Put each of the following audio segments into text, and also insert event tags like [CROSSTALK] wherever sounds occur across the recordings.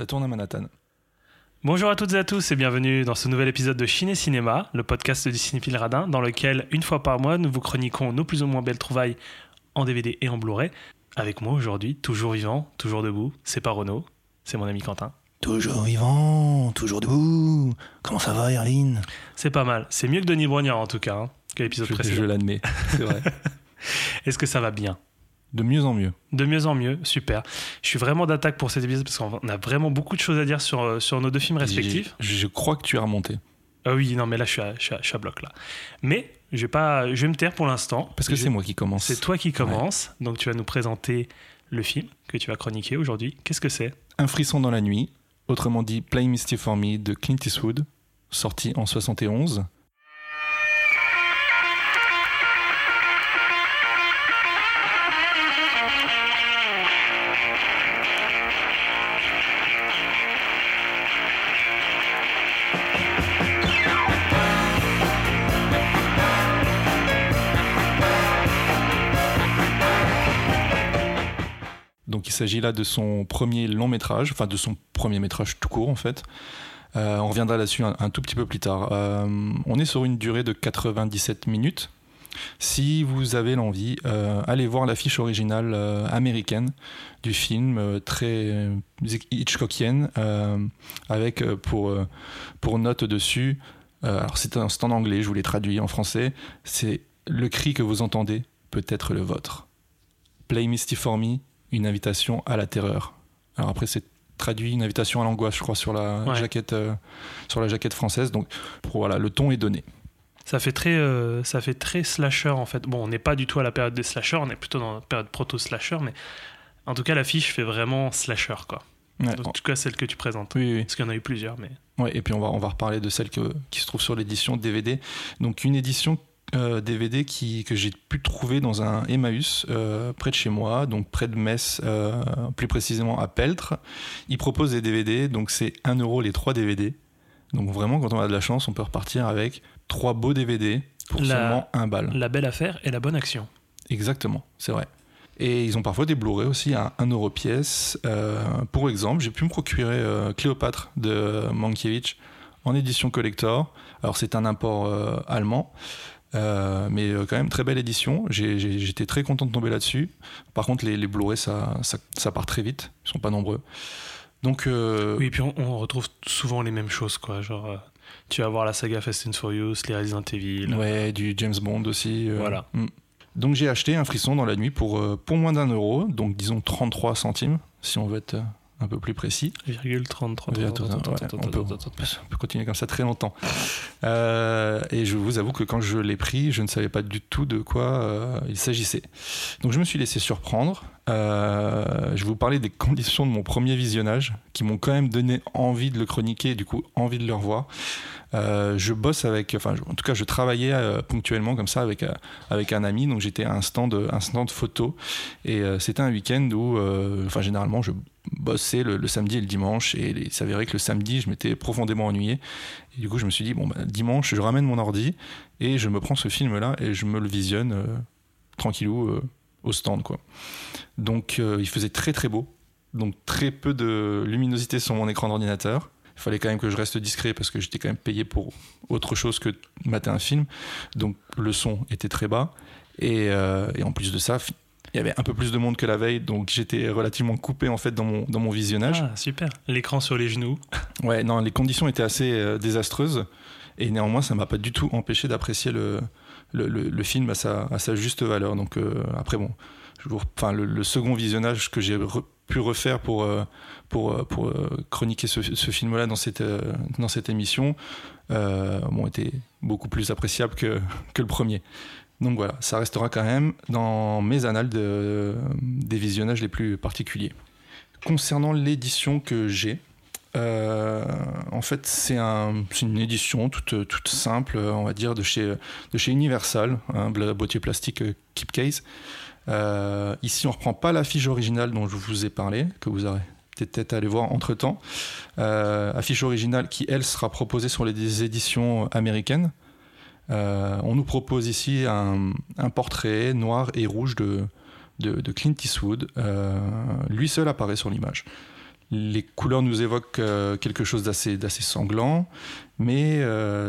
Ça tourne à Manhattan. Bonjour à toutes et à tous et bienvenue dans ce nouvel épisode de Ciné Cinéma, le podcast du cinéphile radin, dans lequel, une fois par mois, nous vous chroniquons nos plus ou moins belles trouvailles en DVD et en Blu-ray. Avec moi aujourd'hui, toujours vivant, toujours debout, c'est pas Renaud, c'est mon ami Quentin. Toujours vivant, toujours debout. Comment ça va, Erline? C'est pas mal, c'est mieux que Denis Brognard en tout cas, hein, que l'épisode précédent. je l'admets, c'est vrai. [LAUGHS] Est-ce que ça va bien? De mieux en mieux. De mieux en mieux, super. Je suis vraiment d'attaque pour cet épisode parce qu'on a vraiment beaucoup de choses à dire sur, euh, sur nos deux films respectifs. Je crois que tu es remonté. Ah oui, non mais là je suis à, je suis à- je suis à bloc là. Mais je vais, pas, je vais me taire pour l'instant. Parce que c'est moi qui commence. C'est toi qui commence, donc tu vas nous présenter le film que tu vas chroniquer aujourd'hui. Qu'est-ce que c'est? Un frisson dans la nuit, autrement dit Play Misty for Me de Clint Eastwood, sorti en 71. S'agit là de son premier long métrage, enfin de son premier métrage tout court en fait. Euh, on reviendra là-dessus un, tout petit peu plus tard. Euh, on est sur une durée de 97 minutes. Si vous avez l'envie, euh, allez voir l'affiche originale américaine du film, très Hitchcockienne, avec pour, pour note dessus, alors c'est en, en anglais, je vous l'ai traduit en français, c'est le cri que vous entendez peut être le vôtre. Play Misty for Me, une invitation à la terreur. Alors après, c'est traduit une invitation à l'angoisse, je crois, sur la Ouais. jaquette, euh, sur la jaquette française. Donc pour, voilà, le ton est donné. ça fait, très, euh, ça fait très slasher en fait. Bon, on n'est pas du tout à la période des slashers, on est plutôt dans la période proto-slasher, mais en tout cas, l'affiche fait vraiment slasher quoi. Ouais, En tout cas, celle que tu présentes. oui, oui. Parce qu'il y en a eu plusieurs, mais. Ouais, et puis on va, on va reparler de celle que- qui se trouve sur l'édition DVD. Donc une édition euh, DVD qui, que j'ai pu trouver dans un Emmaüs euh, près de chez moi, donc près de Metz, euh, plus précisément à Peltre. Ils proposent des DVD, donc c'est 1 euro les 3 DVD. Donc vraiment, quand on a de la chance, on peut repartir avec trois beaux DVD pour La- seulement un bal. La belle affaire et la bonne action. Exactement, c'est vrai. Et ils ont parfois des Blu-ray aussi à 1 euro pièce. Euh, pour exemple, j'ai pu me procurer euh, Cléopâtre de Mankiewicz en édition collector. Alors c'est un import euh, allemand, euh, mais euh, quand même très belle édition. J'étais très content de tomber là-dessus. Par contre, les, les Blu-ray, ça, ça, ça part très vite. Ils sont pas nombreux. Donc, euh, Oui, et puis on, on retrouve souvent les mêmes choses quoi. Genre, tu vas voir la saga Fast and Furious, les Resident Evil. ouais, du James Bond aussi. Voilà. mm. Donc j'ai acheté un frisson dans la nuit pour, pour moins d'un euro, donc disons 33 centimes, si on veut être un peu plus précis. Virgule 33. Ouais, on, peut, on peut continuer comme ça très longtemps. Euh, et je vous avoue que quand je l'ai pris, je ne savais pas du tout de quoi euh, il s'agissait. Donc je me suis laissé surprendre. Euh, je vais vous parler des conditions de mon premier visionnage qui m'ont quand même donné envie de le chroniquer et du coup envie de le revoir. Euh, je bosse avec, enfin en tout cas je travaillais euh, ponctuellement comme ça avec, avec un ami, donc j'étais à un stand, un stand photo et c'était un week-end où, enfin généralement je bossais le, samedi et le dimanche et il s'avérait que le samedi je m'étais profondément ennuyé et du coup je me suis dit bon bah, dimanche je ramène mon ordi et je me prends ce film là et je me le visionne euh, tranquillou euh, au stand quoi. Donc euh, il faisait très très beau, donc très peu de luminosité sur mon écran d'ordinateur. Il fallait quand même que je reste discret parce que j'étais quand même payé pour autre chose que mater un film. Donc le son était très bas. Et, euh, en plus de ça, il y avait un peu plus de monde que la veille, donc j'étais relativement coupé en fait dans mon, dans mon visionnage. Ah, super. L'écran sur les genoux. [LAUGHS] Ouais, non, les conditions étaient assez euh, désastreuses. Et néanmoins, ça m'a pas du tout empêché d'apprécier le, le, le- le film à sa, à sa juste valeur. Donc euh, après, bon, je vous- enfin, le, le second visionnage que j'ai re- pu refaire pour, euh, pour, pour chroniquer ce, ce film-là dans cette, dans cette émission, bon, était beaucoup plus appréciable que, que le premier. Donc voilà, ça restera quand même dans mes annales de, des visionnages les plus particuliers. Concernant l'édition que j'ai, euh, en fait, c'est un, c'est une édition toute, simple, on va dire, de chez, Universal, un hein, boîtier plastique euh, Keep Case. Euh, ici, on reprend pas l'affiche originale dont je vous ai parlé, que vous aurez peut-être allé voir entre temps. Affiche originale qui, elle, sera proposée sur les éditions américaines. Euh, on nous propose ici un, portrait noir et rouge de, Clint Eastwood. Euh, lui seul apparaît sur l'image. Les couleurs nous évoquent euh, quelque chose d'assez sanglant, mais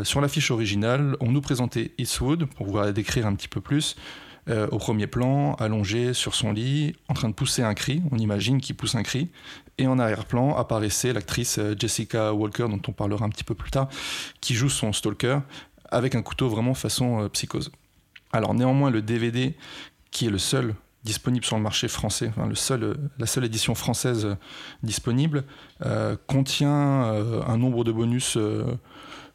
sur l'affiche originale, on nous présentait Eastwood, pour vous décrire un petit peu plus, au premier plan, allongé sur son lit, en train de pousser un cri, on imagine qu'il pousse un cri, et en arrière-plan apparaissait l'actrice Jessica Walker, dont on parlera un petit peu plus tard, qui joue son stalker avec un couteau vraiment façon euh, psychose. Alors néanmoins, le DVD, qui est le seul disponible sur le marché français, le seul, euh, la seule édition française euh, disponible, contient un nombre de bonus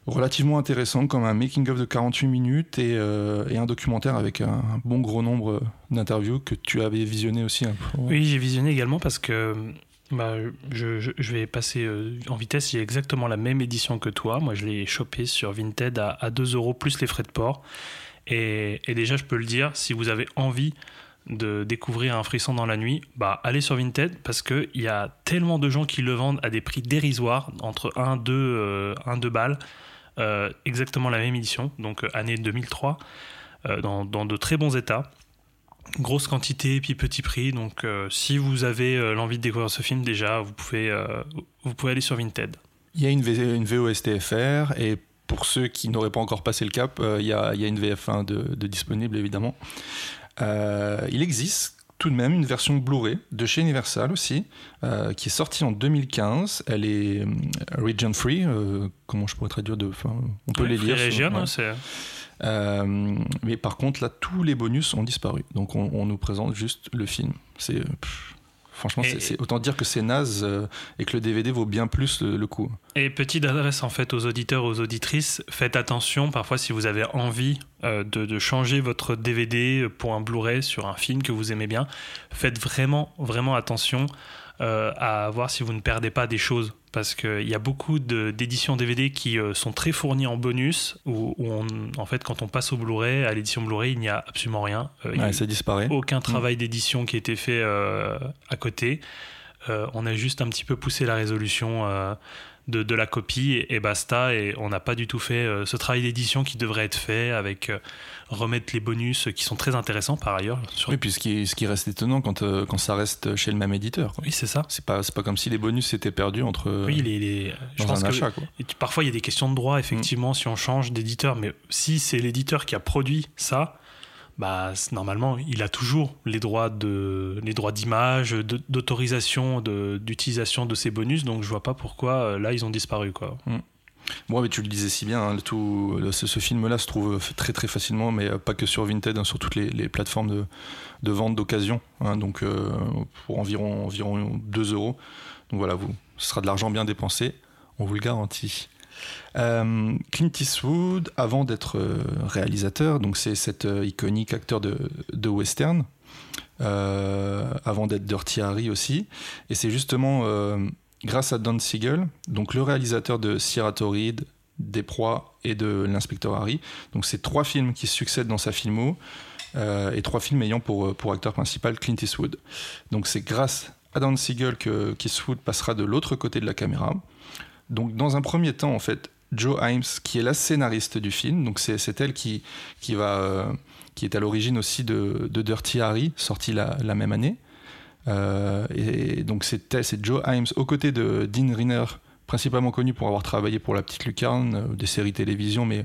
relativement intéressants, comme un making-of de 48 minutes et, un documentaire avec un, bon gros nombre d'interviews que tu avais visionné aussi. Oui, j'ai visionné également parce que bah, je, je- vais passer euh, en vitesse. J'ai exactement la même édition que toi. Moi, je l'ai chopé sur Vinted à, à 2 euros plus les frais de port. Et, déjà, je peux le dire, si vous avez envie de découvrir un frisson dans la nuit, bah, allez sur Vinted parce qu'il y a tellement de gens qui le vendent à des prix dérisoires, entre 1, 2, euh, 1, 2 balles. Euh, exactement la même édition, donc année 2003, euh, dans, dans de très bons états grosse quantité puis petit prix donc euh, si vous avez euh, l'envie de découvrir ce film déjà vous pouvez euh, vous pouvez aller sur Vinted Il y a une, v, une VOSTFR et pour ceux qui n'auraient pas encore passé le cap, il, y a, il y a une VF1 de, de disponible évidemment. Il existe tout de même une version Blu-ray de chez Universal aussi, euh, qui est sortie en 2015. Elle est region free, euh, comment je pourrais traduire de, On peut Ouais, les Free lire. sur- Region, ouais. c'est Euh, mais par contre, là, tous les bonus ont disparu. Donc, on, on nous présente juste le film. C'est franchement, Et- c'est- c'est autant dire que c'est naze euh, et que le DVD vaut bien plus le, le coup. Et petite adresse en fait aux auditeurs, aux auditrices, faites attention parfois si vous avez envie euh, de, de changer votre DVD pour un Blu-ray sur un film que vous aimez bien, faites vraiment vraiment attention euh, à voir si vous ne perdez pas des choses parce qu'il y a beaucoup d'éditions DVD qui euh, sont très fournies en bonus où, où on, en fait quand on passe au Blu-ray à l'édition Blu-ray il n'y a absolument rien. Euh, il- Ouais, ça disparaît. aucun travail d'édition qui a été fait euh, à côté. On a juste un petit peu poussé la résolution de, de la copie et, basta. Et on n'a pas du tout fait euh, ce travail d'édition qui devrait être fait avec euh, remettre les bonus qui sont très intéressants par ailleurs. Sur... Oui, puis ce qui, ce qui reste étonnant quand, euh, quand ça reste chez le même éditeur. quoi. Oui, c'est ça. C'est pas, pas comme si les bonus s'étaient perdus entre Oui, les, les- je pense un que. Quoi. parfois il y a des questions de droit effectivement si on change d'éditeur, mais si c'est l'éditeur qui a produit ça, bah normalement il a toujours les droits d'image, d'autorisation, d'utilisation de, ces bonus, donc je vois pas pourquoi euh, là ils ont disparu quoi. Bon, mais tu le disais si bien, hein, tout, ce, film-là se trouve euh, très très facilement, mais euh, pas que sur Vinted, hein, sur toutes les, plateformes de, vente d'occasion. hein, donc pour environ, environ 2 euros. Donc voilà, vous, ce sera de l'argent bien dépensé, on vous le garantit. Euh, Clint Eastwood, avant d'être euh, réalisateur, donc c'est cet euh, iconique acteur de, western, avant d'être Dirty Harry aussi, et c'est justement grâce à Don Siegel, donc le réalisateur de Sierra Torrid, Des Proies et de L'inspecteur Harry. Donc c'est trois films qui succèdent dans sa filmo et trois films ayant pour, acteur principal Clint Eastwood. Donc c'est grâce à Don Siegel que qu'Eastwood passera de l'autre côté de la caméra. Donc dans un premier temps en fait, Joe Himes qui est la scénariste du film, donc c'est elle qui, qui va euh, qui est à l'origine aussi de, de Dirty Harry, sorti la, la même année. Euh, et donc c'est c'est Joe Himes aux côtés de Dean Riner, principalement connu pour avoir travaillé pour La Petite Lucarne, euh, des séries télévision, mais,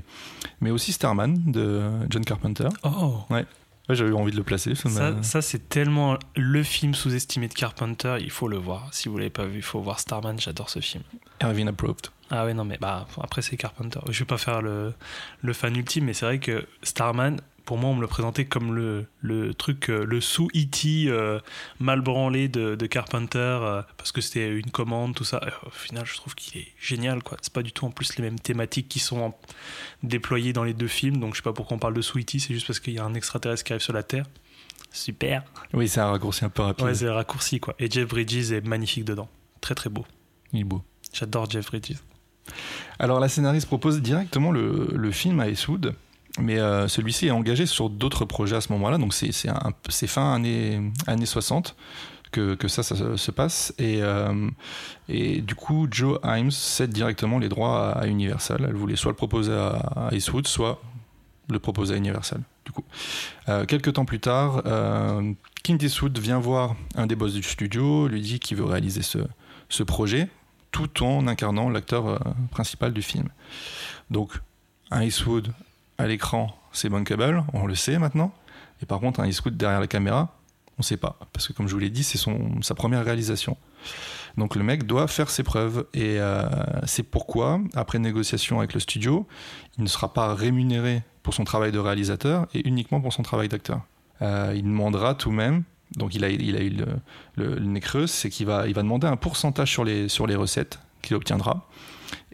mais aussi Starman de John Carpenter. Oh Ouais, J'avais envie de le placer. Ça ça, m'a- ça, c'est tellement le film sous-estimé de Carpenter, il faut le voir. Si vous l'avez pas vu, il faut voir Starman, j'adore ce film. Irving approved. Ah ouais, non, mais bah, après, c'est Carpenter. Je vais pas faire le, le fan ultime, mais c'est vrai que Starman, pour moi, on me le présentait comme le, le truc, euh, le sous-E.T. euh, mal branlé de, de Carpenter, euh, parce que c'était une commande, tout ça. Et au final, je trouve qu'il est génial, quoi. C'est pas du tout en plus les mêmes thématiques qui sont en- déployées dans les deux films, donc je sais pas pourquoi on parle de sous-E.T., c'est juste parce qu'il y a un extraterrestre qui arrive sur la Terre. Super. Oui, c'est un raccourci un peu rapide. Ouais, c'est raccourci, quoi. Et Jeff Bridges est magnifique dedans. Très, très beau. Il est beau. J'adore Jeff Bridges. Alors la scénariste propose directement le, le film à Eastwood, mais euh, celui-ci est engagé sur d'autres projets à ce moment-là, donc c'est fin années, années 60 que, ça, se- se passe, et, euh, et du coup Joe Himes cède directement les droits à, Universal, elle voulait soit le proposer à, à Eastwood, soit le propose à Universal. Du coup, quelques temps plus tard, Clint Eastwood vient voir un des boss du studio, lui dit qu'il veut réaliser ce, ce projet, tout en incarnant l'acteur principal du film. Donc, un Eastwood à l'écran, c'est bankable, on le sait maintenant. Et par contre, un Eastwood derrière la caméra, on ne sait pas. Parce que comme je vous l'ai dit, c'est sa première réalisation. Donc le mec doit faire ses preuves. Et euh, c'est pourquoi, après négociation avec le studio, il ne sera pas rémunéré pour son travail de réalisateur et uniquement pour son travail d'acteur. Euh, il demandera tout de même, donc il a, il a eu le, le, nez creux, c'est qu'il va, il va demander un pourcentage sur les, sur les recettes qu'il obtiendra.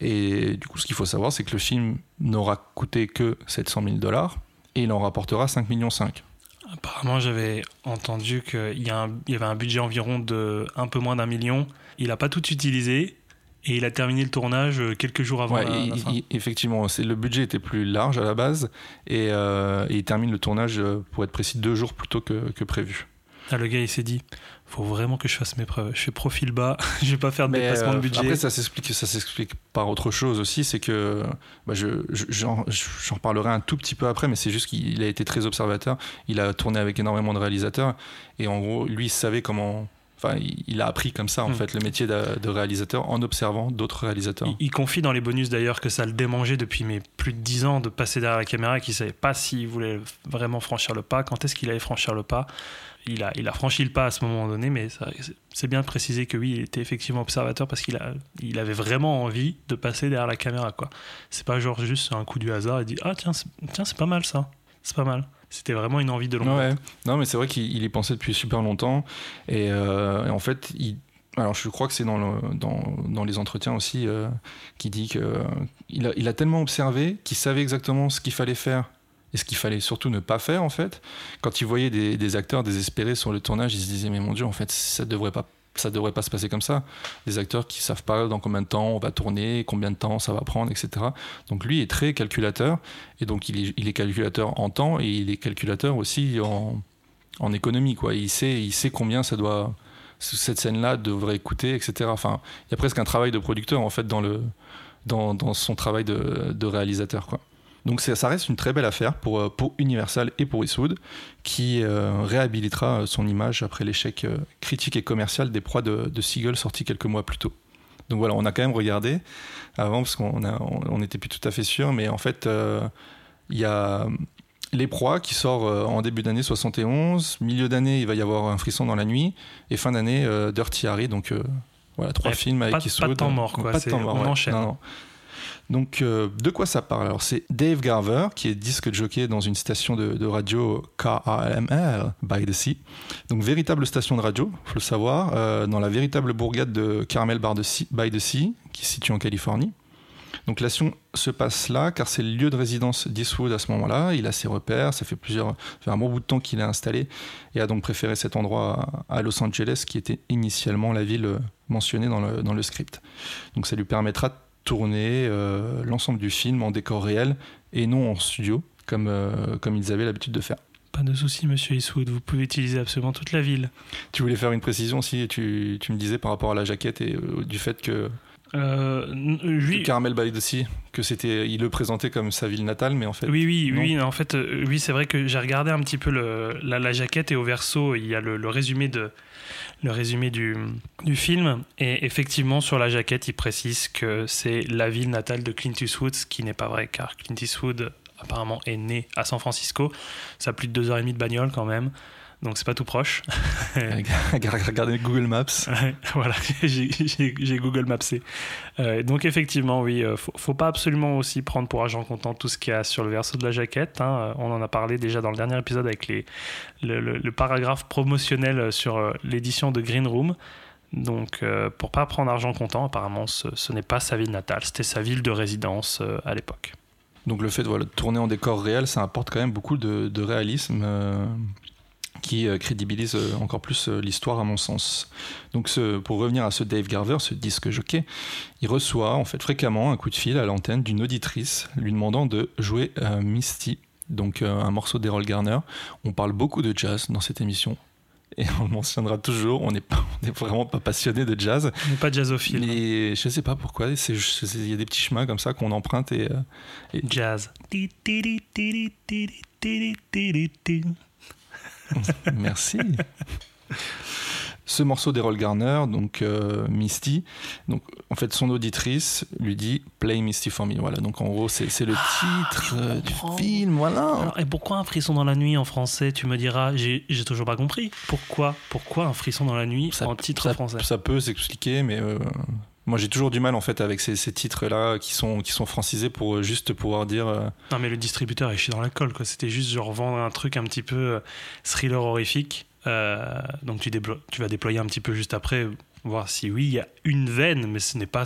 Et du coup, ce qu'il faut savoir, c'est que le film n'aura coûté que 700 000 dollars et il en rapportera 5 millions 5. Apparemment, j'avais entendu qu'il y, avait un budget environ de un peu moins d'un million. Il n'a pas tout utilisé et il a terminé le tournage quelques jours avant. la, fin. effectivement, le budget était plus large à la base et, euh, il termine le tournage, euh, pour être précis, deux jours plus tôt que prévu. Ah, le gars, il s'est dit, faut vraiment que je fasse mes preuves. Je fais profil bas, [LAUGHS] je vais pas faire de dépassement de euh, budget. Après, ça s'explique, ça s'explique par autre chose aussi, c'est que bah, je, j'en, reparlerai un tout petit peu après, mais c'est juste qu'il a été très observateur. Il a tourné avec énormément de réalisateurs et en gros, lui, il savait comment. Enfin, il a appris comme ça, en hmm. fait, le métier de, réalisateur en observant d'autres réalisateurs. Il, confie dans les bonus d'ailleurs que ça le démangeait depuis mais plus de 10 ans de passer derrière la caméra et qu'il savait pas s'il voulait vraiment franchir le pas, quand est-ce qu'il allait franchir le pas il a, il a franchi le pas à ce moment donné, mais c'est bien de préciser que oui, il était effectivement observateur parce qu'il il avait vraiment envie de passer derrière la caméra. quoi. C'est pas genre juste un coup du hasard et dit Ah, tiens, tiens c'est pas mal ça, c'est pas mal. C'était vraiment une envie de long ouais. Non, mais c'est vrai qu'il y pensait depuis super longtemps. Et, euh, en fait, alors je crois que c'est dans, le, dans, dans, les entretiens aussi euh, qui dit qu'il il a, il a tellement observé qu'il savait exactement ce qu'il fallait faire et ce qu'il fallait surtout ne pas faire en fait. Quand il voyait des, acteurs désespérés sur le tournage, il se disait mais mon dieu en fait ça devrait pas ça devrait pas se passer comme ça. Des acteurs qui savent pas dans combien de temps on va tourner, combien de temps ça va prendre, etc. Donc lui est très calculateur et donc il est, calculateur en temps et il est calculateur aussi en, économie. Il sait il sait combien ça doit cette scène-là devrait coûter, etc. Enfin, il y a presque un travail de producteur en fait dans son travail de, réalisateur. Donc ça reste une très belle affaire pour, euh, pour Universal et pour Eastwood, qui euh, réhabilitera euh, son image après l'échec critique et commercial des proies de, de Seagull sortis quelques mois plus tôt. Donc voilà, on a quand même regardé avant parce qu'on n'était on, plus tout à fait sûr, mais en fait, il y a Les Proies qui sort en début d'année 71, milieu d'année, il va y avoir Un frisson dans la nuit, et fin d'année, Dirty Harry. Donc voilà, trois films avec Eastwood. Pas de temps mort, quoi. Pas de temps mort, on enchaîne. Non, non. Donc, euh, de quoi ça parle? Alors, c'est Dave Garver, qui est disque jockey dans une station de, radio KAMR, By the Sea. Donc, véritable station de radio, il faut le savoir, euh, dans la véritable bourgade de Carmel by the Sea, qui se situe en Californie. Donc l'action se passe là car c'est le lieu de résidence d'Eastwood à ce moment-là. Il a ses repères, ça fait plusieurs, un bon bout de temps qu'il est installé et a donc préféré cet endroit à Los Angeles qui était initialement la ville mentionnée dans le, dans le script. Donc ça lui permettra tourner euh, l'ensemble du film en décor réel et non en studio, comme, euh, comme ils avaient l'habitude de faire. Pas de souci, monsieur Eastwood, vous pouvez utiliser absolument toute la ville. Tu voulais faire une précision si tu, tu me disais par rapport à la jaquette et euh, du fait que. Euh, oui. The Sea, que c'était, il le présentait comme sa ville natale, mais en fait. Oui, oui, oui. En fait, oui, c'est vrai que j'ai regardé un petit peu le, la, la, jaquette et au verso, il y a le, le résumé de, le résumé du, du, film. Et effectivement, sur la jaquette, il précise que c'est la ville natale de Clint Eastwood, ce qui n'est pas vrai, car Clint Eastwood apparemment est né à San Francisco. Ça a plus de deux heures et demie de bagnole quand même donc c'est pas tout proche. [LAUGHS] Regardez Google Maps. [LAUGHS] voilà, [LAUGHS] j'ai Google Mapsé. Euh, donc effectivement, oui, euh, faut, faut, pas absolument aussi prendre pour argent comptant tout ce qu'il y a sur le verso de la jaquette. Hein. On en a parlé déjà dans le dernier épisode avec les, le, paragraphe promotionnel sur euh, l'édition de Green Room. Donc, pour pas prendre argent comptant, apparemment, ce, n'est pas sa ville natale, c'était sa ville de résidence à l'époque. Donc, le fait de, voilà, de, tourner en décor réel, ça apporte quand même beaucoup de, de réalisme qui euh, crédibilise euh, encore plus euh, l'histoire à mon sens. Donc ce, pour revenir à ce Dave Garver, ce disque jockey, il reçoit en fait fréquemment un coup de fil à l'antenne d'une auditrice lui demandant de jouer Misty, donc un morceau d'Errol Garner. On parle beaucoup de jazz dans cette émission. et on le mentionnera toujours. On n'est vraiment pas passionné de jazz. On n'est pas jazzophile. Et je sais pas pourquoi. Il y a des petits chemins comme ça qu'on emprunte et. euh, Jazz. [LAUGHS] Merci. Ce morceau d'Errol Garner, donc euh, Misty, donc en fait son auditrice lui dit Play Misty for me. Voilà, donc en gros c'est le titre je euh, du film, voilà. Alors, et pourquoi un frisson dans la nuit en français Tu me diras, j'ai toujours pas compris. Pourquoi Pourquoi un frisson dans la nuit en titre ça, français? ça peut s'expliquer, mais euh, moi j'ai toujours du mal en fait avec ces, ces titres-là qui sont, qui sont francisés pour euh, juste pouvoir dire. euh, Non, mais le distributeur est chié dans la colle, quoi. C'était juste genre vendre un truc un petit peu euh, thriller horrifique. Euh, donc tu, vas déployer un petit peu juste après, voir si oui, il y a une veine, mais ce n'est pas,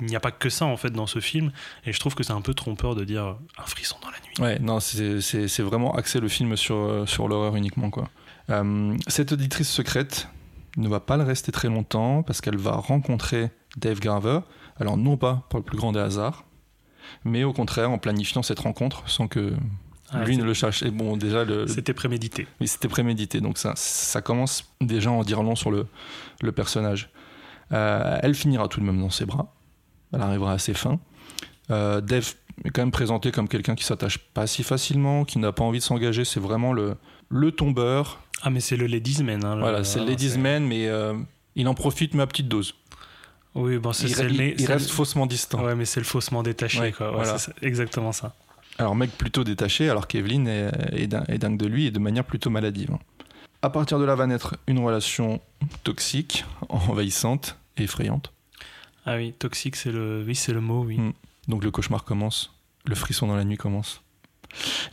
il n'y a pas que ça en fait dans ce film. Et je trouve que c'est un peu trompeur de dire un frisson dans la nuit. Ouais, non, c'est vraiment axé le film sur, sur l'horreur uniquement. Quoi. Euh, cette auditrice secrète ne va pas le rester très longtemps parce qu'elle va rencontrer Dave Garver. Alors, non pas par le plus grand des hasards, mais au contraire en planifiant cette rencontre sans que Ah, lui ne le cherche. Et bon, déjà, le, C'était prémédité. oui, c'était prémédité. Donc, ça, ça commence déjà à en dire long sur le, le personnage. Euh, elle finira tout de même dans ses bras. Elle arrivera à ses fins. Euh, Dave est quand même présenté comme quelqu'un qui s'attache pas si facilement, qui n'a pas envie de s'engager. C'est vraiment le, le tombeur. Ah, mais c'est le Ladies Man. hein, le- voilà, c'est le ah, ladies man, mais euh, il en profite, mais à petite dose. Oui, bon, c'est Il, c'est reste le- faussement distant. Ouais, mais c'est le faussement détaché, Ouais, quoi. Ouais, voilà. c'est exactement ça. Alors, mec plutôt détaché, alors qu'Evelyn est, est din- est dingue de lui et de manière plutôt maladive. À partir de là va naître une relation toxique, envahissante et effrayante. Ah oui, toxique, c'est le, oui, c'est le mot, oui. Mm. Donc le cauchemar commence, le frisson dans la nuit commence.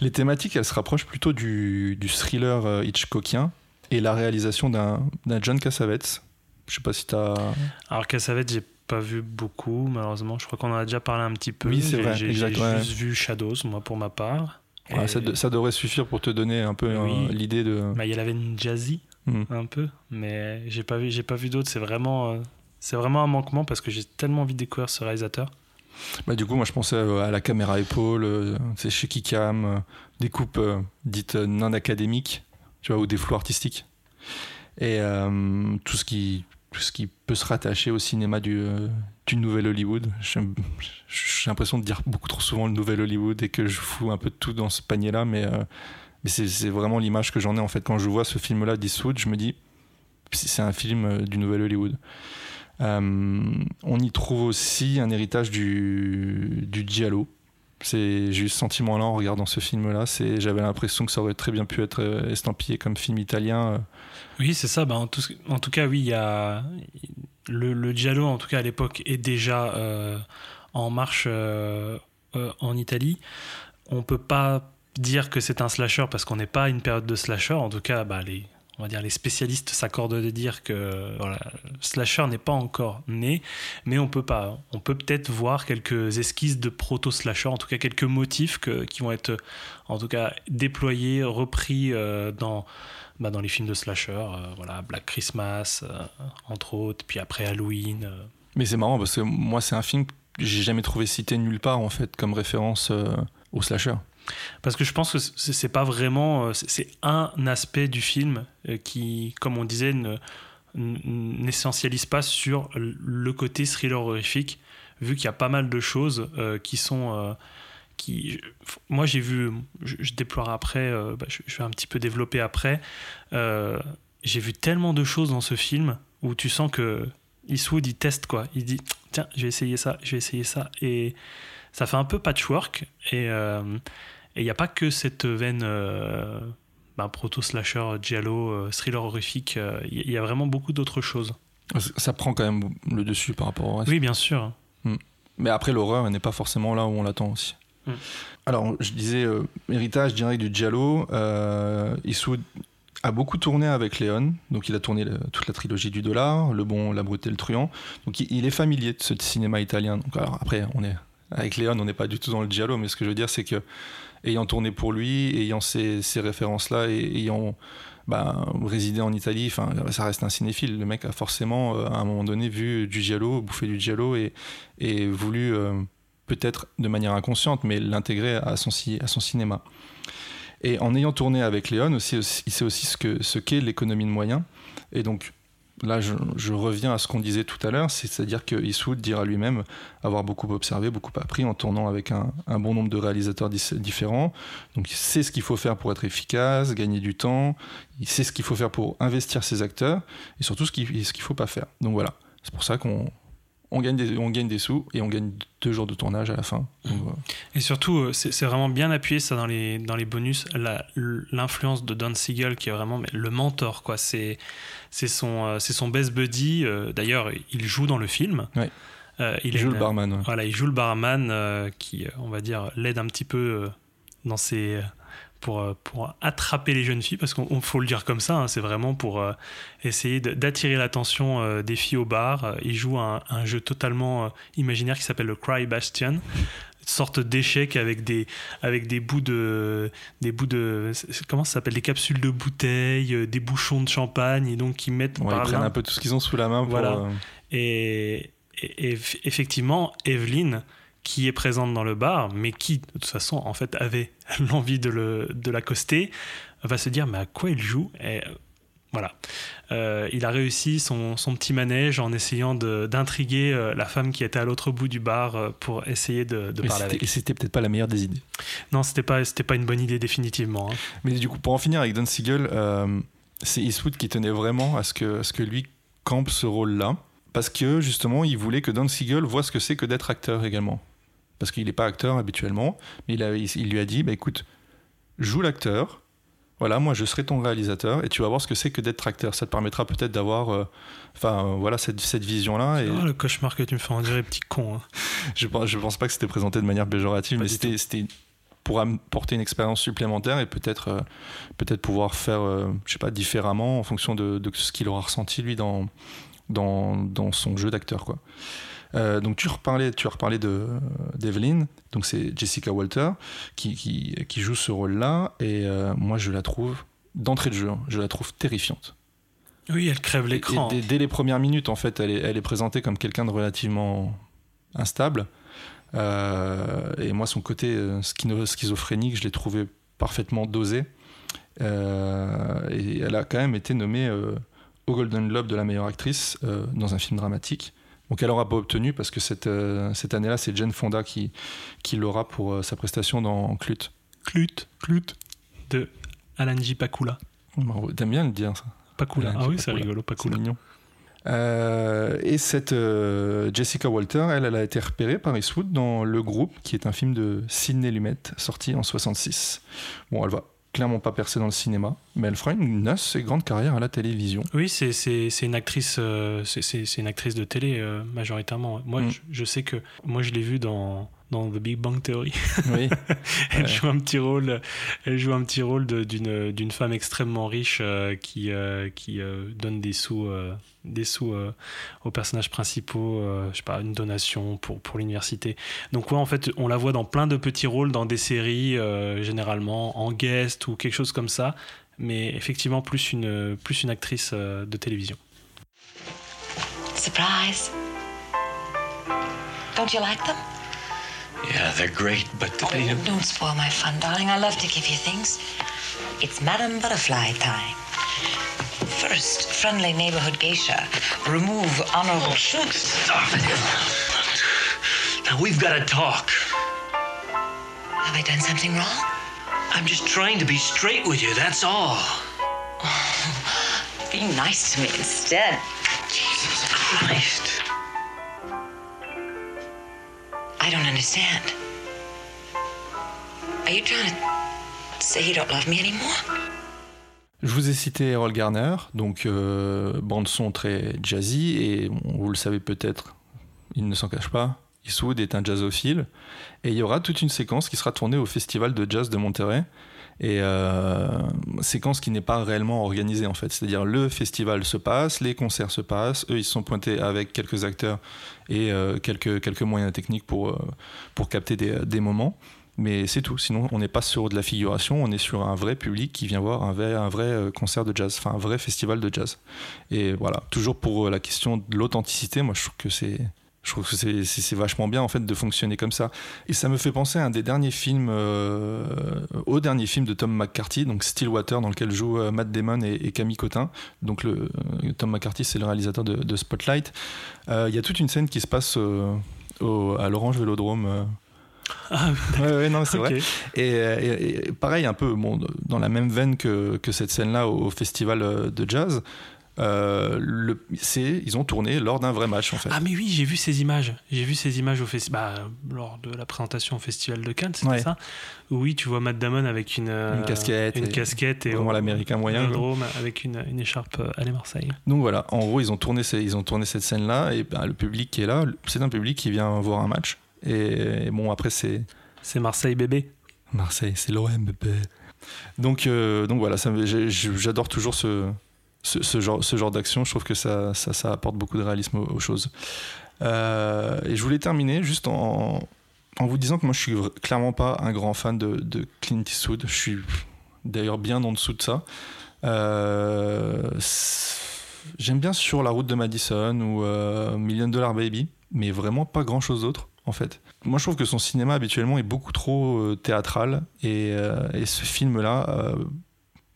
Les thématiques, elles se rapprochent plutôt du, du thriller euh, Hitchcockien et la réalisation d'un d'un John Cassavetes. Je sais pas si t'as. Alors Cassavetes, j'ai pas vu beaucoup, malheureusement. Je crois qu'on en a déjà parlé un petit peu. Oui, c'est vrai, J'ai ouais. juste vu Shadows, moi, pour ma part. Ouais, Et- ça, de- ça devrait suffire pour te donner un peu Oui. euh, l'idée de. Bah, il y a la veine jazzy, Mm. un peu, mais j'ai pas vu, j'ai pas vu d'autres. C'est vraiment, euh, c'est vraiment un manquement parce que j'ai tellement envie de découvrir ce réalisateur. Bah, du coup, moi je pensais à la caméra épaule, euh, c'est chez Kikam, des coupes euh, dites non académiques, tu vois, ou des flous artistiques. Et tout, ce qui, ce qui peut se rattacher au cinéma du, euh, du nouvel Hollywood. J'ai l'impression de dire beaucoup trop souvent le nouvel Hollywood et que je fous un peu tout dans ce panier-là, mais, euh, mais c'est vraiment l'image que j'en ai en fait. Quand je vois ce film-là, Diswood, je me dis, c'est un film euh, du nouvel Hollywood. On y trouve aussi un héritage du, du giallo. J'ai eu ce sentiment-là en regardant ce film-là. J'avais l'impression que ça aurait très bien pu être euh, estampillé comme film italien. euh. Oui, c'est ça. Bah, en, tout, cas, oui, il y a le, le giallo, en tout cas à l'époque, est déjà euh, en marche en Italie. On peut pas dire que c'est un slasher parce qu'on n'est pas à une période de slasher. En tout cas, bah, les, on va dire les spécialistes s'accordent de dire que slasher n'est pas encore né, mais on peut pas. On peut peut-être voir quelques esquisses de proto slasher, en tout cas quelques motifs qui vont être, en tout cas déployés, repris euh, dans bah, dans les films de slasher, euh, voilà, Black Christmas, euh, entre autres, puis après Halloween. Mais c'est marrant parce que moi c'est un film que j'ai jamais trouvé cité nulle part en fait comme référence au slasher. Parce que je pense que c'est pas vraiment. euh, c'est- un aspect du film euh, qui, comme on disait, n'essentialise pas sur le côté thriller horrifique, vu qu'il y a pas mal de choses euh, qui sont. qui, moi, j'ai vu. Je, déploierai après, bah, je, vais un petit peu développer après. j'ai vu tellement de choses dans ce film où tu sens que Eastwood, il teste quoi. Il dit tiens, je vais essayer ça, je vais essayer ça. Et ça fait un peu patchwork. Et et il n'y a pas que cette veine euh, bah, proto-slasher, giallo, euh, thriller horrifique. euh, Il y, a vraiment beaucoup d'autres choses. Ça prend quand même le dessus par rapport au reste. Oui, bien sûr. Mais après, l'horreur, elle n'est pas forcément là où on l'attend aussi. Mm. Alors, je disais, euh, héritage direct du Giallo, euh, Eastwood a beaucoup tourné avec Léon. Donc, il a tourné le- toute la trilogie du dollar, Le Bon, La Brute et le Truand. Donc, il, il est familier de ce cinéma italien. Donc, alors, après, on est, avec Léon, on n'est pas du tout dans le Giallo, mais ce que je veux dire, c'est que, ayant tourné pour lui, ayant ces, ces références-là, et ayant bah, résidé en Italie, ça reste un cinéphile. Le mec a forcément, euh, à un moment donné, vu du Giallo, bouffé du Giallo, et, voulu, euh, peut-être de manière inconsciente, mais l'intégrer à son, cinéma. Et en ayant tourné avec Léon, aussi, il sait aussi ce qu'est l'économie de moyens. Et donc, là, je, reviens à ce qu'on disait tout à l'heure, c'est-à-dire que Eastwood dira lui-même avoir beaucoup observé, beaucoup appris en tournant avec un, bon nombre de réalisateurs différents. Donc, il sait ce qu'il faut faire pour être efficace, gagner du temps, il sait ce qu'il faut faire pour investir ses acteurs, et surtout ce qu'il ne faut pas faire. Donc voilà, c'est pour ça qu'on on gagne, des, on gagne des sous et on gagne deux jours de tournage à la fin. Et surtout, euh, c'est vraiment bien appuyé ça dans les, dans les bonus, l'influence de Don Siegel qui est vraiment le mentor. quoi. C'est son, euh, son best buddy. Euh, d'ailleurs, il joue dans le film. il, joue le barman. Voilà, il joue le barman qui, on va dire, l'aide un petit peu dans ses pour, euh, pour attraper les jeunes filles, parce qu'on faut le dire comme ça, hein, c'est vraiment pour euh, essayer d'attirer l'attention euh, des filles au bar. Il joue un, un jeu totalement imaginaire qui s'appelle le Cry Bastion, une sorte d'échec avec des, avec des bouts de. Des bouts de comment ça s'appelle? Des capsules de bouteilles, des bouchons de champagne, et donc qui mettent. Ouais, ils prennent un peu tout ce qu'ils ont sous la main pour. Voilà. Et, et, et, effectivement, Evelyne qui est présente dans le bar, mais qui, de toute façon, en fait, avait [LAUGHS] l'envie de, le, de l'accoster, va se dire, mais à quoi il joue? Et voilà. Euh, il a réussi son, son, petit manège en essayant d'intriguer euh, la femme qui était à l'autre bout du bar euh, pour essayer de, de parler avec. Et c'était peut-être pas la meilleure des idées. Non, c'était pas, c'était pas une bonne idée définitivement. Hein. Mais du coup, pour en finir avec Don Siegel, c'est Eastwood qui tenait vraiment à ce que, à ce que lui campe ce rôle-là. Parce que justement, il voulait que Don Siegel voit ce que c'est que d'être acteur également parce qu'il n'est pas acteur habituellement, mais il, lui a dit, bah, écoute, joue l'acteur, voilà, moi je serai ton réalisateur et tu vas voir ce que c'est que d'être acteur. Ça te permettra peut-être d'avoir, euh, enfin euh, voilà, cette, vision-là. Et... le cauchemar que tu me fais en dire, petit con. Hein. [LAUGHS] je, pense, je pense pas que c'était présenté de manière péjorative, mais c'était pour apporter une expérience supplémentaire et peut-être euh, peut-être pouvoir faire, je sais pas, différemment en fonction de, ce qu'il aura ressenti lui dans, dans, dans son jeu d'acteur, quoi. Euh, donc tu reparlais, tu reparlé de d'Evelyn, donc c'est Jessica Walter qui, qui, qui joue ce rôle-là et euh, moi je la trouve d'entrée de jeu, hein, je la trouve terrifiante. Oui, elle crève l'écran. Dès, les premières minutes, en fait, elle est, elle est présentée comme quelqu'un de relativement instable. Euh, et moi, son côté schizophrénique, je l'ai trouvé parfaitement dosé. et elle a quand même été nommée au Golden Globe de la meilleure actrice dans un film dramatique. Donc elle n'aura pas obtenu parce que cette, euh, cette année-là, c'est Jane Fonda qui, qui l'aura pour euh, sa prestation dans Clut. Clut, Clut, de Alan J. Pakula. T'aimes bien le dire ça Pakula, ah oui, c'est rigolo, Pakula. mignon. Euh, et cette Jessica Walter, elle, elle a été repérée par Eastwood dans Le Groupe, qui est un film de Sidney Lumet, sorti en 66. Bon, elle va clairement pas percée dans le cinéma, mais elle fera une assez grande carrière à la télévision. Oui, c'est une actrice, euh, c'est une actrice de télé euh, majoritairement. Moi, mm. je, sais que moi je l'ai vue dans dans The Big Bang Theory. Oui. [LAUGHS] elle joue un petit rôle. Elle joue un petit rôle d'une d'une femme extrêmement riche euh, qui qui donne des sous des sous aux personnages principaux. je sais pas une donation pour pour l'université. Donc ouais, en fait, on la voit dans plein de petits rôles dans des séries généralement en guest ou quelque chose comme ça. Mais effectivement plus une plus une actrice de télévision. Surprise. Don't you like them? Yeah, they're great, but oh, they... Oh, don't spoil my fun, darling. I love to give you things. It's Madame Butterfly time. First, friendly neighborhood geisha. Remove honorable... Oh, stop it. Now, we've got to talk. Have I done something wrong? I'm just trying to be straight with you, that's all. Oh, [LAUGHS] be nice to me instead. Jesus Christ. I don't understand. Are you trying to say you don't love me anymore? Je vous ai cité Errol Garner, donc euh, bande son très jazzy, et vous le savez peut-être, il ne s'en cache pas, Eastwood est un jazzophile, et il y aura toute une séquence qui sera tournée au Festival de Jazz de Monterrey, et euh, séquence qui n'est pas réellement organisée en fait. C'est-à-dire le festival se passe, les concerts se passent, eux ils se sont pointés avec quelques acteurs et euh, quelques, quelques moyens techniques pour, euh, pour capter des, des moments. Mais c'est tout. Sinon, on n'est pas sur de la figuration, on est sur un vrai public qui vient voir un vrai, un vrai euh, concert de jazz, enfin un vrai festival de jazz. Et voilà, toujours pour la question de l'authenticité, moi je trouve que c'est Je trouve que c'est vachement bien en fait de fonctionner comme ça. Et ça me fait penser à un des derniers films, euh, au dernier film de Tom McCarthy, donc Stillwater, dans lequel jouent euh, Matt Damon et, Camille Cotin. Donc le, euh, Tom McCarthy, c'est le réalisateur de, Spotlight. Il y a toute une scène qui se passe à l'Orange Vélodrome. Ah, ouais, non, c'est vrai. Et, pareil, un peu bon, dans la même veine que, que cette scène-là au, festival de jazz. Euh, ils ont tourné lors d'un vrai match en fait. Ah mais oui, j'ai vu ces images. J'ai vu ces images au bah, lors de la présentation au festival de Cannes, c'était ça? Oui, tu vois Matt Damon avec une, une casquette, une et, casquette et vraiment l'américain moyen, avec une, une écharpe à euh, Marseille. Donc voilà, en gros ils ont tourné, ils ont tourné cette scène là et bah, le public qui est là, c'est un public qui vient voir un match. Et, bon après c'est c'est Marseille bébé. Marseille, c'est l'OM bébé. Donc euh, donc voilà, j'adore toujours ce ce, genre, ce genre d'action. Je trouve que ça, ça, apporte beaucoup de réalisme aux, choses. Euh, et je voulais terminer juste en, en, vous disant que moi, je suis clairement pas un grand fan de, Clint Eastwood. Je suis d'ailleurs bien en dessous de ça. Euh, j'aime bien sur la route de Madison ou euh, Million Dollar Baby, mais vraiment pas grand chose d'autre en fait. Moi je trouve que son cinéma habituellement est beaucoup trop théâtral et, et ce film-là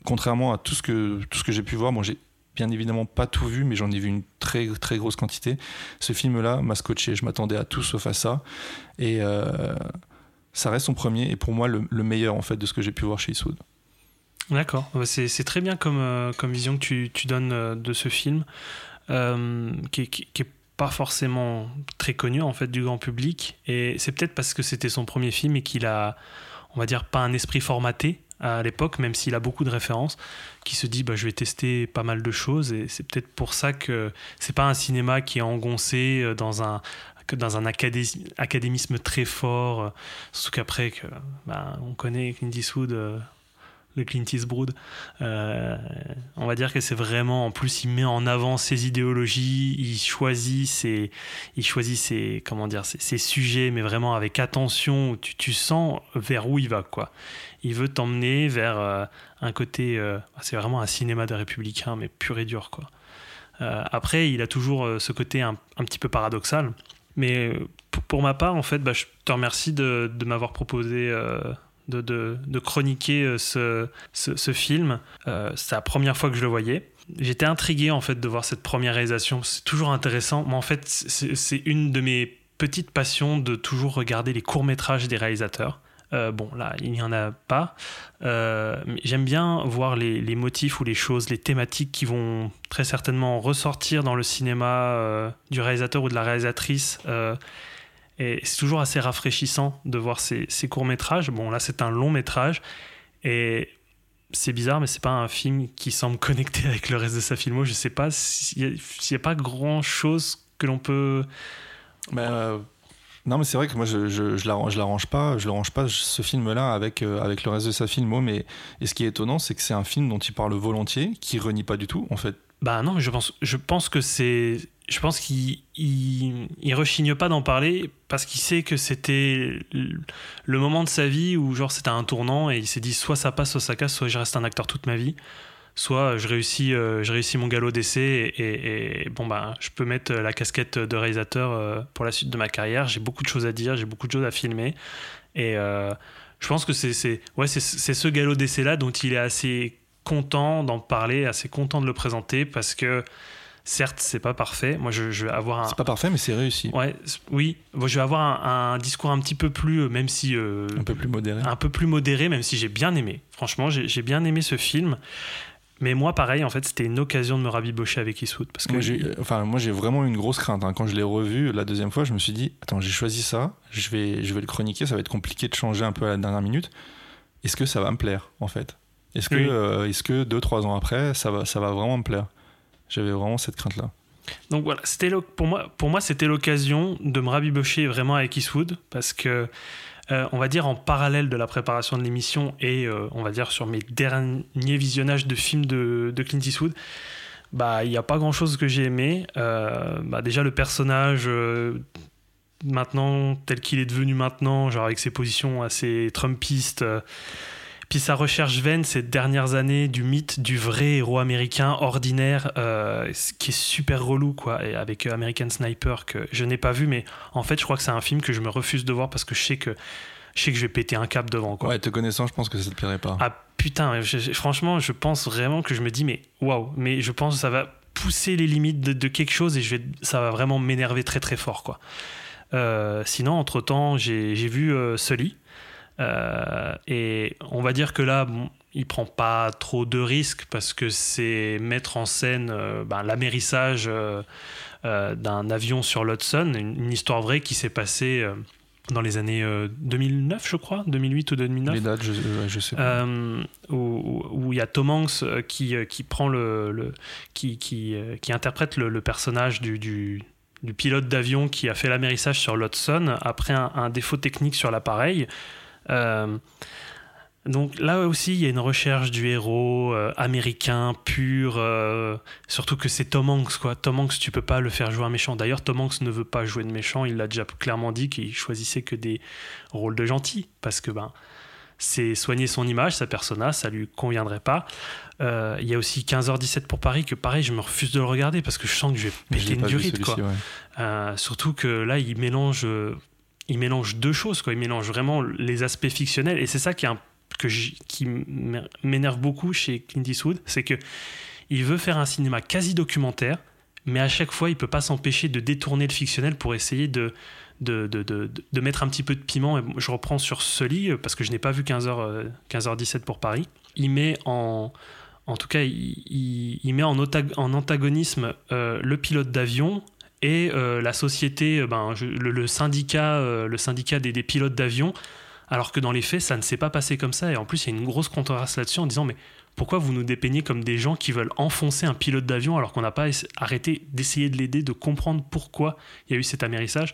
contrairement à tout ce que, tout ce que j'ai pu voir, bon, j'ai bien évidemment pas tout vu, mais j'en ai vu une très très grosse quantité. Ce film-là m'a scotché. Je m'attendais à tout sauf à ça. Et euh, ça reste son premier et pour moi le, meilleur en fait de ce que j'ai pu voir chez Eastwood. D'accord, c'est très bien comme, euh, comme vision que tu, tu donnes euh, de ce film, qui, qui, qui, est pas forcément très connu en fait du grand public. Et c'est peut-être parce que c'était son premier film et qu'il a, on va dire, pas un esprit formaté à l'époque, même s'il a beaucoup de références, qui se dit bah, je vais tester pas mal de choses. Et c'est peut-être pour ça que c'est pas un cinéma qui est engoncé euh, dans un dans un académisme très fort, euh, surtout qu'après que bah, on connaît Clint Eastwood, euh, le Clint Eastwood, on va dire que c'est vraiment en plus il met en avant ses idéologies, il choisit ses, il choisit ses comment dire ses, sujets, mais vraiment avec attention, tu, tu sens vers où il va quoi il veut t'emmener vers euh, un côté. Euh, c'est vraiment un cinéma de républicain, mais pur et dur, quoi. Euh, après, il a toujours ce côté un, petit peu paradoxal. Mais pour, ma part, en fait, bah, je te remercie de, m'avoir proposé de, chroniquer ce, ce, film. c'est la première fois que je le voyais. J'étais intrigué en fait de voir cette première réalisation. C'est toujours intéressant. Mais en fait, c'est une de mes petites passions de toujours regarder les courts métrages des réalisateurs. Euh, bon, là, il n'y en a pas. Euh, j'aime bien voir les, motifs ou les choses, les thématiques qui vont très certainement ressortir dans le cinéma euh, du réalisateur ou de la réalisatrice. Et c'est toujours assez rafraîchissant de voir ces, courts-métrages. Bon, là, c'est un long métrage. Et c'est bizarre, mais c'est pas un film qui semble [LAUGHS] connecté avec le reste de sa filmo. Je sais pas s'il n'y a, pas grand chose que l'on peut. Ben, non, mais c'est vrai que moi, je, je, je l'arrange pas, je le range pas ce film-là avec, euh, avec le reste de sa filmo. Mais et ce qui est étonnant, c'est que c'est un film dont il parle volontiers, qui renie pas du tout, en fait. Bah non, je pense, je pense que c'est, je pense qu'il il, il, rechigne pas d'en parler parce qu'il sait que c'était le moment de sa vie où genre c'était un tournant et il s'est dit soit ça passe, soit ça casse, soit je reste un acteur toute ma vie soit je réussis, euh, je réussis mon galop d'essai et, bon bah je peux mettre la casquette de réalisateur euh, pour la suite de ma carrière. J'ai beaucoup de choses à dire, j'ai beaucoup de choses à filmer et euh, je pense que c'est ouais c'est ce galop d'essai là dont il est assez content d'en parler, assez content de le présenter parce que certes c'est pas parfait. Moi je, vais avoir un. C'est pas parfait mais c'est réussi. Ouais oui. Je vais avoir un, discours un petit peu plus même si un peu plus modéré. Un peu plus modéré même si j'ai bien aimé. Franchement j'ai bien aimé ce film. Mais moi, pareil, en fait, c'était une occasion de me rabibocher avec Eastwood. Parce que moi, j'ai, enfin, moi, j'ai vraiment une grosse crainte. Hein. Quand je l'ai revu la deuxième fois, je me suis dit, attends, j'ai choisi ça, je vais, je vais le chroniquer, ça va être compliqué de changer un peu à la dernière minute. Est-ce que ça va me plaire, en fait? Est-ce que, euh, est-ce que deux, trois ans après, ça va, ça va vraiment me plaire? J'avais vraiment cette crainte-là. Donc voilà, c'était pour moi, pour moi, c'était l'occasion de me rabibocher vraiment avec Eastwood parce que euh, on va dire en parallèle de la préparation de l'émission et euh, on va dire sur mes derniers visionnages de films de, Clint Eastwood, bah il n'y a pas grand chose que j'ai aimé. Euh, bah, déjà le personnage maintenant tel qu'il est devenu maintenant, genre avec ses positions assez trumpistes. Puis sa recherche vaine ces dernières années du mythe du vrai héros américain ordinaire, euh, qui est super relou, quoi, et avec American Sniper, que je n'ai pas vu, mais en fait, je crois que c'est un film que je me refuse de voir parce que je sais que je sais que je vais péter un cap devant. Quoi. Ouais, te connaissant, je pense que ça te plairait pas. Ah putain, franchement, je pense vraiment que je me dis, mais waouh, mais je pense que ça va pousser les limites de, quelque chose et je vais, ça va vraiment m'énerver très très fort. quoi. Euh, sinon, entre-temps, j'ai vu euh, Sully. Euh, et on va dire que là, bon, il prend pas trop de risques parce que c'est mettre en scène ben, l'amérissage d'un avion sur l'Hudson, une, une, histoire vraie qui s'est passée dans les années 2009, je crois, 2008 ou 2009. Les dates, je, je sais pas. où il y a Tom Hanks qui, qui prend le, le qui, qui, qui, interprète le, le personnage du, du, du pilote d'avion qui a fait l'amérissage sur l'Hudson après un, défaut technique sur l'appareil. Euh, donc là aussi, il y a une recherche du héros euh, américain pur, euh, surtout que c'est Tom Hanks. Quoi. Tom Hanks, tu peux pas le faire jouer un méchant. D'ailleurs, Tom Hanks ne veut pas jouer de méchant. Il l'a déjà clairement dit qu'il choisissait que des rôles de gentil, parce que ben, c'est soigner son image, sa persona, ça lui conviendrait pas. Euh, il y a aussi 15h17 pour Paris, que pareil, je me refuse de le regarder parce que je sens que je vais péter une durite. Quoi. Surtout que là, il mélange, il mélange deux choses. Quoi. Il mélange vraiment les aspects fictionnels. Et c'est ça qui, qui m'énerve beaucoup chez Clint Eastwood, c'est que il veut faire un cinéma quasi documentaire, mais à chaque fois, il peut pas s'empêcher de détourner le fictionnel pour essayer de de, de, de, mettre un petit peu de piment. Je reprends sur ce lit, parce que je n'ai pas vu 15h, 15h17 pour Paris. Il met en. En tout cas, il, met en antagonisme euh, le pilote d'avion et euh, la société, euh, ben, le, syndicat, le syndicat des, des pilotes d'avion, alors que dans les faits, ça ne s'est pas passé comme ça. Et en plus, il y a une grosse controverse là-dessus en disant mais pourquoi vous nous dépeignez comme des gens qui veulent enfoncer un pilote d'avion alors qu'on n'a pas arrêté d'essayer de l'aider, de comprendre pourquoi il y a eu cet amérissage?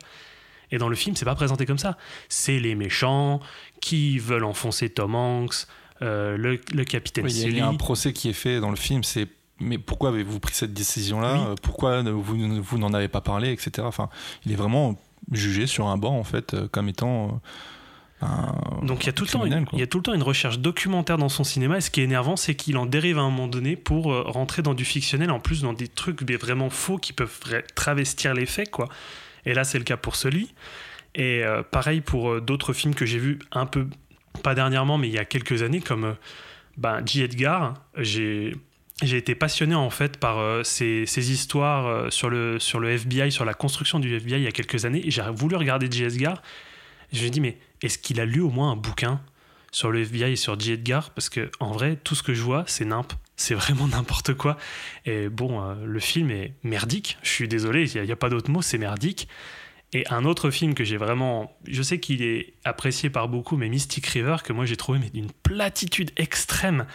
Et dans le film, c'est pas présenté comme ça. C'est les méchants qui veulent enfoncer Tom Hanks, euh, le, le, capitaine oui, Il y a un procès qui est fait dans le film, c'est mais pourquoi avez-vous pris cette décision-là Pourquoi vous, vous n'en avez pas parlé, etc. Enfin, il est vraiment jugé sur un banc, en fait, euh, comme étant... Euh, un Donc il y, a tout le temps une, il y a tout le temps une recherche documentaire dans son cinéma et ce qui est énervant c'est qu'il en dérive à un moment donné pour rentrer dans du fictionnel en plus dans des trucs vraiment faux qui peuvent travestir les faits quoi. Et là, c'est le cas pour celui. Et euh, pareil pour euh, d'autres films que j'ai vus un peu, pas dernièrement, mais il y a quelques années, comme euh, ben, J. Edgar. J'ai j'ai été passionné en fait par ces, ces, histoires sur, le, sur le FBI, sur la construction du FBI il y a quelques années. J'ai voulu regarder J. Edgar. Je me dit, mais est-ce qu'il a lu au moins un bouquin sur le FBI et sur J. Edgar? Parce que en vrai, tout ce que je vois, c'est nimp c'est vraiment [LAUGHS] n'importe quoi. Et bon, euh, le film est merdique. Je suis désolé, il n'y a, pas d'autre mot, c'est merdique. Et un autre film que j'ai vraiment, je sais qu'il est apprécié par beaucoup, mais Mystic River, que moi j'ai trouvé d'une platitude extrême.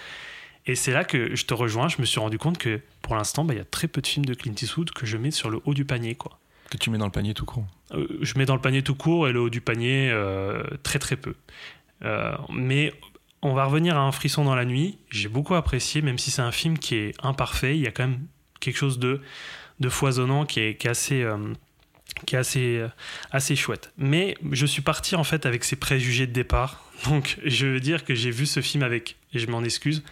Et c'est là que je te rejoins, je me suis rendu compte que pour l'instant, bah, il y a très peu de films de Clint Eastwood que je mets sur le haut du panier. quoi. Que tu mets dans le panier tout court euh, Je mets dans le panier tout court et le haut du panier, euh, très très peu. mais on va revenir à Un frisson dans la nuit. J'ai beaucoup apprécié, même si c'est un film qui est imparfait. Il y a quand même quelque chose de, de foisonnant qui est, assez, euh, qui est assez, euh, assez chouette. Mais je suis parti en fait avec ses préjugés de départ. [LAUGHS] Donc je veux dire que j'ai vu ce film avec, et je m'en excuse,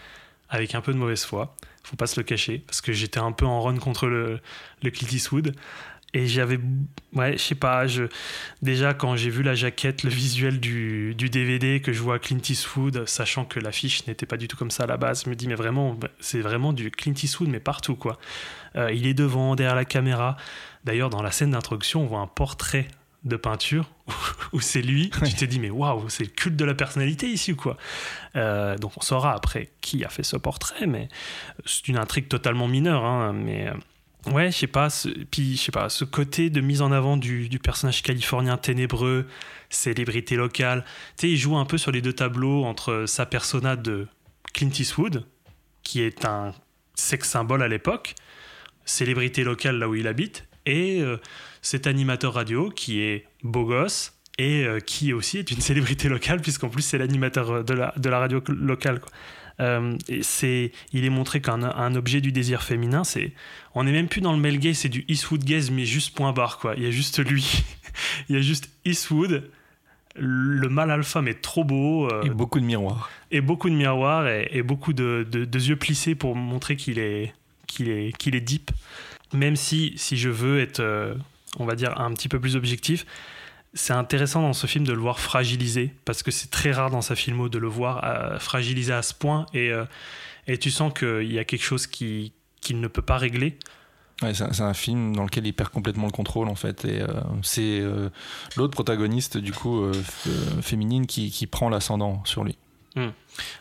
avec un peu de mauvaise foi. Faut pas se le cacher, parce que j'étais un peu en run contre le, le Clint Eastwood. Et j'avais, ouais, je sais pas, déjà quand j'ai vu la jaquette, le visuel du, du, DVD, que je vois Clint Eastwood, sachant que l'affiche n'était pas du tout comme ça à la base, je me dis, mais vraiment, c'est vraiment du Clint Eastwood, mais partout, quoi. Euh, il est devant, derrière la caméra. D'ailleurs, dans la scène d'introduction, on voit un portrait de peinture [LAUGHS] où c'est lui. tu te dis, mais waouh, c'est le culte de la personnalité ici, quoi. Euh, donc on saura après qui a fait ce portrait, mais c'est une intrigue totalement mineure, hein, mais. Euh, Ouais, je sais pas. Ce, puis, je sais pas, ce côté de mise en avant du, personnage californien ténébreux, célébrité locale. Tu sais, il joue un peu sur les deux tableaux entre sa persona de Clint Eastwood, qui est un sex symbole à l'époque, célébrité locale là où il habite, et euh, cet animateur radio qui est beau gosse et euh, qui aussi est une [LAUGHS] célébrité locale, puisqu'en plus c'est l'animateur de la, de la radio locale. Quoi. Euh, c'est, il est montré qu'un un objet du désir féminin, c'est, on n'est même plus dans le male gay, c'est du Eastwood gaze, mais juste point barre, quoi. Il y a juste lui. [LAUGHS] il y a juste Eastwood le mal alpha mais trop beau. euh, Et beaucoup de miroirs. et beaucoup de miroirs et, et beaucoup de, de- de yeux plissés pour montrer qu'il est, qu'il est, qu'il est deep. Même si, si je veux être, euh, on va dire, un petit peu plus objectif, c'est intéressant dans ce film de le voir fragilisé, parce que c'est très rare dans sa filmo de le voir euh, fragilisé à ce point, et, euh, et tu sens qu'il y a quelque chose qui- qu'il ne peut pas régler. Ouais, c'est un- film dans lequel il perd complètement le contrôle en fait. Et euh, c'est l'autre protagoniste du coup féminine qui, qui prend l'ascendant sur lui.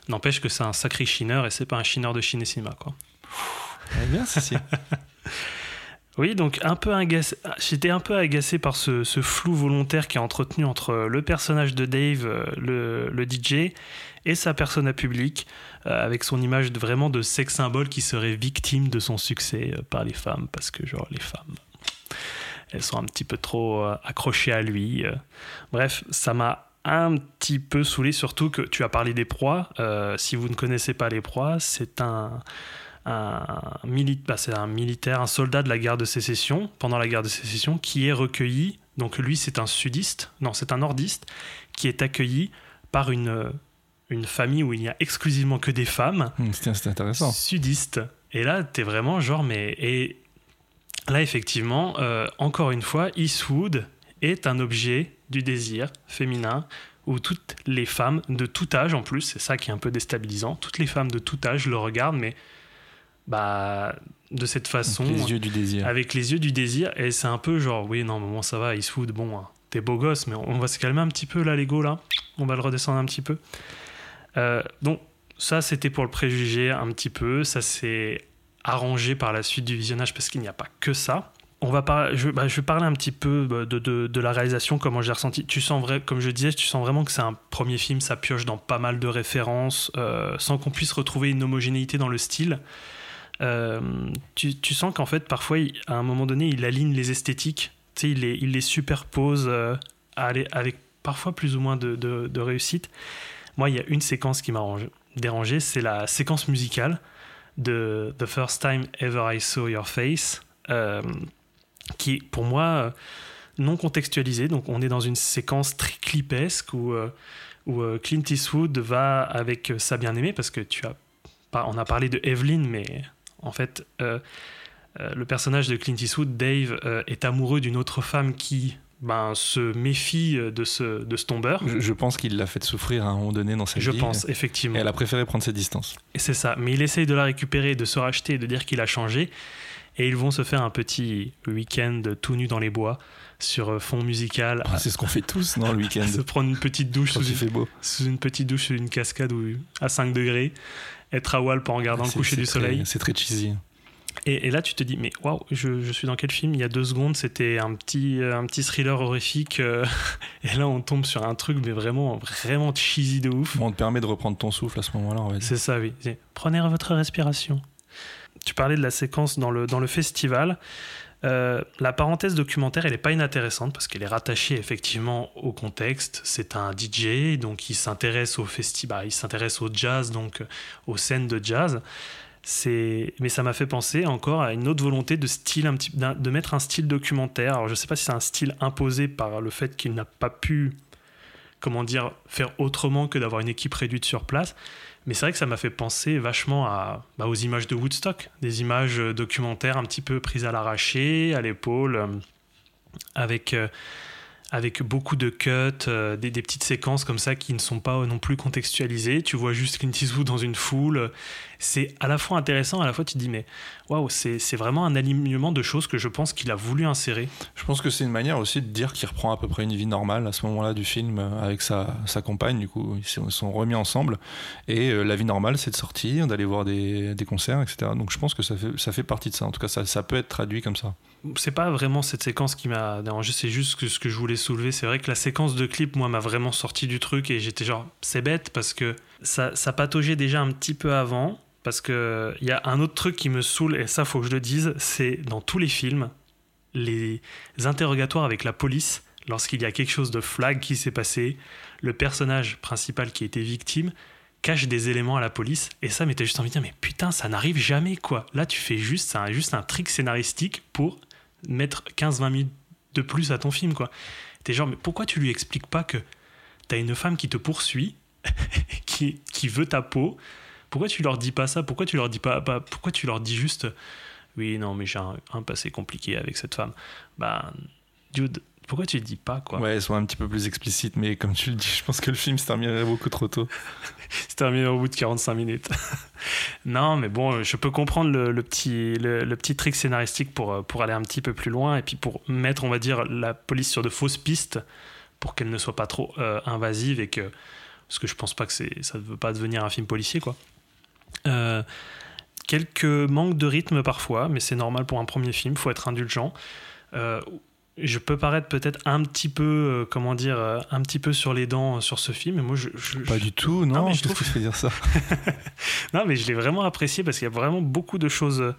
N'empêche que c'est un sacré chineur, et c'est pas un chineur de Chine et cinéma, quoi. Eh bien, si, si. [LAUGHS] Oui, donc un peu agacé, j'étais un peu agacé par ce, flou volontaire qui est entretenu entre le personnage de Dave, euh, le, DJ, et sa persona publique, euh, avec son image vraiment de sex symbole qui serait victime de son succès euh, par les femmes, parce que genre les femmes, elles sont un petit peu trop euh, accrochées à lui. euh. Bref, ça m'a un petit peu saoulé, surtout que tu as parlé des proies. Euh, si vous ne connaissez pas les proies, c'est un un, mili- bah, c'est un militaire, un soldat de la guerre de sécession, pendant la guerre de sécession, qui est recueilli. Donc lui, c'est un sudiste, non, c'est un nordiste, qui est accueilli par une, euh, une famille où il n'y a exclusivement que des femmes c'était intéressant. sudistes. Et là, t'es vraiment genre, mais. Et là, effectivement, euh, encore une fois, Eastwood est un objet du désir féminin où toutes les femmes de tout âge, en plus, c'est ça qui est un peu déstabilisant, toutes les femmes de tout âge le regardent, mais bah, de cette façon, Les yeux du désir. avec les yeux du désir, et c'est un peu genre, oui, non, maman, ça va, Eastwood, bon, hein, t'es beau gosse, mais on va se calmer un petit peu là, l'ego, là, on va le redescendre un petit peu. Euh, donc, ça, c'était pour le préjugé un petit peu, ça s'est arrangé par la suite du visionnage parce qu'il n'y a pas que ça. On va par... je, bah, je vais parler un petit peu bah, de, de- de la réalisation, comment j'ai ressenti. Tu sens vrai, comme je disais, tu sens vraiment que c'est un premier film, ça pioche dans pas mal de références, euh, sans qu'on puisse retrouver une homogénéité dans le style. Euh, tu, tu sens qu'en fait, parfois, à un moment donné, il aligne les esthétiques, il les, il les superpose euh, avec parfois plus ou moins de, de- réussite. Moi, il y a une séquence qui m'a rangé- dérangé, c'est la séquence musicale de The First Time Ever I Saw Your Face, euh, qui est pour moi non contextualisée. Donc, on est dans une séquence très clipesque où, où Clint Eastwood va avec sa bien-aimée, parce que tu as on a parlé de Evelyn, mais en fait, euh, euh, le personnage de Clint Eastwood, Dave, euh, est amoureux d'une autre femme qui ben, se méfie de ce, de ce tombeur. Je, je pense qu'il l'a fait souffrir à un moment donné dans sa Je vie. pense, Et effectivement. elle a préféré prendre ses distances. Et c'est ça. Mais il essaye de la récupérer, de se racheter, de dire qu'il a changé. Et ils vont se faire un petit week-end tout nu dans les bois, sur fond musical, C'est ce qu'on fait tous dans le [LAUGHS] week-end. se prendre une petite douche sous une, fait beau. sous une petite douche, une cascade ou à 5 degrés, être à Walp en regardant le coucher du très- soleil. C'est très cheesy. Et, et là, tu te dis, mais waouh, je, je suis dans quel film? Il y a deux secondes, c'était un petit, euh, un petit thriller horrifique. euh, [LAUGHS] et là, on tombe sur un truc, mais vraiment, vraiment cheesy de ouf. Bon, on te permet de reprendre ton souffle à ce moment-là, va dire. C'est ça, oui. Prenez votre respiration. Tu parlais de la séquence dans le, dans le festival. Euh, la parenthèse documentaire, elle n'est pas inintéressante parce qu'elle est rattachée effectivement au contexte. C'est un DJ, donc il s'intéresse au festival, il s'intéresse au jazz, donc euh, aux scènes de jazz. Mais ça m'a fait penser encore à une autre volonté de mettre un style documentaire. Alors je ne sais pas si c'est un style imposé par le fait qu'il n'a pas pu, comment dire, faire autrement que d'avoir une équipe réduite sur place. Mais c'est vrai que ça m'a fait penser vachement bah, aux images de Woodstock, des images euh, documentaires un petit peu prises à l'arraché, à l'épaule, euh, avec, euh, avec beaucoup de cuts, des, des petites séquences comme ça qui ne sont pas non plus contextualisées. Tu vois juste Clint Eastwood dans une foule. C'est à la fois intéressant, à la fois tu te dis, mais waouh, c'est vraiment un alignement de choses que je pense qu'il a voulu insérer. Je pense que c'est une manière aussi de dire qu'il reprend à peu près une vie normale à ce moment-là du film euh, avec sa, sa compagne. Du coup, ils sont- remis ensemble. Et euh, la vie normale, c'est de sortir, d'aller voir des, des concerts, etc. Donc je pense que ça fait, ça fait partie de ça. En tout cas, ça, ça peut être traduit comme ça. c'est pas vraiment cette séquence qui m'a dérangé, c'est juste que ce que je voulais soulever. C'est vrai que la séquence de clip, moi, m'a vraiment sorti du truc et j'étais genre, c'est bête parce que ça, ça pataugeait déjà un petit peu avant. Parce que il y a un autre truc qui me saoule, et ça, faut que je le dise, c'est dans tous les films, les interrogatoires avec la police, lorsqu'il y a quelque chose de flag qui s'est passé, le personnage principal qui était victime cache des éléments à la police et ça m'était juste envie de dire mais putain ça n'arrive jamais quoi là tu fais juste un- juste trick scénaristique pour mettre 15-20 minutes de plus à ton film quoi t'es genre mais pourquoi tu lui expliques pas que t'as une femme qui te poursuit, [LAUGHS] qui veut ta peau. Pourquoi tu leur dis pas ça? Pourquoi tu leur dis pas, pas- Pourquoi tu leur dis juste oui, non, mais j'ai un, un passé compliqué avec cette femme? Bah, dude, pourquoi tu le dis pas quoi? Ouais, soit un petit peu plus explicite, mais comme tu le dis, je pense que le film se terminerait beaucoup trop tôt. [LAUGHS] C'est terminé au bout de 45 minutes. [LAUGHS] non, mais bon, je peux comprendre le, le petit, le, le petit trick scénaristique pour, pour aller un petit peu plus loin et puis pour mettre, on va dire, la police sur de fausses pistes pour qu'elle ne soit pas trop euh, invasive et que. Parce que je pense pas que c'est, ça ne veut pas devenir un film policier, quoi. Euh, quelques manques de rythme parfois, mais c'est normal pour un premier film, faut être indulgent. Euh, je peux paraître peut-être un petit peu, euh, comment dire, euh, un petit peu sur les dents sur ce film, mais moi je, je- Pas du tout, non, Non, mais je trouve- que je fais dire ça [LAUGHS] non, mais je l'ai vraiment apprécié parce qu'il y a vraiment beaucoup de choses,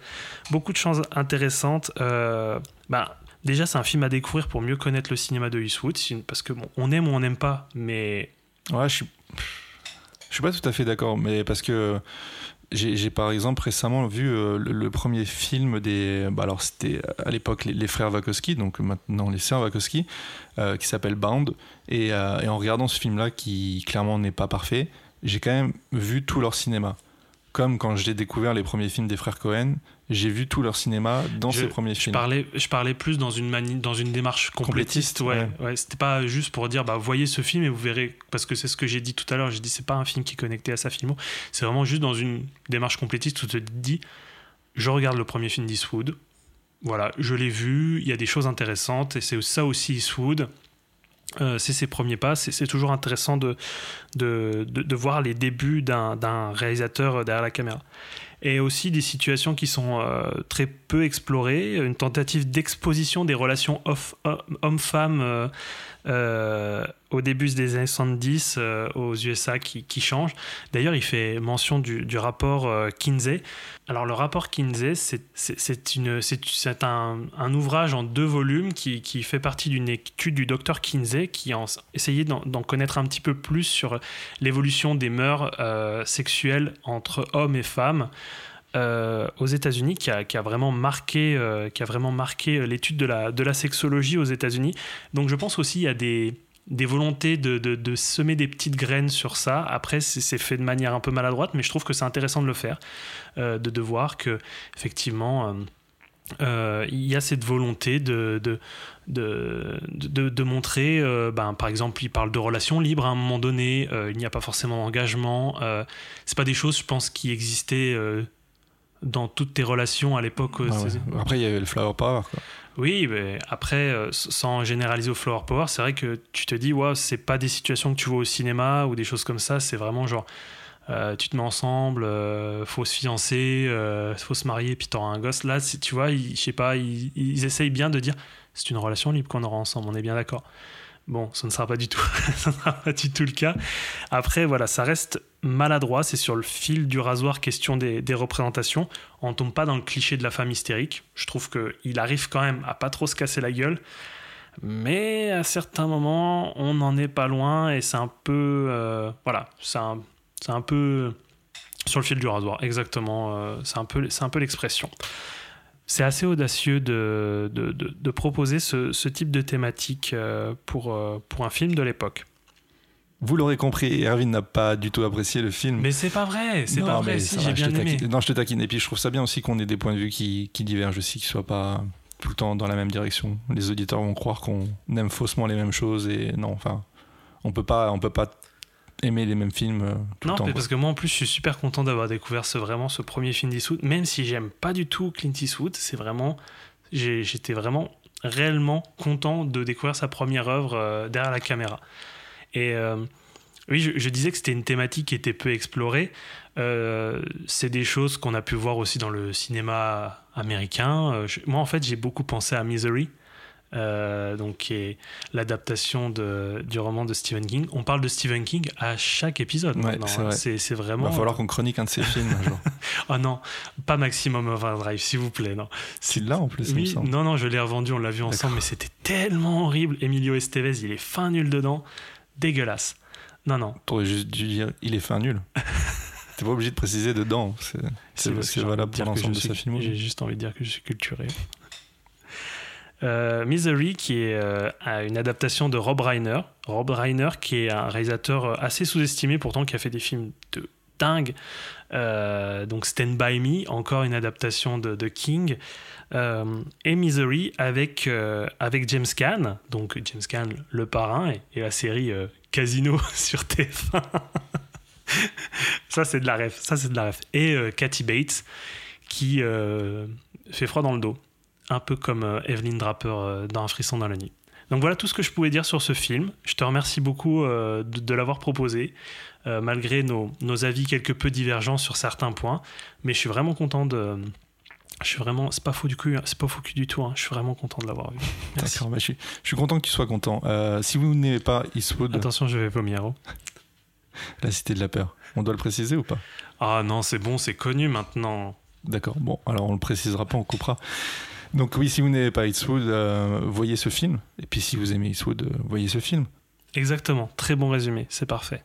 beaucoup de choses intéressantes. Euh, bah, déjà, c'est un film à découvrir pour mieux connaître le cinéma de Eastwood, parce que bon, on aime ou on n'aime pas, mais Ouais, je suis, je suis pas tout à fait d'accord, mais parce que j'ai par exemple récemment vu euh, le, premier film des. Bah alors c'était à l'époque les, les frères Wachowski, donc maintenant les sœurs Wachowski, euh, qui s'appelle Bound. Et, euh, et en regardant ce film-là, qui clairement n'est pas parfait, j'ai quand même vu tout leur cinéma. Comme quand j'ai découvert les premiers films des frères Cohen, j'ai vu tout leur cinéma dans Je- ces premiers je films. parlais, je parlais plus dans une, mani- dans une démarche complétiste. Complétiste, ouais, ouais. ouais. C'était pas juste pour dire, bah, voyez ce film et vous verrez, parce que c'est ce que j'ai dit tout à l'heure. J'ai dit, c'est pas un film qui est connecté à sa filmo. C'est vraiment juste dans une démarche complétiste où tu te dis, je regarde le premier film d'Eastwood. Voilà, je l'ai vu, il y a des choses intéressantes et c'est ça aussi Eastwood. Euh, c'est ses premiers pas. C'est toujours intéressant de, de, de, de voir les débuts d'un d'un réalisateur derrière la caméra. Et aussi des situations qui sont euh, très peu explorées, une tentative d'exposition des relations homme-femme euh, au début des années 70 euh, aux USA qui, qui change. D'ailleurs, il fait mention du, du rapport euh, Kinsey. Alors, le rapport Kinsey, c'est- un, un ouvrage en deux volumes qui, qui fait partie d'une étude du docteur Kinsey qui a essayé d'en d'en connaître un petit peu plus sur l'évolution des mœurs euh, sexuelles entre hommes et femmes. Euh, aux États-Unis, qui a, vraiment marqué, euh, marqué euh, l'étude de la, de la sexologie aux États-Unis. Donc je pense aussi a des, des volontés de, de- semer des petites graines sur ça. Après, c'est fait de manière un peu maladroite, mais je trouve que c'est intéressant de le faire, de, de voir que effectivement. il y a cette volonté de, de, de, de, montrer, ben, par exemple, il parle de relations libres à un moment donné, il n'y a pas forcément d'engagement. C'est pas des choses, je pense, qui existaient dans toutes tes relations à l'époque. Ah ouais. Après, il y avait le Flower Power. Quoi. oui, mais après, euh, sans généraliser au Flower Power, c'est vrai que tu te dis, ouais, c'est pas des situations que tu vois au cinéma ou des choses comme ça, c'est vraiment genre, euh, tu te mets ensemble, euh, faut se fiancer, euh, faut se marier, puis t'auras un gosse. Là, tu vois, ils- je sais pas, ils, ils essayent bien de dire, c'est une relation libre qu'on aura ensemble, on est bien d'accord. Bon, ça ne sera pas du tout, [LAUGHS] ça ne sera pas du tout le cas. Après, voilà, ça reste maladroit, c'est sur le fil du rasoir question des, représentations. On tombe pas dans le cliché de la femme hystérique. Je trouve qu'il arrive quand même à pas trop se casser la gueule. Mais à certains moments, on n'en est pas loin et c'est un peu. euh, voilà, c'est un, un peu sur le fil du rasoir, exactement. euh, c'est un peu, un peu l'expression. C'est assez audacieux de, de, de- de proposer ce, ce type de thématique euh, pour, euh, pour un film de l'époque. Vous l'aurez compris, Erwin n'a pas du tout apprécié le film. Mais c'est pas vrai, c'est pas vrai. Si, j'ai bien aimé. taquine. Non, je te taquine. Et puis je trouve ça bien aussi qu'on ait des points de vue qui, qui divergent aussi, qui soient pas tout le temps dans la même direction. Les auditeurs vont croire qu'on aime faussement les mêmes choses et non, enfin, on peut pas, on peut pas aimer les mêmes films euh, tout Non, le temps. quoi. parce que moi en plus je suis super content d'avoir découvert ce, vraiment ce premier film d'Eastwood, même si j'aime pas du tout Clint Eastwood, c'est vraiment, j'étais vraiment réellement content de découvrir sa première œuvre euh, derrière la caméra. Et euh, oui, je, je disais que c'était une thématique qui était peu explorée. Euh, c'est des choses qu'on a pu voir aussi dans le cinéma américain. Euh, je- moi en fait j'ai beaucoup pensé à Misery. Euh, donc qui est l'adaptation du roman de Stephen King. On parle de Stephen King à chaque épisode. Ouais, maintenant, c'est hein. vrai. C'est c'est Il vraiment. va falloir qu'on chronique un de ces films un jour. Oh [LAUGHS] non, pas Maximum Overdrive, s'il vous plaît. Non. C'est là en plus, il me Oui, semble. non, non, je l'ai revendu, on l'a vu ensemble, mais c'était tellement horrible. Emilio Estevez, il est fin nul dedans. Dégueulasse. Non, non. T'aurais juste dû dire, il est fin nul. [LAUGHS] T'es pas obligé de préciser dedans. C'est valable pour l'ensemble de sa filmographie. J'ai juste envie de dire que je suis culturé. Euh, Misery, qui est euh, une adaptation de Rob Reiner. Rob Reiner, qui est un réalisateur assez sous-estimé, pourtant qui a fait des films de dingue. Euh, donc Stand By Me, encore une adaptation de, King. et Misery avec, James Caan, donc James Caan, le parrain, et, la série Casino [LAUGHS] sur TF1. ça, c'est de la ref. Ça, c'est de la ref. Et Kathy Bates, qui fait froid dans le dos un peu comme euh, Evelyn Draper euh, dans Un frisson dans la nuit. Donc voilà tout ce que je pouvais dire sur ce film. Je te remercie beaucoup euh, de, l'avoir proposé, malgré nos, avis quelque peu divergents sur certains points. Mais je suis vraiment content de. Je suis vraiment. C'est pas faux du cul, hein. c'est pas faux du tout. Hein. Je suis vraiment content de l'avoir vu. [LAUGHS] D'accord, bah, je, suis, je, suis, content que tu sois content. si vous n'aimez pas Eastwood. Attention, je vais vomir. Oh. [LAUGHS] La cité de la peur. On doit le préciser ou pas? Ah non, c'est bon, c'est connu maintenant. D'accord, bon, alors on le précisera pas, on coupera. Donc oui, si vous n'aimez pas Eastwood, euh, voyez ce film. Et puis si vous aimez Eastwood, euh, voyez ce film. Exactement, très bon résumé, c'est parfait.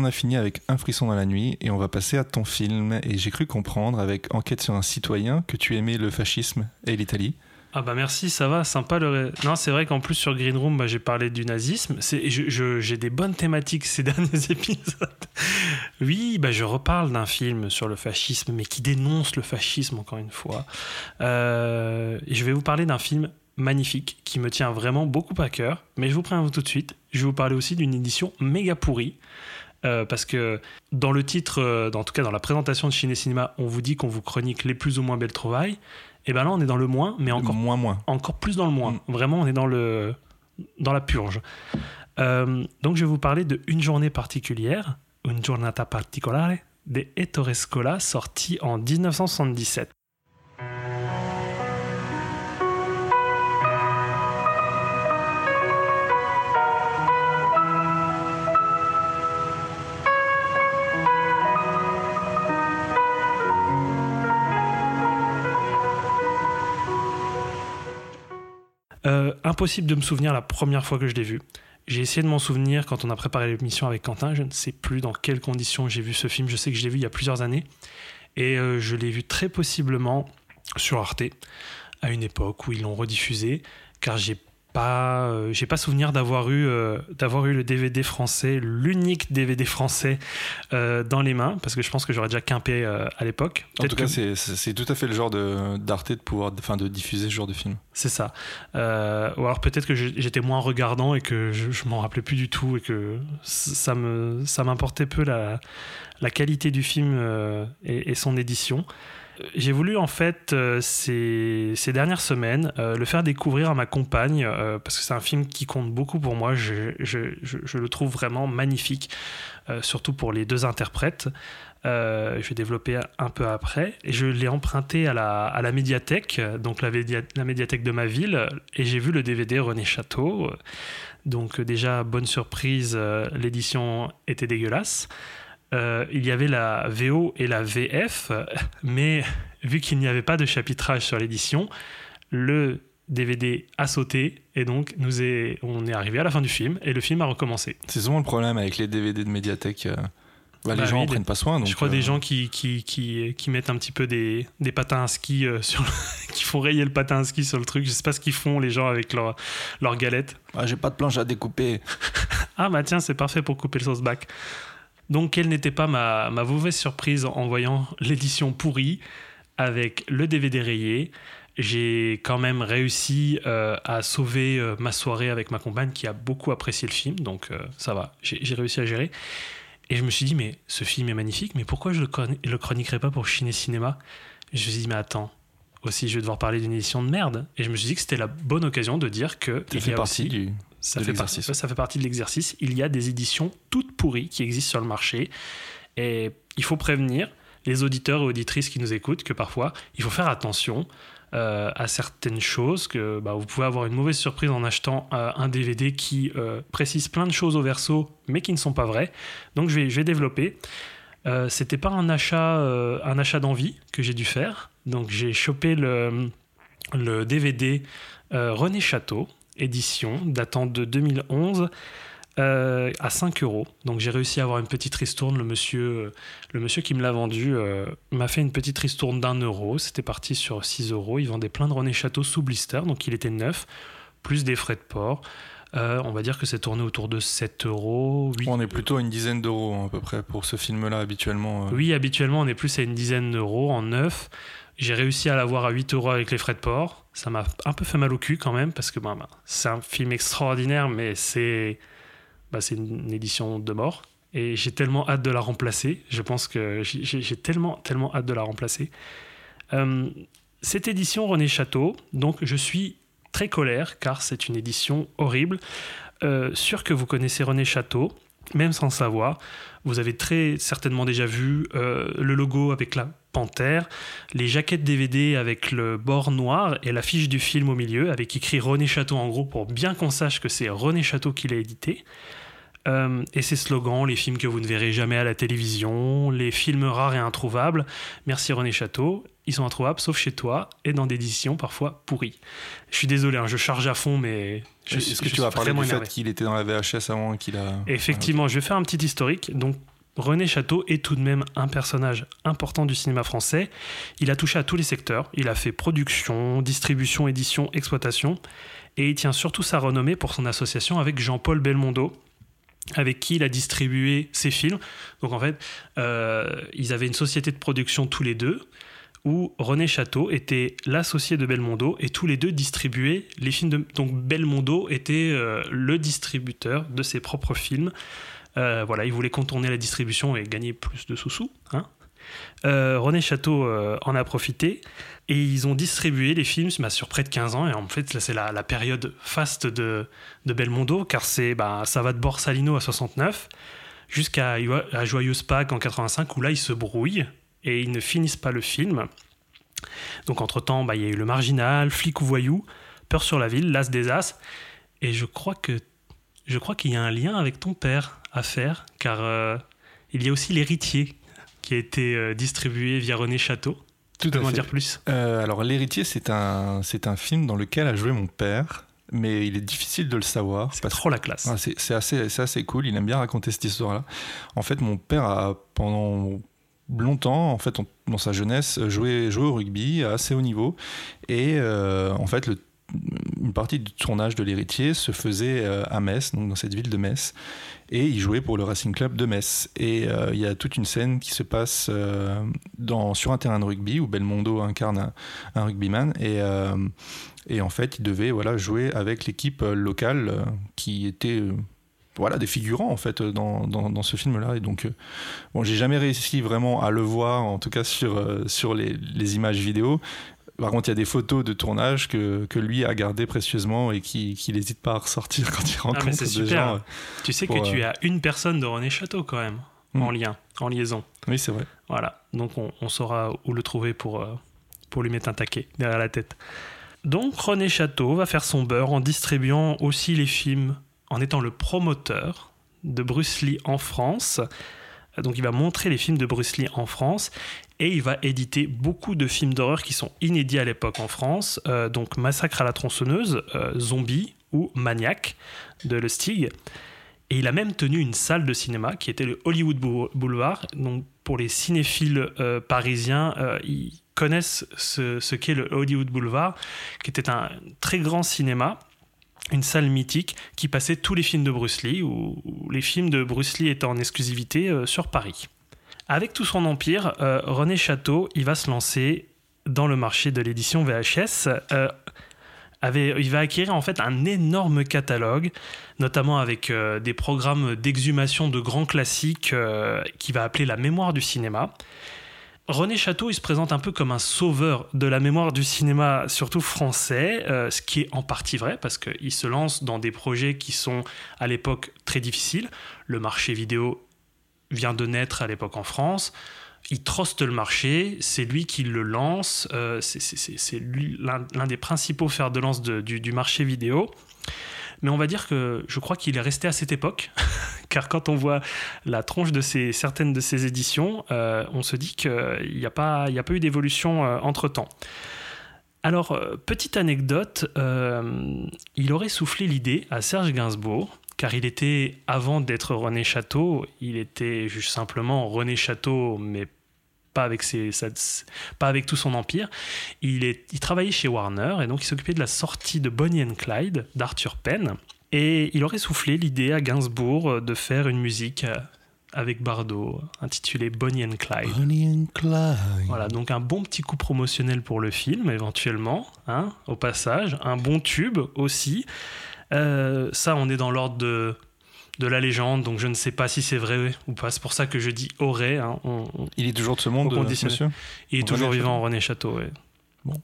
En a fini avec Un frisson dans la nuit et on va passer à ton film. Et j'ai cru comprendre avec Enquête sur un citoyen que tu aimais le fascisme et l'Italie. Ah bah merci, ça va, sympa. Le... Non, c'est vrai qu'en plus sur Green Room, bah, j'ai parlé du nazisme. J'ai des bonnes thématiques ces [LAUGHS] derniers épisodes. oui, bah, je reparle d'un film sur le fascisme, mais qui dénonce le fascisme encore une fois. Euh, je vais vous parler d'un film magnifique qui me tient vraiment beaucoup à cœur. Mais je vous préviens tout de suite, je vais vous parler aussi d'une édition méga pourrie. Euh, parce que dans le titre, euh, en tout cas dans la présentation de Ciné Cinéma, on vous dit qu'on vous chronique les plus ou moins belles trouvailles. Et ben là, on est dans le moins, mais encore moins, moins. encore plus dans le moins. Mm. Vraiment, on est dans le dans la purge. Euh, donc, je vais vous parler de Une journée particulière, Une giornata particolare, de Ettore Scola, sorti en 1977. Impossible de me souvenir la première fois que je l'ai vu. J'ai essayé de m'en souvenir quand on a préparé l'émission avec Quentin. Je ne sais plus dans quelles conditions j'ai vu ce film. Je sais que je l'ai vu il y a plusieurs années. Et euh, je l'ai vu très possiblement sur Arte, à une époque où ils l'ont rediffusé, car j'ai pas, euh, j'ai pas souvenir d'avoir eu, euh, d'avoir eu le DVD français, l'unique DVD français euh, dans les mains, parce que je pense que j'aurais déjà quimpé à l'époque. En tout cas, c'est tout à fait le genre d'Arte de, pouvoir, enfin, de diffuser ce genre de film. C'est ça. ou alors peut-être que j'étais moins regardant et que je, je m'en rappelais plus du tout et que ça me, ça m'importait peu la, la qualité du film et, et son édition j'ai voulu en fait euh, ces, dernières semaines euh, le faire découvrir à ma compagne euh, parce que c'est un film qui compte beaucoup pour moi. Je, le trouve vraiment magnifique, surtout pour les deux interprètes. je vais développer un peu après. Et je l'ai emprunté à la, à la médiathèque, donc la, la, médiathèque de ma ville, et j'ai vu le DVD René Château. Donc déjà, bonne surprise, l'édition était dégueulasse. Euh, il y avait la VO et la VF, mais vu qu'il n'y avait pas de chapitrage sur l'édition, le DVD a sauté et donc nous est, on est arrivé à la fin du film et le film a recommencé. C'est souvent le problème avec les DVD de médiathèque. Euh, bah, les bah gens en prennent pas soin. je crois des euh, gens qui, qui, qui, qui, mettent un petit peu des, des patins à ski [LAUGHS] sur qui font rayer le patin à ski sur le truc. Je sais pas ce qu'ils font les gens avec leur, leur galette. Ah, j'ai pas de planche à découper. [LAUGHS] ah bah tiens, c'est parfait pour couper le sauce back. Donc, quelle n'était pas ma, mauvaise surprise en voyant l'édition pourrie avec le DVD rayé j'ai quand même réussi euh, à sauver euh, ma soirée avec ma compagne qui a beaucoup apprécié le film, donc euh, ça va, j'ai réussi à gérer. Et je me suis dit, mais ce film est magnifique, mais pourquoi je le, le chroniquerai pas pour Ciné Cinéma? Je me suis dit, mais attends, aussi je vais devoir parler d'une édition de merde. Et je me suis dit que c'était la bonne occasion de dire que il y a aussi, du, ça, fait partie, ça fait partie de l'exercice. Il y a des éditions toutes pourries qui existent sur le marché. Et il faut prévenir les auditeurs et auditrices qui nous écoutent que parfois, il faut faire attention euh, à certaines choses, que bah, vous pouvez avoir une mauvaise surprise en achetant euh, un DVD qui euh, précise plein de choses au verso, mais qui ne sont pas vraies. Donc je vais, je vais développer. C'était pas un achat, un achat d'envie que j'ai dû faire. Donc j'ai chopé le, le DVD René Château, édition, datant de 2011. euh, à 5 euros. Donc j'ai réussi à avoir une petite ristourne. Le monsieur, le monsieur qui me l'a vendu euh, m'a fait une petite ristourne d'un euro. C'était parti sur 6 euros. Il vendait plein de René Château sous blister, donc il était neuf, plus des frais de port. Euh, on va dire que c'est tourné autour de 7 euros. 8 On est plutôt à une dizaine d'euros hein, à peu près pour ce film-là habituellement. euh. Oui, habituellement, on est plus à une dizaine d'euros en neuf. J'ai réussi à l'avoir à 8 euros avec les frais de port. Ça m'a un peu fait mal au cul quand même, parce que bah, bah, c'est un film extraordinaire, mais c'est bah, une édition de mort. Et j'ai tellement hâte de la remplacer. Je pense que j'ai- tellement, tellement hâte de la remplacer. Euh, cette édition René Château, donc je suis très colère, car c'est une édition horrible. Euh, sûr que vous connaissez René Château, même sans savoir. Vous avez très certainement déjà vu euh, le logo avec la panthère, les jaquettes DVD avec le bord noir et l'affiche du film au milieu avec écrit René Château en gros pour bien qu'on sache que c'est René Château qui l'a édité. Euh, et ses slogans, les films que vous ne verrez jamais à la télévision, les films rares et introuvables. Merci René Château. Ils sont introuvables sauf chez toi et dans des éditions parfois pourries. Je suis désolé, hein, je charge à fond, mais je, Est-ce que je tu vas parler du énervé. fait qu'il était dans la VHS avant qu'il a. Effectivement, je vais faire un petit historique. Donc, René Château est tout de même un personnage important du cinéma français. Il a touché à tous les secteurs. Il a fait production, distribution, édition, exploitation. Et il tient surtout sa renommée pour son association avec Jean-Paul Belmondo, avec qui il a distribué ses films. Donc, en fait, euh, ils avaient une société de production tous les deux où René Château était l'associé de Belmondo et tous les deux distribuaient les films de... Donc Belmondo était euh, le distributeur de ses propres films. Euh, voilà, il voulait contourner la distribution et gagner plus de sous-sous. Hein Euh, René Château euh, en a profité et ils ont distribué les films bah, sur près de 15 ans. Et en fait, c'est la, la période faste de, de Belmondo car c'est, bah, ça va de Borsalino à 69 jusqu'à à Joyeuse Pâques en 85 où là, ils se brouillent et ils ne finissent pas le film. Donc entre-temps, bah, il y a eu Le Marginal, Flic ou Voyou, Peur sur la ville, L'As des As. Et je crois que je crois qu'il y a un lien avec ton père à faire, car euh, il y a aussi L'Héritier qui a été euh, distribué via René Château. Tout à fait. dire plus? Euh, alors, L'Héritier, c'est un, c'est un film dans lequel a joué mon père, mais il est difficile de le savoir. C'est trop la classe. Ah, c'est assez, c'est assez cool. Il aime bien raconter cette histoire-là. En fait, mon père a pendant longtemps, en fait, en- dans sa jeunesse, joué, joué au rugby à assez haut niveau. Et en fait, le- une partie du tournage de l'héritier se faisait euh, à Metz, donc dans cette ville de Metz. Et il jouait pour le Racing Club de Metz. Et euh, il y a toute une scène qui se passe euh, sur un terrain de rugby où Belmondo incarne un, rugbyman. Et, en fait, il devait voilà, jouer avec l'équipe locale qui était voilà, des figurants en fait dans, ce film-là. Et donc, bon, j'ai jamais réussi vraiment à le voir, en tout cas sur, les images vidéo. Par contre, il y a des photos de tournage que, que lui a gardées précieusement et qui qu'il n'hésite pas à ressortir [LAUGHS] quand il rencontre Ah, des super. gens. euh. Tu sais pour, que tu euh, as une personne de René Château quand même, Hmm. en lien, en liaison. Oui, c'est vrai. Voilà, donc on, on saura où le trouver pour, euh, pour lui mettre un taquet derrière la tête. Donc René Château va faire son beurre en distribuant aussi les films, en étant le promoteur de Bruce Lee en France. Donc il va montrer les films de Bruce Lee en France et il va éditer beaucoup de films d'horreur qui sont inédits à l'époque en France. Euh, donc Massacre à la tronçonneuse, euh, Zombie ou Maniac de Le Stig. Et il a même tenu une salle de cinéma qui était le Hollywood Bou- Boulevard. Donc pour les cinéphiles euh, parisiens, ils connaissent ce, qu'est le Hollywood Boulevard, qui était un très grand cinéma, une salle mythique qui passait tous les films de Bruce Lee, ou les films de Bruce Lee étaient en exclusivité sur Paris. Avec tout son empire, euh, René Château, il va se lancer dans le marché de l'édition VHS. euh, il va acquérir en fait un énorme catalogue, notamment avec euh, des programmes d'exhumation de grands classiques qu'il va appeler la mémoire du cinéma. René Château, il se présente un peu comme un sauveur de la mémoire du cinéma, surtout français, ce qui est en partie vrai parce qu'il se lance dans des projets qui sont à l'époque très difficiles. Le marché vidéo vient de naître à l'époque en France. Il troste le marché, c'est lui qui le lance, euh, c'est- l'un des principaux fers de lance du, marché vidéo. Mais on va dire que je crois qu'il est resté à cette époque, [LAUGHS] car quand on voit la tronche de certaines de ces éditions, euh, on se dit qu'il n'y a, pas, eu d'évolution euh, entre-temps. Alors, petite anecdote, il aurait soufflé l'idée à Serge Gainsbourg, car il était, avant d'être René Château, il était juste simplement René Château, mais pas avec, ses, pas avec tout son empire. Il, est, il travaillait chez Warner, et donc il s'occupait de la sortie de Bonnie and Clyde d'Arthur Penn. Et il aurait soufflé l'idée à Gainsbourg de faire une musique euh, avec Bardot, intitulée Bonnie and Clyde. Bonnie and Clyde. Voilà, donc un bon petit coup promotionnel pour le film, éventuellement, hein, au passage. Un bon tube aussi. Euh, ça, on est dans l'ordre de, de la légende, donc je ne sais pas si c'est vrai ou pas. C'est pour ça que je dis aurait. Hein. il est toujours de ce monde, monsieur Il est toujours vivant, René Château. Ouais. Bon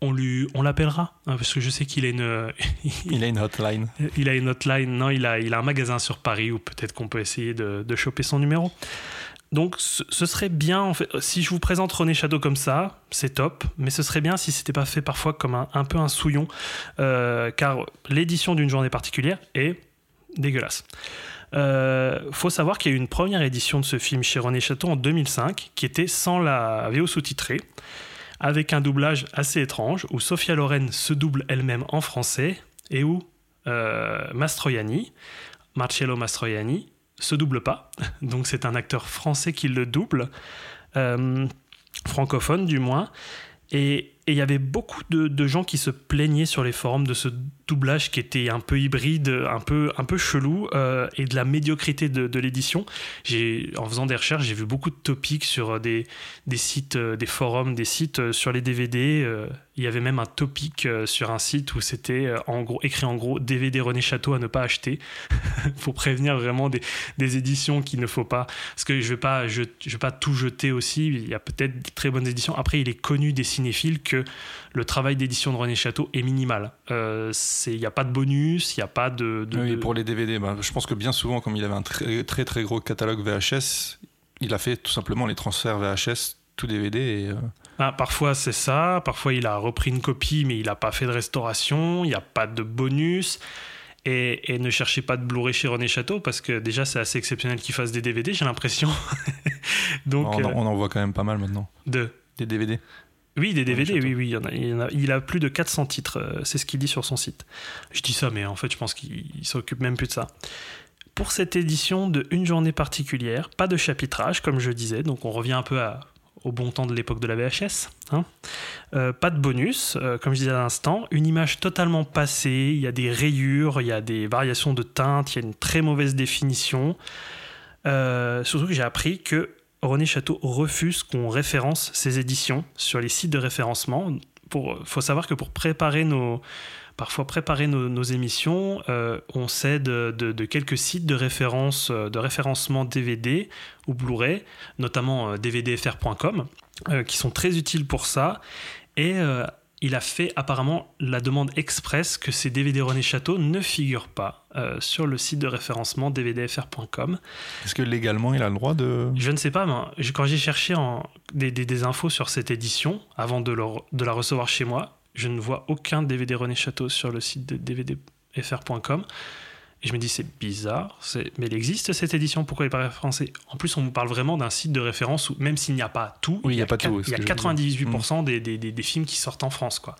on lui, on l'appellera hein, parce que je sais qu'il a une, [LAUGHS] il a une hotline. Il a une hotline. Non, il a, il a un magasin sur Paris où peut-être qu'on peut essayer de, de, choper son numéro. Donc, ce, serait bien, si je vous présente René Château comme ça, c'est top, mais ce serait bien si c'était pas fait parfois comme un, un peu un souillon, euh, car l'édition d'une journée particulière est dégueulasse. Euh, faut savoir qu'il y a eu une première édition de ce film chez René Château en 2005, qui était sans la VO sous-titrée avec un doublage assez étrange où Sophia Loren se double elle-même en français et où euh, Mastroianni, Marcello Mastroianni, se double pas. [LAUGHS] Donc c'est un acteur français qui le double, euh, francophone du moins. Et il y avait beaucoup de, gens qui se plaignaient sur les forums de ce doublage qui était un peu hybride, un peu, un peu chelou, euh, et de la médiocrité de, de l'édition. En faisant des recherches, j'ai vu beaucoup de topics sur des, des sites, euh, des forums, des sites euh, sur les DVD. Il y avait même un topic sur un site où c'était écrit en gros DVD René Château à ne pas acheter. [LAUGHS] faut prévenir vraiment des, des éditions qu'il ne faut pas. Parce que je ne vais, pas, je, vais pas tout jeter aussi. Il y a peut-être de très bonnes éditions. Après, il est connu des cinéphiles que le travail d'édition de René Château est minimal. Euh, il n'y a pas de bonus, il n'y a pas de, Oui, pour les DVD, bah, je pense que bien souvent, comme il avait un très très, très gros catalogue VHS, il a fait tout simplement les transferts VHS tout DVD et, euh, ah, parfois c'est ça, parfois il a repris une copie mais il n'a pas fait de restauration, il n'y a pas de bonus. Et, ne cherchez pas de Blu-ray chez René Château parce que déjà c'est assez exceptionnel qu'il fasse des DVD, j'ai l'impression. [LAUGHS] Donc on, on, en voit quand même pas mal maintenant. De des DVD. Oui, des DVD, oui, oui. Il, a, il, a, plus de 400 titres, euh, c'est ce qu'il dit sur son site. Je dis ça, mais en fait, je pense qu'il s'occupe même plus de ça. Pour cette édition de Une journée particulière, pas de chapitrage, comme je disais, donc on revient un peu au bon temps de l'époque de la VHS. Hein. Euh, pas de bonus, euh, comme je disais à l'instant, une image totalement passée, il y a des rayures, il y a des variations de teintes, il y a une très mauvaise définition. surtout que j'ai appris que René Château refuse qu'on référence ses éditions sur les sites de référencement. Il faut savoir que pour préparer nos, parfois préparer nos, émissions, euh, on s'aide de, quelques sites de référence, euh, de référencement DVD ou Blu-ray, notamment euh, dvdfr.com, qui sont très utiles pour ça. Il a fait apparemment la demande express que ces DVD René Château ne figurent pas euh, sur le site de référencement dvdfr.com. Est-ce que légalement il a le droit de... Je ne sais pas, mais quand j'ai cherché en, des, infos sur cette édition, avant de, de la recevoir chez moi, je ne vois aucun DVD René Château sur le site de dvdfr.com. Et je me dis, c'est bizarre, mais il existe cette édition, pourquoi il pas référencé En plus, on vous parle vraiment d'un site de référence où, même s'il n'y a pas tout, il, y a, pas tout, il y a 98% des, des, des, films qui sortent en France, quoi.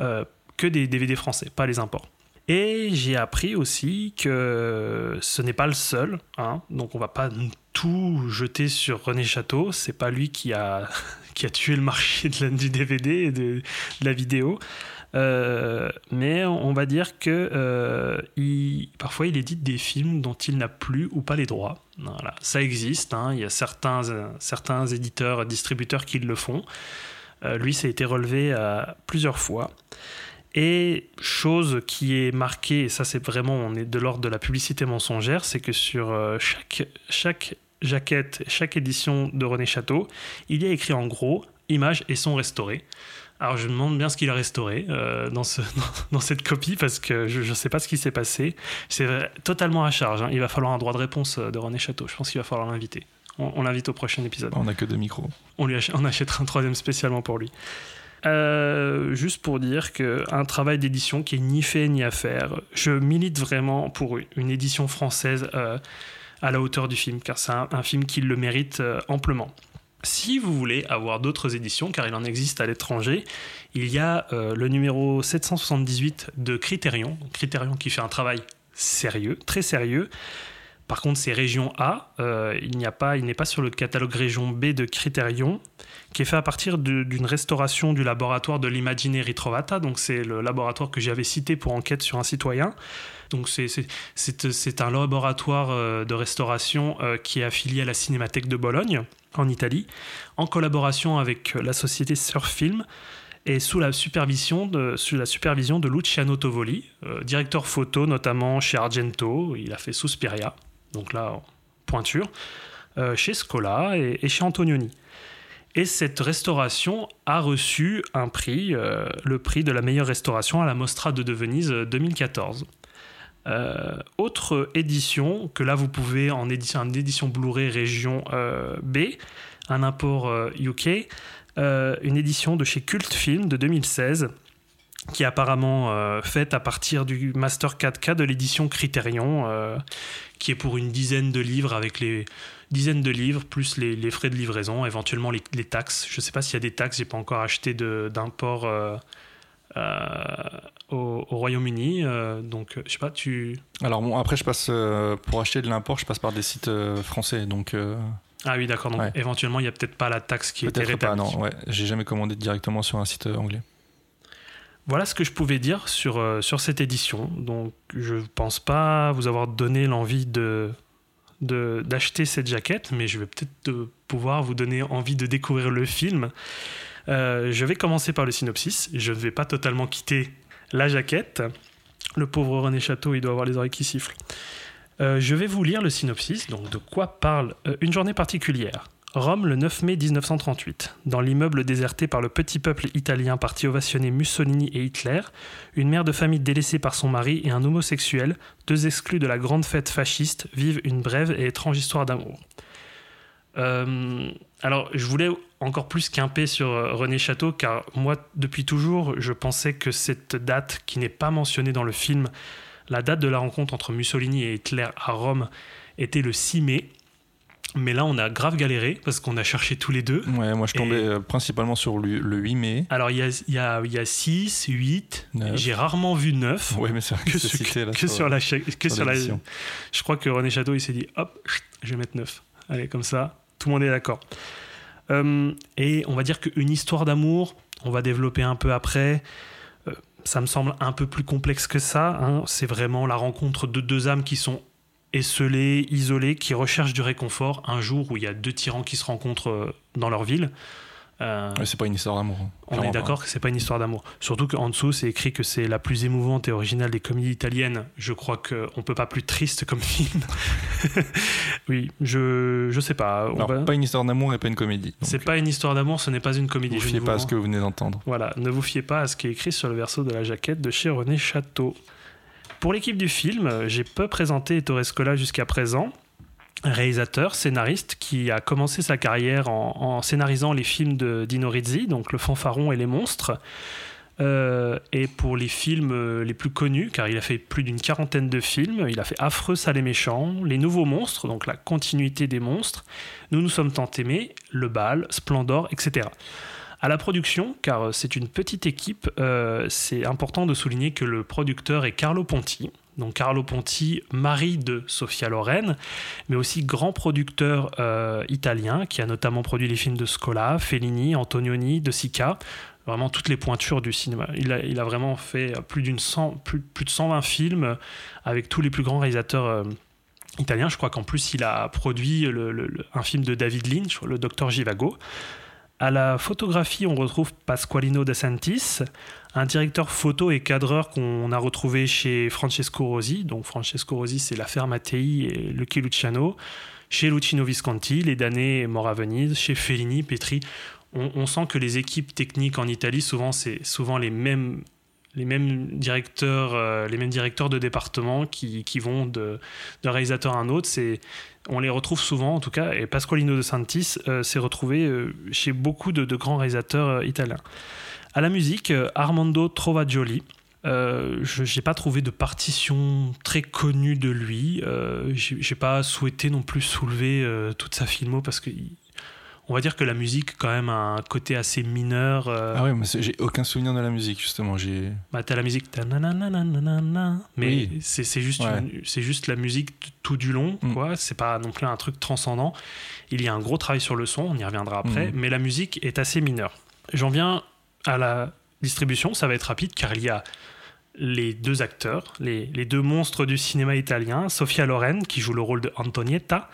Euh, que des DVD français, pas les imports. Et j'ai appris aussi que ce n'est pas le seul, hein, donc on va pas tout jeter sur René Château, c'est pas lui qui a, [LAUGHS] qui a tué le marché de la, du DVD et de, de la vidéo. Euh, mais on va dire que euh, parfois il édite des films dont il n'a plus ou pas les droits. Voilà, ça existe. Hein. Il y a certains, certains éditeurs, distributeurs qui le font. Euh, lui, ça a été relevé plusieurs fois. Et chose qui est marquée, et ça c'est vraiment, on est de l'ordre de la publicité mensongère, c'est que sur chaque, chaque jaquette, chaque édition de René Château, il y a écrit en gros images et son restaurés. Alors je me demande bien ce qu'il a restauré euh, dans, ce, [LAUGHS] dans, cette copie parce que je ne sais pas ce qui s'est passé. C'est totalement à charge. Hein. Il va falloir un droit de réponse euh, de René Château. Je pense qu'il va falloir l'inviter. On, l'invite au prochain épisode. On n'a que deux micros. On, lui on achètera un troisième spécialement pour lui. Euh, juste pour dire qu'un travail d'édition qui est ni fait ni à faire. Je milite vraiment pour une édition française à la hauteur du film, car c'est un, film qui le mérite amplement. Si vous voulez avoir d'autres éditions, car il en existe à l'étranger, il y a le numéro 778 de Criterion, Criterion qui fait un travail sérieux, très sérieux, par contre, c'est région A. Euh, il il n'est pas sur le catalogue région B de Criterion, qui est fait à partir d'une restauration du laboratoire de l'Imagine Ritrovata. Donc, c'est le laboratoire que j'avais cité pour enquête sur un citoyen. Donc, c'est un laboratoire euh, de restauration euh, qui est affilié à la Cinémathèque de Bologne, en Italie, en collaboration avec la société Surfilm et sous la supervision de, la supervision de Luciano Tovoli, directeur photo notamment chez Argento, il a fait Suspiria donc là, pointure, euh, chez Scola et, chez Antonioni. Et cette restauration a reçu un prix, euh, le prix de la meilleure restauration à la Mostra de, Venise 2014. Euh, autre édition, que là vous pouvez en édition, en édition Blu-ray région B, un import UK, une édition de chez Cult Film de 2016 qui est apparemment euh, faite à partir du Master 4K de l'édition Criterion, euh, qui est pour une dizaine de livres avec les dizaines de livres plus les, frais de livraison, éventuellement les, taxes. Je ne sais pas s'il y a des taxes, j'ai pas encore acheté d'import euh, au, Royaume-Uni, donc je sais pas. Tu alors bon, après je passe pour acheter de l'import, je passe par des sites français, donc. Ah oui, d'accord. Donc éventuellement, il n'y a peut-être pas la taxe qui est rétablie. Pas, non. Ouais, j'ai jamais commandé directement sur un site anglais. Voilà ce que je pouvais dire sur, euh, sur cette édition. Donc, je ne pense pas vous avoir donné l'envie de, d'acheter cette jaquette, mais je vais peut-être pouvoir vous donner envie de découvrir le film. Euh, je vais commencer par le synopsis. Je ne vais pas totalement quitter la jaquette. Le pauvre René Château, il doit avoir les oreilles qui sifflent. Euh, je vais vous lire le synopsis. Donc, de quoi parle une journée particulière Rome le 9 mai 1938. Dans l'immeuble déserté par le petit peuple italien parti ovationner Mussolini et Hitler, une mère de famille délaissée par son mari et un homosexuel, deux exclus de la grande fête fasciste, vivent une brève et étrange histoire d'amour. Euh, alors, je voulais encore plus quimper sur euh, René Château, car moi, depuis toujours, je pensais que cette date, qui n'est pas mentionnée dans le film, la date de la rencontre entre Mussolini et Hitler à Rome, était le 6 mai. Mais là, on a grave galéré parce qu'on a cherché tous les deux. Ouais, moi je tombais euh, principalement sur le, 8 mai. Alors il y a, y, a, y a 6, 8, j'ai rarement vu 9. Ouais, mais c'est que, que, sur, la. Que sur, la je crois que René Château il s'est dit hop, je vais mettre 9. Allez, comme ça, tout le monde est d'accord. Euh, et on va dire qu'une histoire d'amour, on va développer un peu après. Euh, ça me semble un peu plus complexe que ça. Hein. C'est vraiment la rencontre de deux âmes qui sont esselés, isolés, qui recherchent du réconfort un jour où il y a deux tyrans qui se rencontrent euh, dans leur ville. Euh, c'est pas une histoire d'amour. Hein, on est d'accord que c'est pas une histoire d'amour. Surtout qu'en dessous, c'est écrit que c'est la plus émouvante et originale des comédies italiennes. Je crois qu'on peut pas plus triste comme [LAUGHS] film. oui, je, je sais pas. Alors, pas une histoire d'amour et pas une comédie. C'est pas une histoire d'amour, ce n'est pas une comédie. Ne vous fiez pas à ce que vous venez d'entendre. Voilà, ne vous fiez pas à ce qui est écrit sur le verso de la jaquette de chez René Château. Pour l'équipe du film, j'ai peu présenté Ettore Scola jusqu'à présent, réalisateur, scénariste, qui a commencé sa carrière en, scénarisant les films de Dino Rizzi, donc Le Fanfaron et les Monstres. Euh, et pour les films euh, les plus connus, car il a fait plus d'une quarantaine de films, il a fait Affreux, Sale et Méchant, Les Nouveaux Monstres, donc la continuité des monstres, Nous nous sommes tant aimés, Le Bal, Splendor, etc. À la production, car euh, c'est une petite équipe, c'est important de souligner que le producteur est Carlo Ponti. Donc Carlo Ponti, mari de Sofia Loren, mais aussi grand producteur euh, italien qui a notamment produit les films de Scola, Fellini, Antonioni, De Sica, vraiment toutes les pointures du cinéma. Il a, vraiment fait plus, de 120 films avec tous les plus grands réalisateurs italiens. Je crois qu'en plus il a produit un film de David Lynch, le Docteur Givago. À la photographie, on retrouve Pasqualino De Santis, un directeur photo et cadreur qu'on a retrouvé chez Francesco Rosi. Donc Francesco Rosi, c'est l'affaire Mattei et Lucky Luciano. Chez Lucino Visconti, les damnés morts à Venise. Chez Fellini, Petri. On, sent que les équipes techniques en Italie, souvent, c'est souvent les mêmes les mêmes directeurs, euh, les mêmes directeurs de département qui, vont d'un réalisateur à un autre. C'est on les retrouve souvent en tout cas, et Pasqualino de Santis euh, s'est retrouvé euh, chez beaucoup de, grands réalisateurs italiens. À la musique, Armando Trovagioli, Euh, je n'ai pas trouvé de partition très connue de lui. Euh, j'ai pas souhaité non plus soulever euh, toute sa filmo parce que on va dire que la musique quand même a un côté assez mineur. Euh. Ah ouais, mais j'ai aucun souvenir de la musique justement. J'ai. Bah t'as la musique, mais c'est juste c'est juste la musique tout du long, mm. quoi. C'est pas non plus un truc transcendant. Il y a un gros travail sur le son, on y reviendra après, mm. mais la musique est assez mineure. J'en viens à la distribution, ça va être rapide car il y a les deux acteurs, les, les deux monstres du cinéma italien, Sofia Loren qui joue le rôle de Antonietta.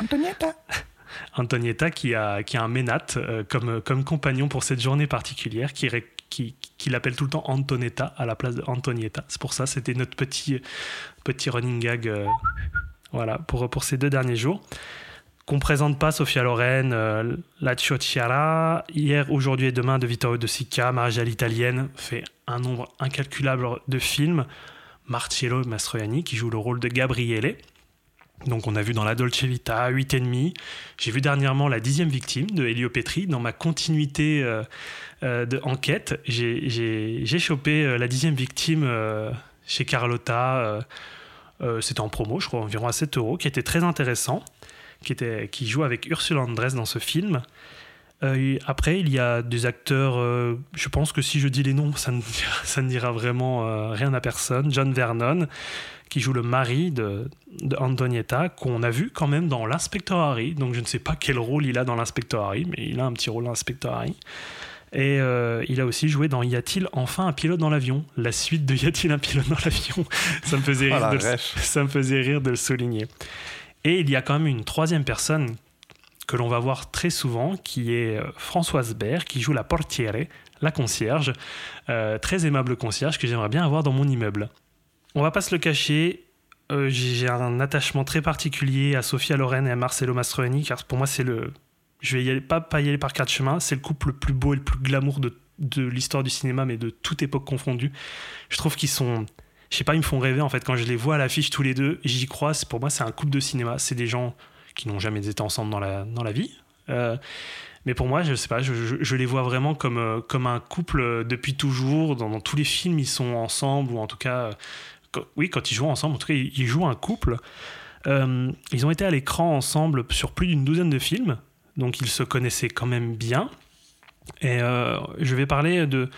Antonietta [LAUGHS] Antonietta qui a, qui a un ménate euh, comme, comme compagnon pour cette journée particulière, qui, qui, qui l'appelle tout le temps Antonetta à la place de Antonietta. C'est pour ça, c'était notre petit, petit running gag euh, voilà, pour, pour ces deux derniers jours. Qu'on présente pas Sofia Loren, euh, La Ciociara, hier, aujourd'hui et demain de Vittorio De Sica, Marja l'italienne, fait un nombre incalculable de films. Marcello Mastroianni qui joue le rôle de Gabriele. Donc on a vu dans La Dolce Vita, 8,5. J'ai vu dernièrement La dixième victime de Elio Petri. Dans ma continuité euh, euh, de enquête, j'ai chopé euh, La dixième victime chez Carlotta. C'était en promo, je crois, environ à 7 euros, qui était très intéressant, qui, était, qui joue avec Ursula Andress dans ce film. après, il y a des acteurs, je pense que si je dis les noms, ça ne, [LAUGHS] ça ne dira vraiment rien à personne. John Vernon, qui joue le mari de, Antonietta, qu'on a vu quand même dans l'inspecteur Harry. Donc je ne sais pas quel rôle il a dans l'inspecteur Harry, mais il a un petit rôle dans l'inspecteur Harry. Et euh, il a aussi joué dans Y a-t-il enfin un pilote dans l'avion? La suite de Y a-t-il un pilote dans l'avion? [LAUGHS] Ça, me faisait rire oh de le, [LAUGHS] ça me faisait rire de le souligner. Et il y a quand même une troisième personne que l'on va voir très souvent, qui est euh, Françoise Baird, qui joue la portière, la concierge, euh, très aimable concierge que j'aimerais bien avoir dans mon immeuble. On va pas se le cacher, euh, j'ai un attachement très particulier à Sophia Loren et à Marcelo Mastroianni, car pour moi, c'est le. Je vais aller, pas, pas y aller par quatre chemins, c'est le couple le plus beau et le plus glamour de l'histoire du cinéma, mais de toute époque confondue. Je trouve qu'ils sont. Je sais pas, ils me font rêver en fait. Quand je les vois à l'affiche tous les deux, j'y crois. Pour moi, c'est un couple de cinéma. C'est des gens qui n'ont jamais été ensemble dans la, dans la vie. Euh, mais pour moi, je sais pas, je, les vois vraiment comme, euh, comme un couple depuis toujours. Dans, tous les films, ils sont ensemble, ou en tout cas, oui, quand ils jouent ensemble, en tout cas, ils, jouent un couple. Euh, ils ont été à l'écran ensemble sur plus d'une douzaine de films, donc ils se connaissaient quand même bien. Et euh, je vais parler de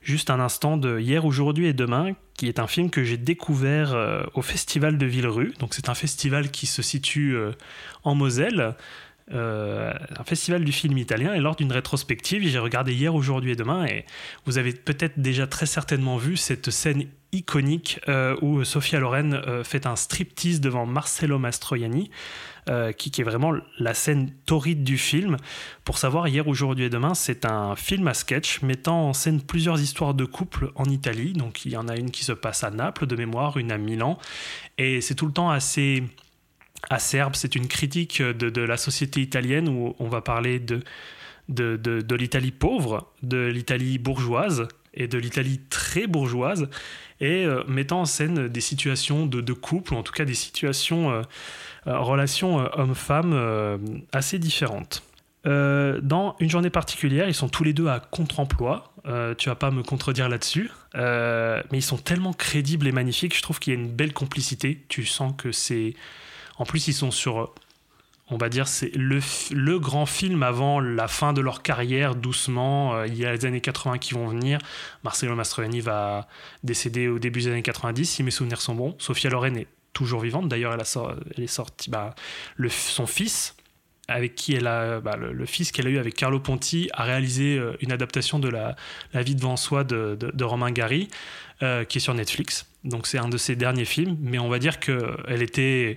juste un instant de Hier, aujourd'hui et demain, qui est un film que j'ai découvert euh, au Festival de Villerue. Donc c'est un festival qui se situe en Moselle. un festival du film italien et lors d'une rétrospective, j'ai regardé hier, aujourd'hui et demain et vous avez peut-être déjà très certainement vu cette scène iconique euh, où Sophia Loren euh, fait un striptease devant Marcello Mastroianni, euh, qui, est vraiment la scène torride du film. Pour savoir, hier, aujourd'hui et demain, c'est un film à sketch mettant en scène plusieurs histoires de couple en Italie. Donc il y en a une qui se passe à Naples de mémoire, une à Milan, et c'est tout le temps assez acerbe. C'est une critique de, de, la société italienne où on va parler de de, de, de l'Italie pauvre, de l'Italie bourgeoise et de l'Italie très bourgeoise et euh, mettant en scène des situations de, couple, ou en tout cas des situations, euh, relations hommes-femmes assez différentes. dans une journée particulière, ils sont tous les deux à contre-emploi. tu vas pas me contredire là-dessus, mais ils sont tellement crédibles et magnifiques. Je trouve qu'il y a une belle complicité. Tu sens que c'est. En plus, ils sont sur on va dire, c'est le, grand film avant la fin de leur carrière, doucement. Euh, il y a les années 80 qui vont venir. Marcelo Mastroianni va décéder au début des années 90, si mes souvenirs sont bons. Sophia Loren est toujours vivante. D'ailleurs, elle, est sortie. Bah, son fils, avec qui elle a, bah, le, fils qu'elle a eu avec Carlo Ponti, a réalisé euh, une adaptation de la, vie devant soi de, de, Romain Gary, euh, qui est sur Netflix. Donc c'est un de ses derniers films, mais on va dire qu'elle était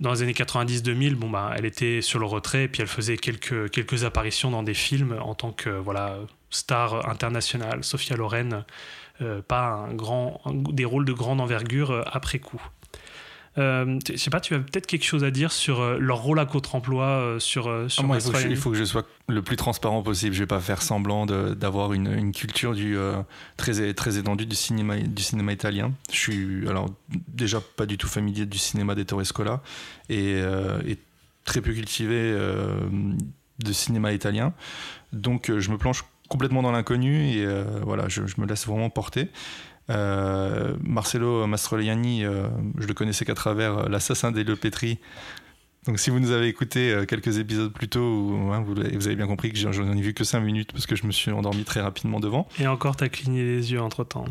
dans les années 90-2000, bon, bah, elle était sur le retrait, et puis elle faisait quelques, quelques apparitions dans des films en tant que voilà, star internationale. Sophia Loren, euh, pas un grand, des rôles de grande envergure après coup. Euh, je sais pas, tu as peut-être quelque chose à dire sur euh, leur rôle à contre-emploi euh, sur, sur ah, moi, il faut, que je sois le plus transparent possible. Je vais pas faire semblant d'avoir une, une, culture du, très, très étendue du cinéma, du cinéma italien. Je suis alors déjà pas du tout familier du cinéma d'Ettore Scola et, et, très peu cultivé de cinéma italien. Donc je me planche complètement dans l'inconnu et voilà, je, me laisse vraiment porter. Marcelo Mastroianni, je le connaissais qu'à travers L'assassin d'Elio Petri, donc si vous nous avez écouté euh, quelques épisodes plus tôt, hein, vous, avez bien compris que j'en ai vu que 5 minutes parce que je me suis endormi très rapidement devant. Et encore, t'as cligné les yeux entre-temps.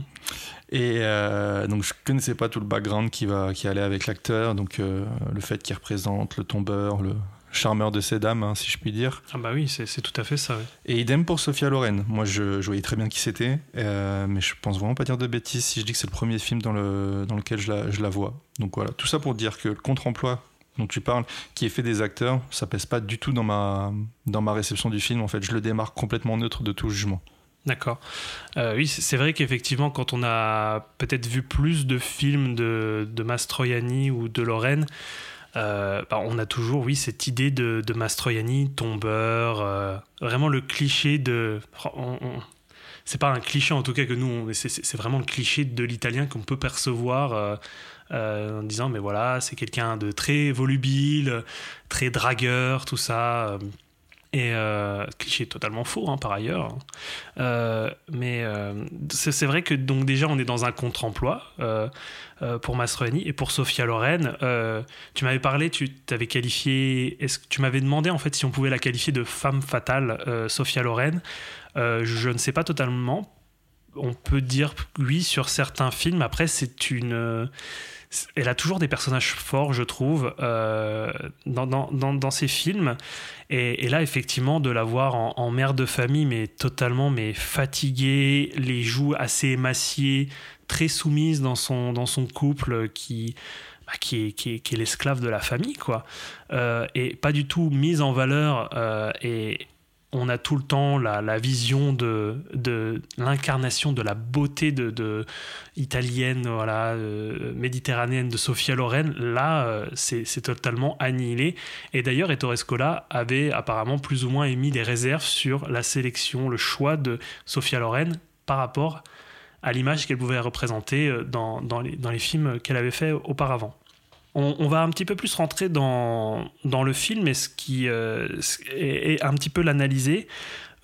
Et euh, donc je connaissais pas tout le background qui, va, qui allait avec l'acteur, donc euh, le fait qu'il représente le tombeur, le charmeur de ces dames, hein, si je puis dire. Ah bah oui, c'est tout à fait ça. Et idem pour Sophia Loren. Moi, je, voyais très bien qui c'était, mais je pense vraiment pas dire de bêtises si je dis que c'est le premier film dans, le, dans lequel je la, je la vois. Donc voilà, tout ça pour dire que le contre-emploi dont tu parles, qui est fait des acteurs, ça pèse pas du tout dans ma, dans ma réception du film. En fait, je le démarque complètement neutre de tout jugement. D'accord. Euh, oui, c'est vrai qu'effectivement, quand on a peut-être vu plus de films de, de Mastroianni ou de Lorraine, euh, bah, on a toujours, oui, cette idée de, de Mastroianni, tombeur, euh, vraiment le cliché de. c'est pas un cliché en tout cas que nous, c'est vraiment le cliché de l'italien qu'on peut percevoir euh, en disant mais voilà c'est quelqu'un de très volubile, très dragueur, tout ça. Et cliché totalement faux hein, par ailleurs. mais c'est vrai que donc déjà on est dans un contre-emploi pour Mastroianni et pour Sophia Loren. tu m'avais parlé, tu t'avais qualifié, tu m'avais demandé en fait si on pouvait la qualifier de femme fatale, Sophia Loren. je ne sais pas totalement. On peut dire oui sur certains films. Après c'est une elle a toujours des personnages forts, je trouve, euh, dans, dans, dans, ses films. Et, là, effectivement, de la voir en, mère de famille, mais totalement mais fatiguée, les joues assez émaciées, très soumise dans son, dans son couple qui, bah, qui est, qui est, l'esclave de la famille, quoi. Euh, et pas du tout mise en valeur euh, et on a tout le temps la, vision de, de l'incarnation de la beauté de, italienne, voilà, euh, méditerranéenne de Sofia Loren. Là, euh, c'est totalement annihilé. Et d'ailleurs, Ettore Scola avait apparemment plus ou moins émis des réserves sur la sélection, le choix de Sofia Loren par rapport à l'image qu'elle pouvait représenter euh, dans, dans les films qu'elle avait fait auparavant. On, va un petit peu plus rentrer dans, dans le film et ce qui euh, est, un petit peu l'analyser.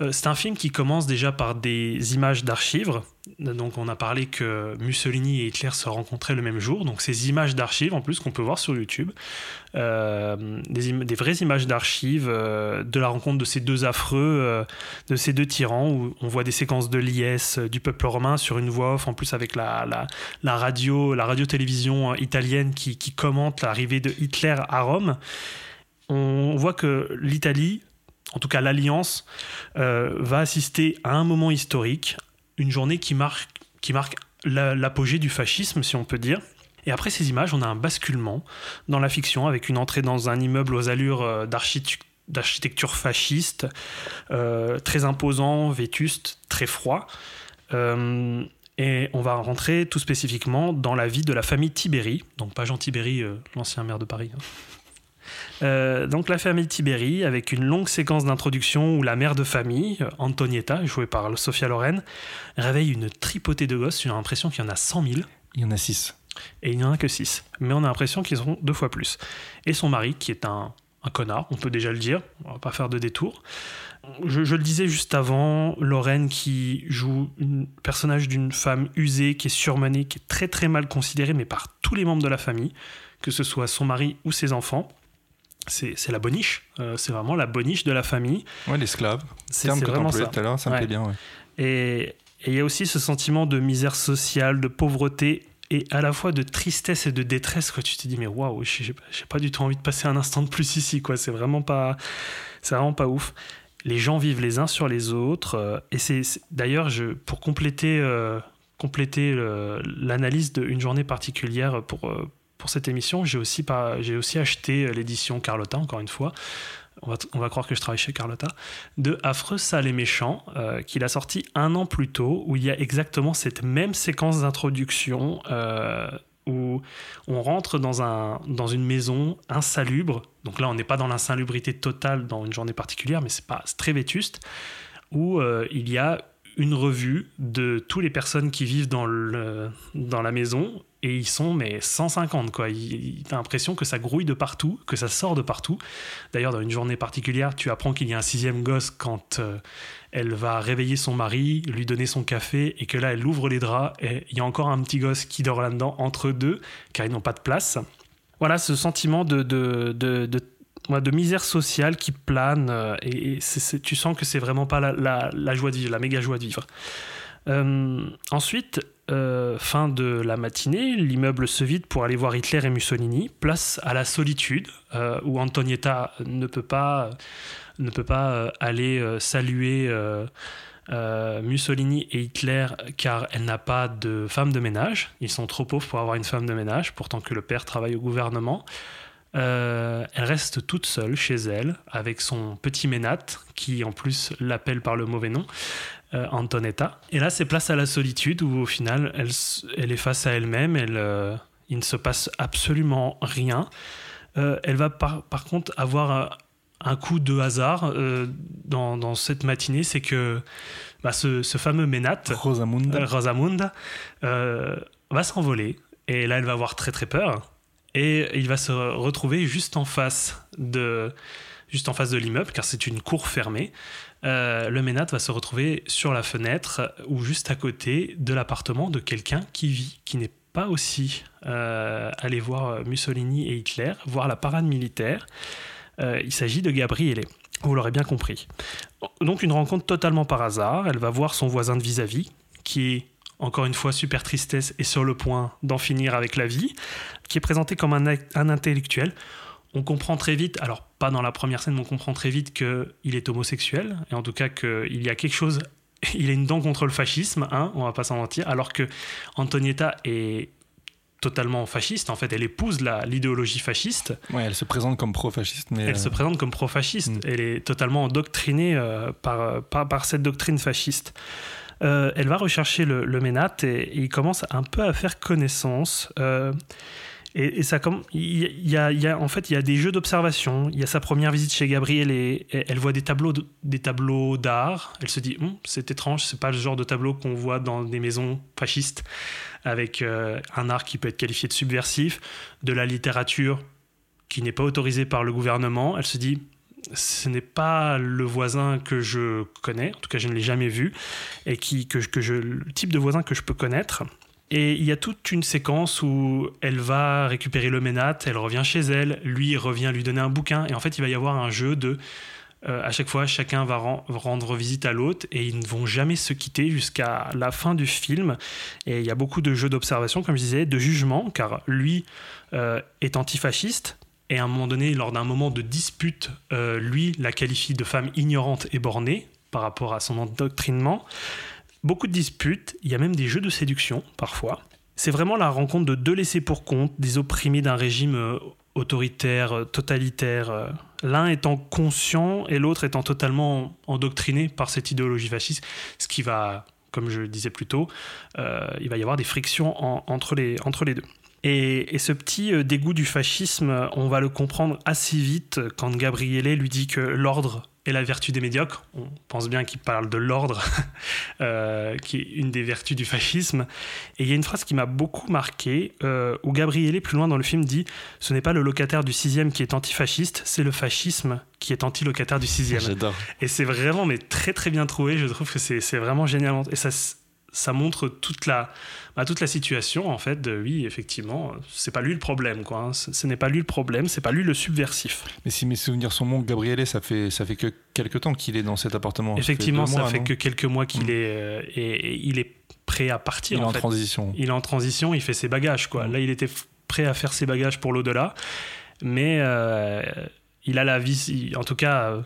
Euh, c'est un film qui commence déjà par des images d'archives. Donc on a parlé que Mussolini et Hitler se rencontraient le même jour. Donc ces images d'archives en plus qu'on peut voir sur YouTube, euh, des, vraies images d'archives de la rencontre de ces deux affreux, de ces deux tyrans, où on voit des séquences de liesse du peuple romain sur une voix off, en plus avec la, la, radio, la radio-télévision italienne qui commente l'arrivée de Hitler à Rome. On voit que l'Italie en tout cas l'Alliance, euh, va assister à un moment historique, une journée qui marque, l'apogée du fascisme, si on peut dire. Et après ces images, on a un basculement dans la fiction avec une entrée dans un immeuble aux allures euh, d'architecture fasciste, euh, très imposant, vétuste, très froid. et on va rentrer tout spécifiquement dans la vie de la famille Tiberi, donc pas Jean Tiberi, l'ancien maire de Paris. Hein. Euh, donc la famille Tiberi, avec une longue séquence d'introduction où la mère de famille, Antonietta, jouée par Sophia Loren, réveille une tripotée de gosses. J'ai l'impression qu'il y en a 100 000. Il y en a 6. Et il n'y en a que 6. Mais on a l'impression qu'ils sont deux fois plus. Et son mari, qui est un, connard, on peut déjà le dire, on va pas faire de détour. Je, le disais juste avant, Lorraine qui joue un personnage d'une femme usée, qui est surmenée, qui est très très mal considérée, mais par tous les membres de la famille, que ce soit son mari ou ses enfants c'est la boniche. Euh, c'est vraiment la boniche de la famille. Ouais, l'esclave. C'est vraiment ça. tout à l'heure, ça me plaît bien. Et il y a aussi ce sentiment de misère sociale, de pauvreté et à la fois de tristesse et de détresse. Quoi. Tu te dis, mais waouh, j'ai pas du tout envie de passer un instant de plus ici. quoi. C'est vraiment, pas, vraiment pas ouf. Les gens vivent les uns sur les autres. Euh, et c'est d'ailleurs, pour compléter, euh, compléter l'analyse d'une journée particulière pour pour cette émission, j'ai aussi, aussi acheté l'édition Carlotta, encore une fois. On va, on va, croire que je travaille chez Carlotta, de Affreux, sale et méchant, euh, qu'il a sorti un an plus tôt, où il y a exactement cette même séquence d'introduction euh, où on rentre dans, un, dans une maison insalubre. Donc là, on n'est pas dans l'insalubrité totale dans une journée particulière, mais c'est pas très vétuste, où euh, il y a une revue de toutes les personnes qui vivent dans, le, dans la maison et ils sont mais 150 quoi. T'as l'impression que ça grouille de partout, que ça sort de partout. D'ailleurs, dans une journée particulière, tu apprends qu'il y a un sixième gosse quand euh, elle va réveiller son mari, lui donner son café et que là, elle ouvre les draps et il y a encore un petit gosse qui dort là-dedans entre deux car ils n'ont pas de place. Voilà ce sentiment de, de, de, de misère sociale qui plane euh, et, tu sens que c'est vraiment pas la, la, joie de vivre, la méga joie de vivre. Euh, ensuite, euh, fin de la matinée, l'immeuble se vide pour aller voir Hitler et Mussolini. Place à la solitude, euh, où Antonietta ne peut pas, ne peut pas euh, aller saluer Mussolini et Hitler car elle n'a pas de femme de ménage. Ils sont trop pauvres pour avoir une femme de ménage, pourtant que le père travaille au gouvernement. elle reste toute seule chez elle avec son petit Ménate qui en plus l'appelle par le mauvais nom euh, Antonetta. Et là, c'est place à la solitude où au final, elle, elle est face à elle-même, elle, euh, il ne se passe absolument rien. Euh, elle va par, par, contre avoir un coup de hasard dans, dans, cette matinée, c'est que bah, ce, ce, fameux Ménat, Rosamunda, Rosamunda va s'envoler. Et là, elle va avoir très très peur. Et il va se retrouver juste en face de, juste en face de l'immeuble, car c'est une cour fermée. Euh, le Ménat va se retrouver sur la fenêtre ou juste à côté de l'appartement de quelqu'un qui vit, qui n'est pas aussi euh, allé voir Mussolini et Hitler, voir la parade militaire. Euh, il s'agit de Gabriele. Vous l'aurez bien compris. Donc une rencontre totalement par hasard. Elle va voir son voisin de vis-à-vis, qui est encore une fois super tristesse et sur le point d'en finir avec la vie, qui est présenté comme un intellectuel on comprend très vite, alors pas dans la première scène, mais on comprend très vite qu'il est homosexuel, et en tout cas qu'il y a quelque chose, [LAUGHS] il a une dent contre le fascisme, hein, on va pas s'en mentir, alors que Antonietta est totalement fasciste, en fait elle épouse l'idéologie fasciste. Ouais, elle se présente comme pro-fasciste. Mais elle se euh, présente comme pro-fasciste, mm. elle est totalement endoctrinée euh, par, par, cette doctrine fasciste. Euh, elle va rechercher le, le Ménat et, il commence un peu à faire connaissance. Et, ça, comme il y, a, en fait, il y a des jeux d'observation. Il y a sa première visite chez Gabriel et, elle voit des tableaux, des tableaux d'art. Elle se dit, hum, c'est étrange, c'est pas le genre de tableau qu'on voit dans des maisons fascistes avec euh, un art qui peut être qualifié de subversif, de la littérature qui n'est pas autorisée par le gouvernement. Elle se dit, ce n'est pas le voisin que je connais, en tout cas je ne l'ai jamais vu, et qui, que, que je, le type de voisin que je peux connaître. Et il y a toute une séquence où elle va récupérer le ménat, elle revient chez elle, lui revient lui donner un bouquin, et en fait il va y avoir un jeu de... Euh, à chaque fois, chacun va rendre visite à l'autre et ils ne vont jamais se quitter jusqu'à la fin du film. Et il y a beaucoup de jeux d'observation, comme je disais, de jugement, car lui euh, est antifasciste, et à un moment donné, lors d'un moment de dispute, euh, lui la qualifie de femme ignorante et bornée par rapport à son endoctrinement beaucoup de disputes, il y a même des jeux de séduction parfois. C'est vraiment la rencontre de deux laissés pour compte, des opprimés d'un régime euh, autoritaire, euh, totalitaire, euh, l'un étant conscient et l'autre étant totalement endoctriné par cette idéologie fasciste, ce qui va, comme je le disais plus tôt, il va y avoir des frictions entre, les, entre les deux. Et, et, ce petit dégoût du fascisme, on va le comprendre assez vite quand Gabriele lui dit que l'ordre et la vertu des médiocres. On pense bien qu'il parle de l'ordre, [LAUGHS] euh, qui est une des vertus du fascisme. Et il y a une phrase qui m'a beaucoup marqué, euh, où Gabriele, plus loin dans le film, dit Ce n'est pas le locataire du sixième qui est antifasciste, c'est le fascisme qui est anti-locataire du sixième. J'adore. Et c'est vraiment, mais très très bien trouvé. Je trouve que c'est vraiment génial. Et ça, ça montre toute la, bah, toute la situation, en fait, de oui, effectivement, c'est pas lui le problème, quoi. Hein. Ce, n'est pas lui le problème, c'est pas lui le subversif. Mais si mes souvenirs sont bons, Gabriele, ça fait, ça fait que quelques temps qu'il est dans cet appartement. Effectivement, ça fait, que quelques mois qu'il mm. est, euh, et, il est prêt à partir. Il est en, transition. Il est en transition, il fait ses bagages, quoi. Mm. Là, il était prêt à faire ses bagages pour l'au-delà, mais euh, il a la vie, en tout cas. Euh,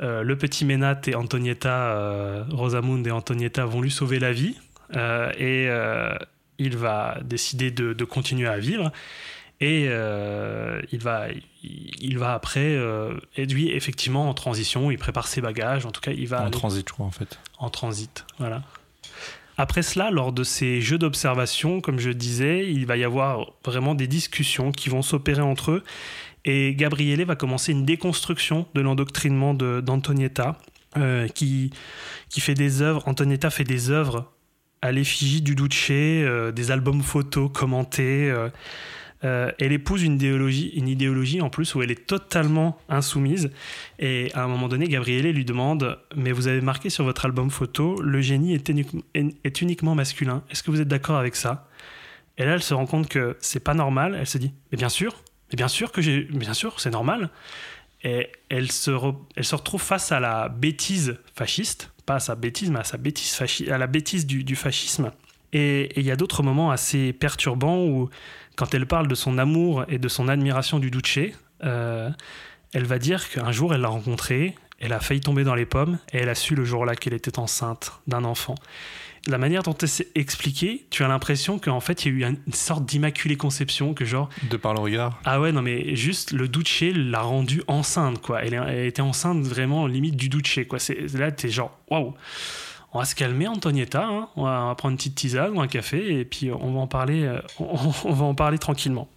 le petit Ménat et Antonietta, Rosamund et Antonietta vont lui sauver la vie. Euh, et euh, il va décider de, continuer à vivre. Et euh, il, va, il, va après, et lui, effectivement, en transition, il prépare ses bagages. En tout cas, il va. En transit, je crois, en fait. En transit, voilà. Après cela, lors de ces jeux d'observation, comme je disais, il va y avoir vraiment des discussions qui vont s'opérer entre eux. Et Gabriele va commencer une déconstruction de l'endoctrinement d'Antonietta euh, qui, fait des œuvres. Antonietta fait des œuvres à l'effigie du Duce, euh, des albums photos commentés. Euh, elle épouse une idéologie, une idéologie en plus où elle est totalement insoumise. Et à un moment donné, Gabriele lui demande Mais vous avez marqué sur votre album photo, le génie est, est uniquement masculin. Est-ce que vous êtes d'accord avec ça? Et là, elle se rend compte que c'est pas normal. Elle se dit Mais bien sûr, mais bien sûr que j'ai, bien sûr, c'est normal. Et elle se, retrouve face à la bêtise fasciste, pas à sa bêtise, mais à, sa bêtise à la bêtise du, du fascisme. Et il y a d'autres moments assez perturbants où, quand elle parle de son amour et de son admiration du Duce, euh, elle va dire qu'un jour elle l'a rencontré, elle a failli tomber dans les pommes et elle a su le jour-là qu'elle était enceinte d'un enfant la manière dont elle s'est expliquée, tu as l'impression qu'en fait, il y a eu une sorte d'immaculée conception, que genre. De par le regard Ah ouais, non, mais juste le Duce l'a rendue enceinte, quoi. Elle, était enceinte vraiment limite du Duce, quoi. Là, t'es genre, waouh! On va se calmer, Antonietta, hein. on, va, prendre une petite tisane ou un café, et puis on va en parler, euh, [LAUGHS] on, va en parler tranquillement.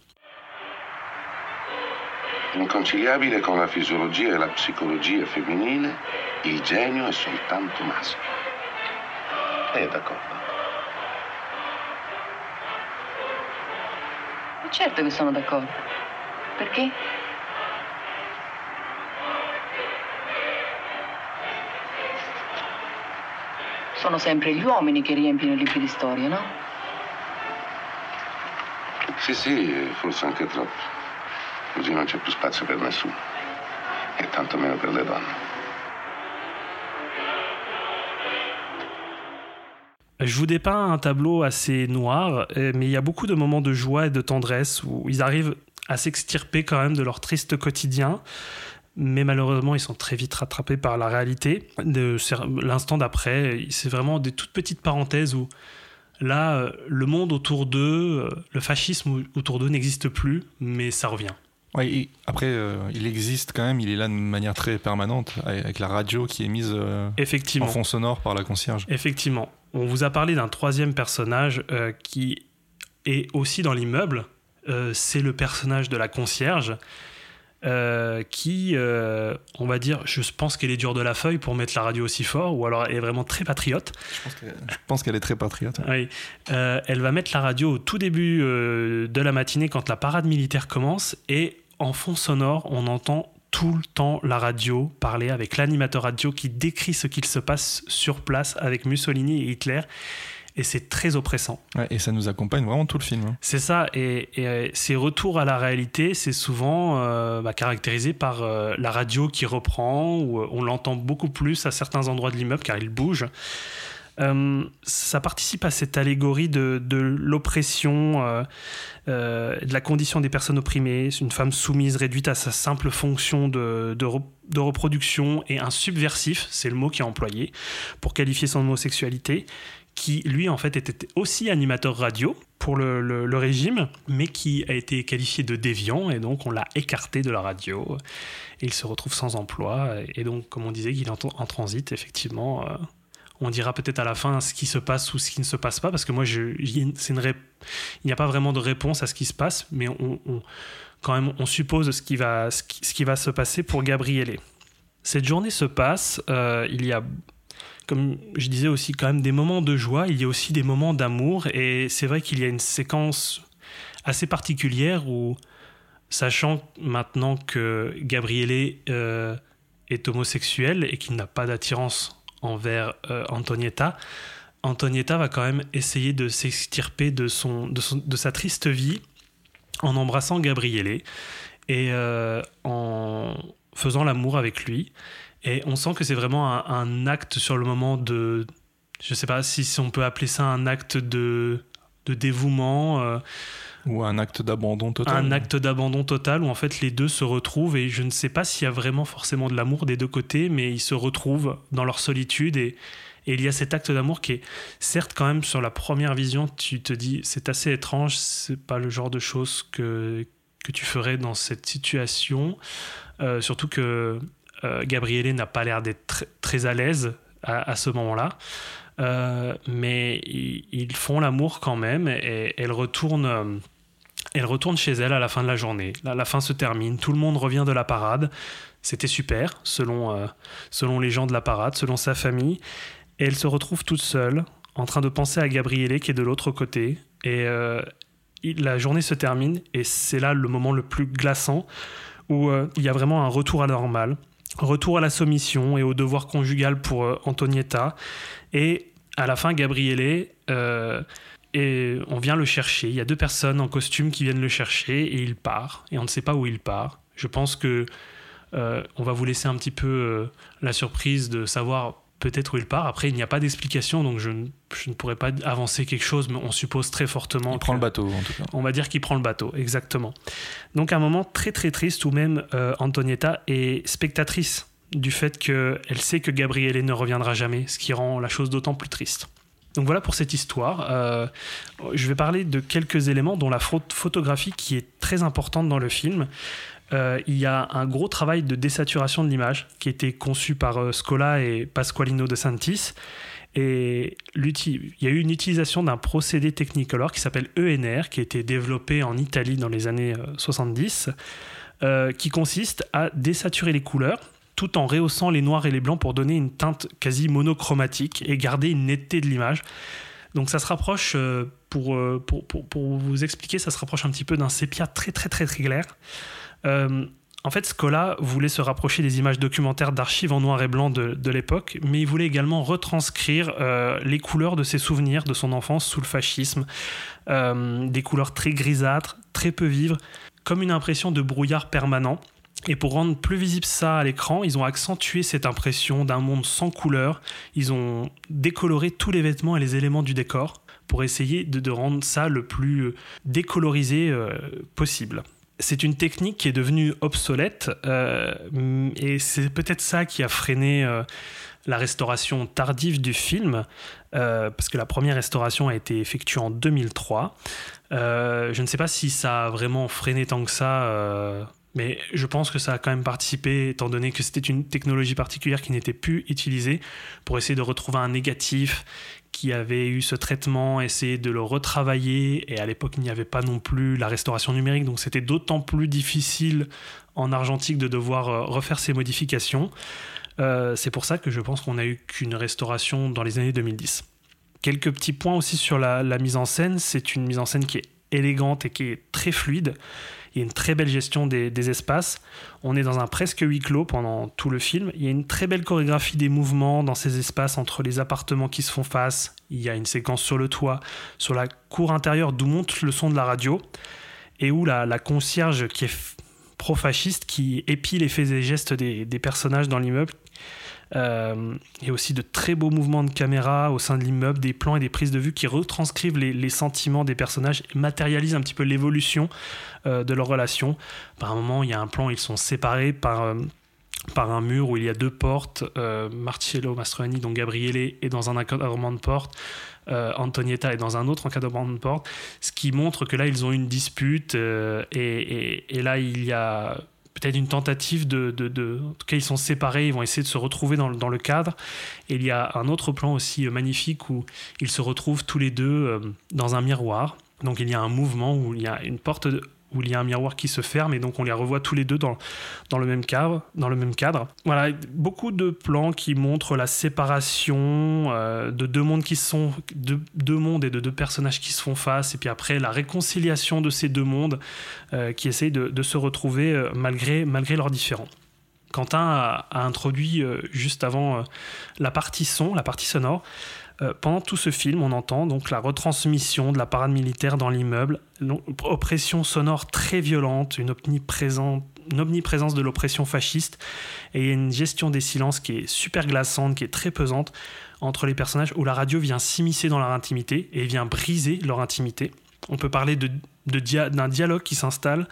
Inconciliabile con la fisiologia e la psicologia femminile, il genio è soltanto maschio. Lei è d'accordo? Certo che sono d'accordo. Perché? Sono sempre gli uomini che riempiono i libri di storia, no? Sì, sì, forse anche troppo. Così non c'è più spazio per nessuno. E tanto meno per le donne. Je vous dépeins un tableau assez noir, euh, mais il y a beaucoup de moments de joie et de tendresse où ils arrivent à s'extirper quand même de leur triste quotidien. Mais malheureusement, ils sont très vite rattrapés par la réalité. L'instant d'après, c'est vraiment des toutes petites parenthèses où là, euh, le monde autour d'eux, euh, le fascisme autour d'eux n'existe plus, mais ça revient. Oui, après, il existe quand même, il est là de manière très permanente, avec la radio qui est mise Effectivement. en fond sonore par la concierge. Effectivement. On vous a parlé d'un troisième personnage euh, qui est aussi dans l'immeuble. Euh, c'est le personnage de la concierge. Euh, qui, on va dire, je pense qu'elle est dure de la feuille pour mettre la radio aussi fort, ou alors elle est vraiment très patriote. Je pense qu'elle est très patriote. Oui. elle va mettre la radio au tout début de la matinée quand la parade militaire commence, et en fond sonore, on entend tout le temps la radio, parler avec l'animateur radio qui décrit ce qu'il se passe sur place avec Mussolini et Hitler. Et c'est très oppressant. et ça nous accompagne vraiment tout le film. Hein. C'est ça. Et, euh, ces retours à la réalité, c'est souvent euh, bah, caractérisé par euh, la radio qui reprend, ou on l'entend beaucoup plus à certains endroits de l'immeuble car il bouge. Euh, ça participe à cette allégorie de, l'oppression, euh, euh, de la condition des personnes opprimées, une femme soumise, réduite à sa simple fonction de, reproduction, et un subversif, c'est le mot qui est employé, pour qualifier son homosexualité, qui lui en fait était aussi animateur radio pour le, le, régime, mais qui a été qualifié de déviant, et donc on l'a écarté de la radio, et il se retrouve sans emploi, et donc comme on disait qu'il est en, transit, effectivement on dira peut-être à la fin ce qui se passe ou ce qui ne se passe pas, parce que moi, je, il n'y a pas vraiment de réponse à ce qui se passe, mais on, quand même, on suppose ce qui, va, ce qui, va se passer pour Gabriele. Cette journée se passe, euh, il y a, comme je disais aussi, quand même des moments de joie, il y a aussi des moments d'amour, et c'est vrai qu'il y a une séquence assez particulière où, sachant maintenant que Gabriele euh, est homosexuel et qu'il n'a pas d'attirance envers euh, Antonietta, Antonietta va quand même essayer de s'extirper de, son, de, sa triste vie en embrassant Gabriele et euh, en faisant l'amour avec lui. Et on sent que c'est vraiment un, acte sur le moment de... Je ne sais pas si, on peut appeler ça un acte de, de dévouement. Euh, ou un acte d'abandon total. Un acte d'abandon total où en fait les deux se retrouvent et je ne sais pas s'il y a vraiment forcément de l'amour des deux côtés, mais ils se retrouvent dans leur solitude et, il y a cet acte d'amour qui est, certes, quand même, sur la première vision, tu te dis, c'est assez étrange, c'est pas le genre de choses que, que tu ferais dans cette situation. Euh, surtout que euh, Gabriele n'a pas l'air d'être très, à l'aise à, ce moment-là. Euh, mais ils, font l'amour quand même et elle retourne Elle retourne chez elle à la fin de la journée. La, fin se termine, tout le monde revient de la parade. C'était super, selon, euh, selon les gens de la parade, selon sa famille. Et elle se retrouve toute seule, en train de penser à Gabriele qui est de l'autre côté. Et euh, la journée se termine, et c'est là le moment le plus glaçant, où euh, il y a vraiment un retour à la normale, retour à la soumission et au devoir conjugal pour Antonietta. Et à la fin, Gabriele, et on vient le chercher. Il y a deux personnes en costume qui viennent le chercher et il part. Et on ne sait pas où il part. Je pense que euh, on va vous laisser un petit peu euh, la surprise de savoir peut-être où il part. Après, il n'y a pas d'explication, donc je ne, je ne pourrais pas avancer quelque chose, mais on suppose très fortement Il prend le bateau, en tout cas. on va dire qu'il prend le bateau, exactement. Donc un moment très très triste où même euh, Antonietta est spectatrice du fait qu'elle sait que Gabriele ne reviendra jamais, ce qui rend la chose d'autant plus triste. Donc voilà pour cette histoire. Euh, je vais parler de quelques éléments, dont la pho- photographie qui est très importante dans le film. Euh, il y a un gros travail de désaturation de l'image qui a été conçu par euh, Scola et Pasqualino de Santis. Et il y a eu une utilisation d'un procédé Technicolor qui s'appelle ENR, qui a été développé en Italie dans les années euh, 70, euh, qui consiste à désaturer les couleurs tout en rehaussant les noirs et les blancs pour donner une teinte quasi monochromatique et garder une netteté de l'image. Donc ça se rapproche, euh, pour, euh, pour, vous expliquer, ça se rapproche un petit peu d'un sépia très très très très clair. Euh, en fait, Scola voulait se rapprocher des images documentaires d'archives en noir et blanc de, l'époque, mais il voulait également retranscrire les couleurs de ses souvenirs de son enfance sous le fascisme. Des couleurs très grisâtres, très peu vives, comme une impression de brouillard permanent. Et pour rendre plus visible ça à l'écran, ils ont accentué cette impression d'un monde sans couleur. Ils ont décoloré tous les vêtements et les éléments du décor pour essayer de, rendre ça le plus euh, décolorisé euh, possible c'est une technique qui est devenue obsolète euh, et c'est peut-être ça qui a freiné la restauration tardive du film parce que la première restauration a été effectuée en 2003. Euh, je ne sais pas si ça a vraiment freiné tant que ça. Mais je pense que ça a quand même participé, étant donné que c'était une technologie particulière qui n'était plus utilisée, pour essayer de retrouver un négatif qui avait eu ce traitement, essayer de le retravailler. Et à l'époque, il n'y avait pas non plus la restauration numérique, donc c'était d'autant plus difficile en argentique de devoir euh, refaire ces modifications. Euh, c'est pour ça que je pense qu'on a eu qu'une restauration dans les années 2010. Quelques petits points aussi sur la mise en scène. C'est une mise en scène qui est élégante et qui est très fluide. Il y a une très belle gestion des, espaces. On est dans un presque huis clos pendant tout le film. Il y a une très belle chorégraphie des mouvements dans ces espaces entre les appartements qui se font face. Il y a une séquence sur le toit, sur la cour intérieure d'où monte le son de la radio et où la, concierge qui est pro-fasciste qui épie les faits et gestes des personnages dans l'immeuble. Euh, et aussi de très beaux mouvements de caméra au sein de l'immeuble, des plans et des prises de vue qui retranscrivent les, sentiments des personnages et matérialisent un petit peu l'évolution euh, de leur relation. Par un moment, il y a un plan ils sont séparés par, euh, par un mur où il y a deux portes. Euh, Marcello Mastroianni, donc Gabriele, est dans un encadrement de porte. Euh, Antonietta est dans un autre encadrement de porte, ce qui montre que là ils ont une dispute et, et, là il y a peut-être une tentative de, En tout cas, ils sont séparés, ils vont essayer de se retrouver dans, le cadre. Et il y a un autre plan aussi euh, magnifique où ils se retrouvent tous les deux euh, dans un miroir. Donc il y a un mouvement où il y a une porte où il y a un miroir qui se ferme et donc on les revoit tous les deux dans, dans, le, même cadre, dans le même cadre. Voilà, beaucoup de plans qui montrent la séparation euh, de deux mondes qui sont de deux mondes et de deux personnages qui se font face et puis après la réconciliation de ces deux mondes euh, qui essayent de, de se retrouver euh, malgré, malgré leurs différends. Quentin a, a introduit juste avant la partie son, la partie sonore, euh, pendant tout ce film, on entend donc la retransmission de la parade militaire dans l'immeuble, oppression sonore très violente, une, omniprésence, une omniprésence de l'oppression fasciste, et une gestion des silences qui est super glaçante, qui est très pesante entre les personnages, où la radio vient s'immiscer dans leur intimité et vient briser leur intimité. On peut parler de, d'un dialogue qui s'installe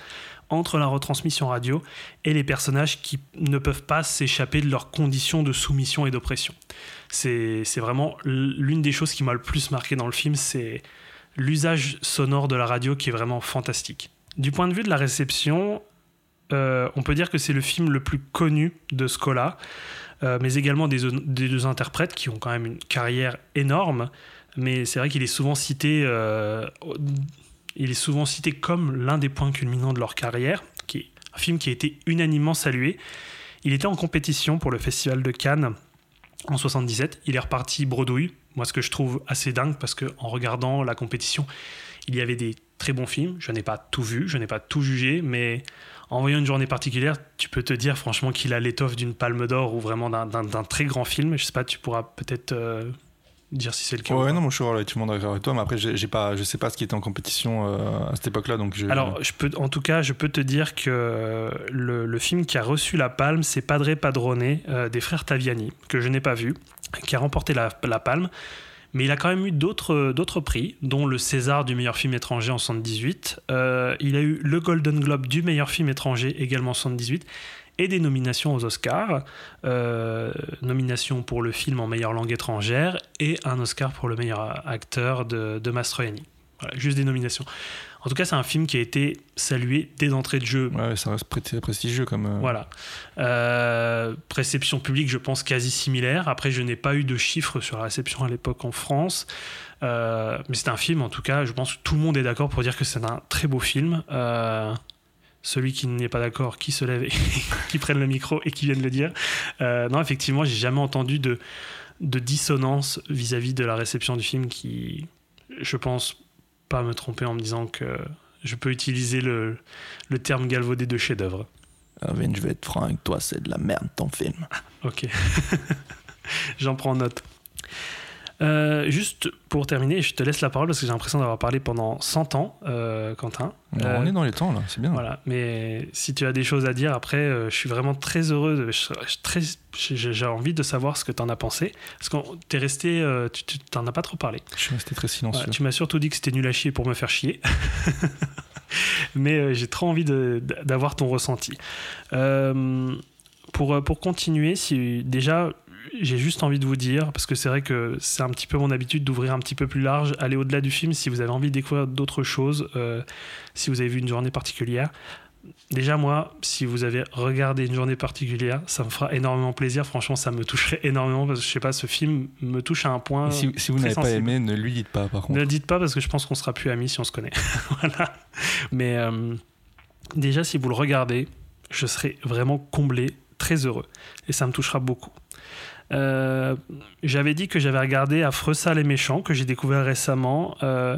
entre la retransmission radio et les personnages qui ne peuvent pas s'échapper de leurs conditions de soumission et d'oppression. C'est, vraiment l'une des choses qui m'a le plus marqué dans le film, c'est l'usage sonore de la radio qui est vraiment fantastique. Du point de vue de la réception, euh, on peut dire que c'est le film le plus connu de Scola, euh, mais également des, des, deux interprètes qui ont quand même une carrière énorme. Mais c'est vrai qu'il est souvent cité euh, il est souvent cité comme l'un des points culminants de leur carrière, un film qui a été unanimement salué. Il était en compétition pour le Festival de Cannes en 77. Il est reparti bredouille. Moi, ce que je trouve assez dingue, parce que en regardant la compétition, il y avait des très bons films. Je n'ai pas tout vu, je n'ai pas tout jugé, mais en voyant une journée particulière, tu peux te dire franchement qu'il a l'étoffe d'une palme d'or ou vraiment d'un très grand film. Je sais pas, tu pourras peut-être euh, dire si c'est le cas. ou Ouais, pas. non, moi je suis relativement d'accord avec toi, mais après, j'ai pas, je sais pas ce qui était en compétition euh, à cette époque-là, donc je. Alors, je peux, en tout cas, je peux te dire que le, le film qui a reçu la palme, c'est Padre Padrone euh, des frères Taviani, que je n'ai pas vu, qui a remporté la, la palme. Mais il a quand même eu d'autres d'autres prix, dont le César du meilleur film étranger en 78. Euh, il a eu le Golden Globe du meilleur film étranger également en 78 et des nominations aux Oscars. Euh, nomination pour le film en meilleure langue étrangère et un Oscar pour le meilleur acteur de, de Mastroianni. Voilà, juste des nominations. En tout cas, c'est un film qui a été salué dès d'entrée de jeu. Ouais, ça reste prestigieux comme. euh, Voilà. Euh, réception publique, je pense, quasi similaire. Après, je n'ai pas eu de chiffres sur la réception à l'époque en France. Euh, mais c'est un film, en tout cas, je pense que tout le monde est d'accord pour dire que c'est un très beau film. Celui qui n'est pas d'accord, qui se lève et [LAUGHS] qui prenne le micro et qui vienne le dire. Euh, non, effectivement, j'ai jamais entendu de, de dissonance vis-à-vis de la réception du film qui, je pense, pas me tromper en me disant que je peux utiliser le, le terme galvaudé de chef-d'œuvre. Ah, Vin, je vais être franc avec toi, c'est de la merde ton film. Ok. [LAUGHS] J'en prends note. Euh, juste pour terminer, je te laisse la parole parce que j'ai l'impression d'avoir parlé pendant 100 ans, euh, Quentin. On Euh, est dans les temps là, c'est bien. Voilà, mais si tu as des choses à dire après, je suis vraiment très heureux. de- je- je- très- J'ai envie de savoir ce que tu en as pensé. Parce que tu es resté, tu t'en as pas trop parlé. Je suis resté très silencieux. Voilà, tu m'as surtout dit que c'était nul à chier pour me faire chier. [LAUGHS] Mais j'ai trop envie d'avoir ton ressenti. Pour, pour continuer, si, déjà, j'ai juste envie de vous dire, parce que c'est vrai que c'est un petit peu mon habitude d'ouvrir un petit peu plus large, aller au-delà du film si vous avez envie de découvrir d'autres choses, euh, si vous avez vu une journée particulière. Déjà, moi, si vous avez regardé une journée particulière, ça me fera énormément plaisir. Franchement, ça me toucherait énormément parce que je sais pas, ce film me touche à un point. Si, si vous n'avez pas aimé, ne lui dites pas par Ne contre. le dites pas parce que je pense qu'on sera plus amis si on se connaît. [LAUGHS] voilà. Mais euh, déjà, si vous le regardez, je serai vraiment comblé, très heureux. Et ça me touchera beaucoup. Euh, j'avais dit que j'avais regardé Affreux sale et méchant, que j'ai découvert récemment. Euh,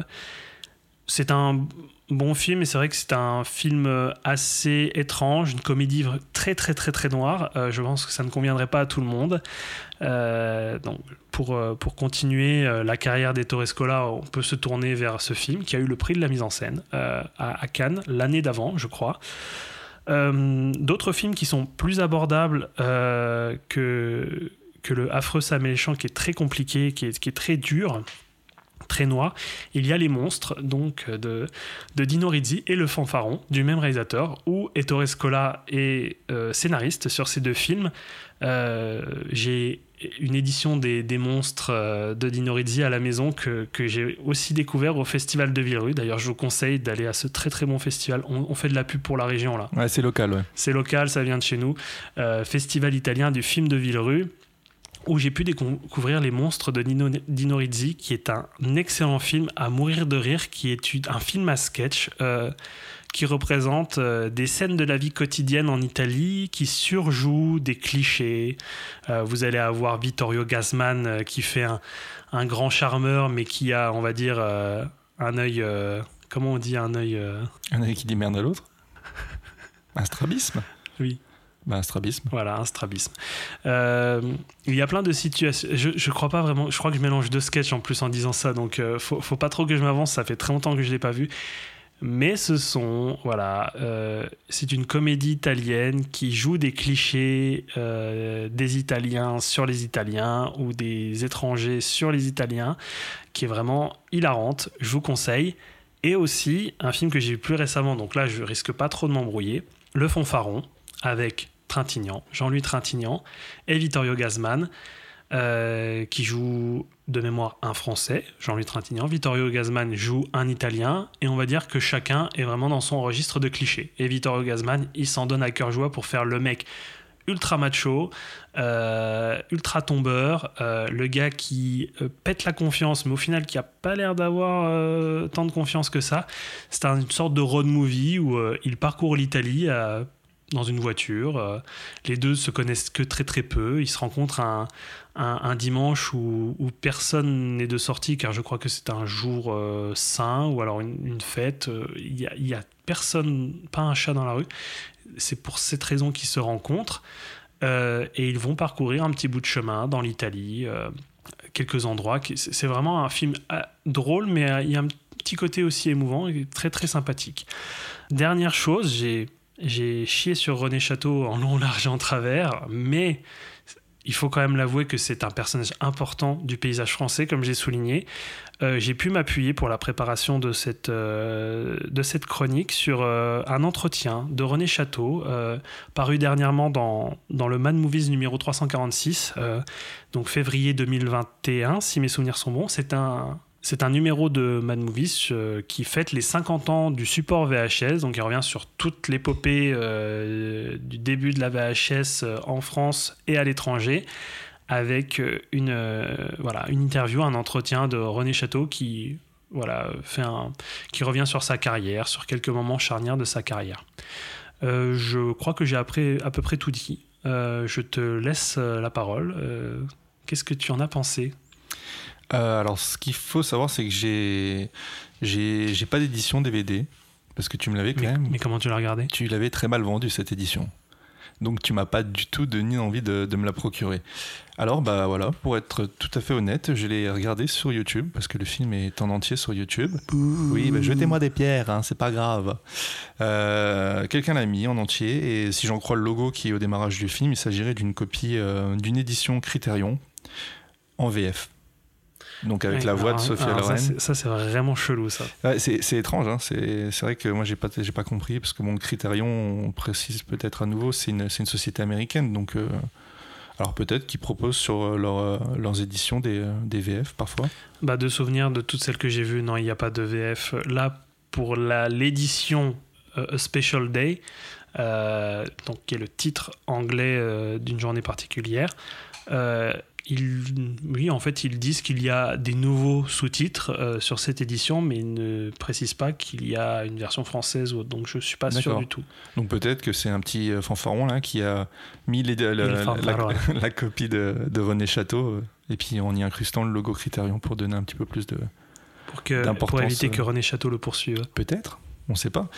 c'est un bon film et c'est vrai que c'est un film assez étrange, une comédie très très très très noire. Euh, je pense que ça ne conviendrait pas à tout le monde. Donc pour, pour continuer la carrière d'Ettore Scola, on peut se tourner vers ce film qui a eu le prix de la mise en scène à Cannes l'année d'avant, je crois. Euh, D'autres films qui sont plus abordables euh, que, que le Affreux Sam méchant qui est très compliqué, qui est, qui est très dur, très noir. Il y a Les Monstres, donc de, de Dino Rizzi et Le Fanfaron, du même réalisateur, où Ettore Scola est euh, scénariste sur ces deux films. J'ai une édition des, des monstres euh, de Dino Rizzi à la maison que, que j'ai aussi découvert au Festival de Villerue. D'ailleurs, je vous conseille d'aller à ce très très bon festival. On, on fait de la pub pour la région là. Ouais, c'est local, ouais. C'est local, ça vient de chez nous. Euh, Festival italien du film de Villerue, où j'ai pu découvrir Les Monstres de Dino, Dino Rizzi, qui est un excellent film à mourir de rire, qui est un film à sketch. euh, qui représente euh, des scènes de la vie quotidienne en Italie, qui surjouent des clichés. Euh, vous allez avoir Vittorio Gassman euh, qui fait un, un grand charmeur, mais qui a, on va dire, un œil. comment on dit un œil Un œil qui dit merde à l'autre. [LAUGHS] Un strabisme Oui. Bah, un strabisme. Voilà, un strabisme. Euh, il y a plein de situations. Je, je crois pas vraiment. Je crois que je mélange deux sketchs en plus en disant ça, donc euh, faut, faut pas trop que je m'avance. Ça fait très longtemps que je l'ai pas vu. Mais ce sont, voilà, euh, c'est une comédie italienne qui joue des clichés euh, des Italiens sur les Italiens ou des étrangers sur les Italiens, qui est vraiment hilarante. Je vous conseille. Et aussi un film que j'ai vu plus récemment, donc là je risque pas trop de m'embrouiller, Le Fanfaron, avec Trintignant, Jean-Louis Trintignant et Vittorio Gassman, euh, qui joue de mémoire un Français, Jean-Louis Trintignant. Vittorio Gassman joue un Italien, et on va dire que chacun est vraiment dans son registre de clichés. Et Vittorio Gassman, il s'en donne à cœur joie pour faire le mec ultra macho, euh, ultra tombeur, euh, le gars qui pète la confiance, mais au final qui a pas l'air d'avoir tant de confiance que ça. C'est une sorte de road movie où il parcourt l'Italie dans une voiture. les deux se connaissent que très très peu. Ils se rencontrent un, un- dimanche où, personne n'est de sortie, car je crois que c'est un jour euh, saint ou alors une, fête. Euh, Il y a, y a personne, pas un chat dans la rue. C'est pour cette raison qu'ils se rencontrent. Euh, et ils vont parcourir un petit bout de chemin dans l'Italie, euh, quelques endroits. C'est vraiment un film drôle, mais il y a un petit côté aussi émouvant et très très sympathique. Dernière chose, j'ai j'ai chié sur René Château en long, large en travers, mais il faut quand même l'avouer que c'est un personnage important du paysage français, comme j'ai souligné. Euh, j'ai pu m'appuyer pour la préparation de cette, euh, chronique sur euh, un entretien de René Château, paru dernièrement dans, dans le Mad Movies numéro 346, euh, donc février 2021, si mes souvenirs sont bons. C'est un, c'est un numéro de Mad Movies euh, qui fête les 50 ans du support VHS, donc il revient sur toute l'épopée euh, du début de la VHS euh, en France et à l'étranger, avec une, voilà, une interview, un entretien de René Château qui, voilà, fait un, qui revient sur sa carrière, sur quelques moments charnières de sa carrière. Je crois que j'ai à peu près tout dit. Je te laisse la parole. Qu'est-ce que tu en as pensé? Euh, alors, ce qu'il faut savoir, c'est que j'ai, j'ai, j'ai pas d'édition DVD parce que tu me l'avais quand mais, même. mais comment tu l'as regardé? Tu l'avais très mal vendu cette édition. Donc tu m'as pas du tout donné envie de, de me la procurer. Alors bah voilà, pour être tout à fait honnête, je l'ai regardé sur YouTube parce que le film est en entier sur YouTube. Oui, bah, jetez-moi des pierres, hein, c'est pas grave. Euh, Quelqu'un l'a mis en entier et si j'en crois le logo qui est au démarrage du film, il s'agirait d'une copie euh, d'une édition Criterion en VF. Donc avec Ouais, la voix de alors, Sophia ça, Loren. c'est- Ça, c'est vraiment chelou, ça. Ouais, c'est étrange, hein. c'est vrai que moi j'ai pas, pas compris, parce que bon, Criterion, on précise peut-être à nouveau, c'est une, société américaine, donc euh, alors peut-être qu'ils proposent sur euh, leur, euh, leurs éditions des, des VF parfois. Bah, de souvenirs de toutes celles que j'ai vues, non, il n'y a pas de VF. Là, pour l'édition euh, A Special Day, euh, donc, qui est le titre anglais euh, d'une journée particulière, ils, oui, en fait, ils disent qu'il y a des nouveaux sous-titres euh, sur cette édition, mais ils ne précisent pas qu'il y a une version française, ou autre, donc je suis pas sûr du tout. Donc peut-être que c'est un petit euh, fanfaron là qui a mis les- la, Le la- fanfaron. la- [LAUGHS] la copie de, de René Château, euh, et puis en y incrustant le logo Criterion pour donner un petit peu plus de, Pour, que, D'importance, pour éviter que René Château le poursuive. Peut-être, on ne sait pas.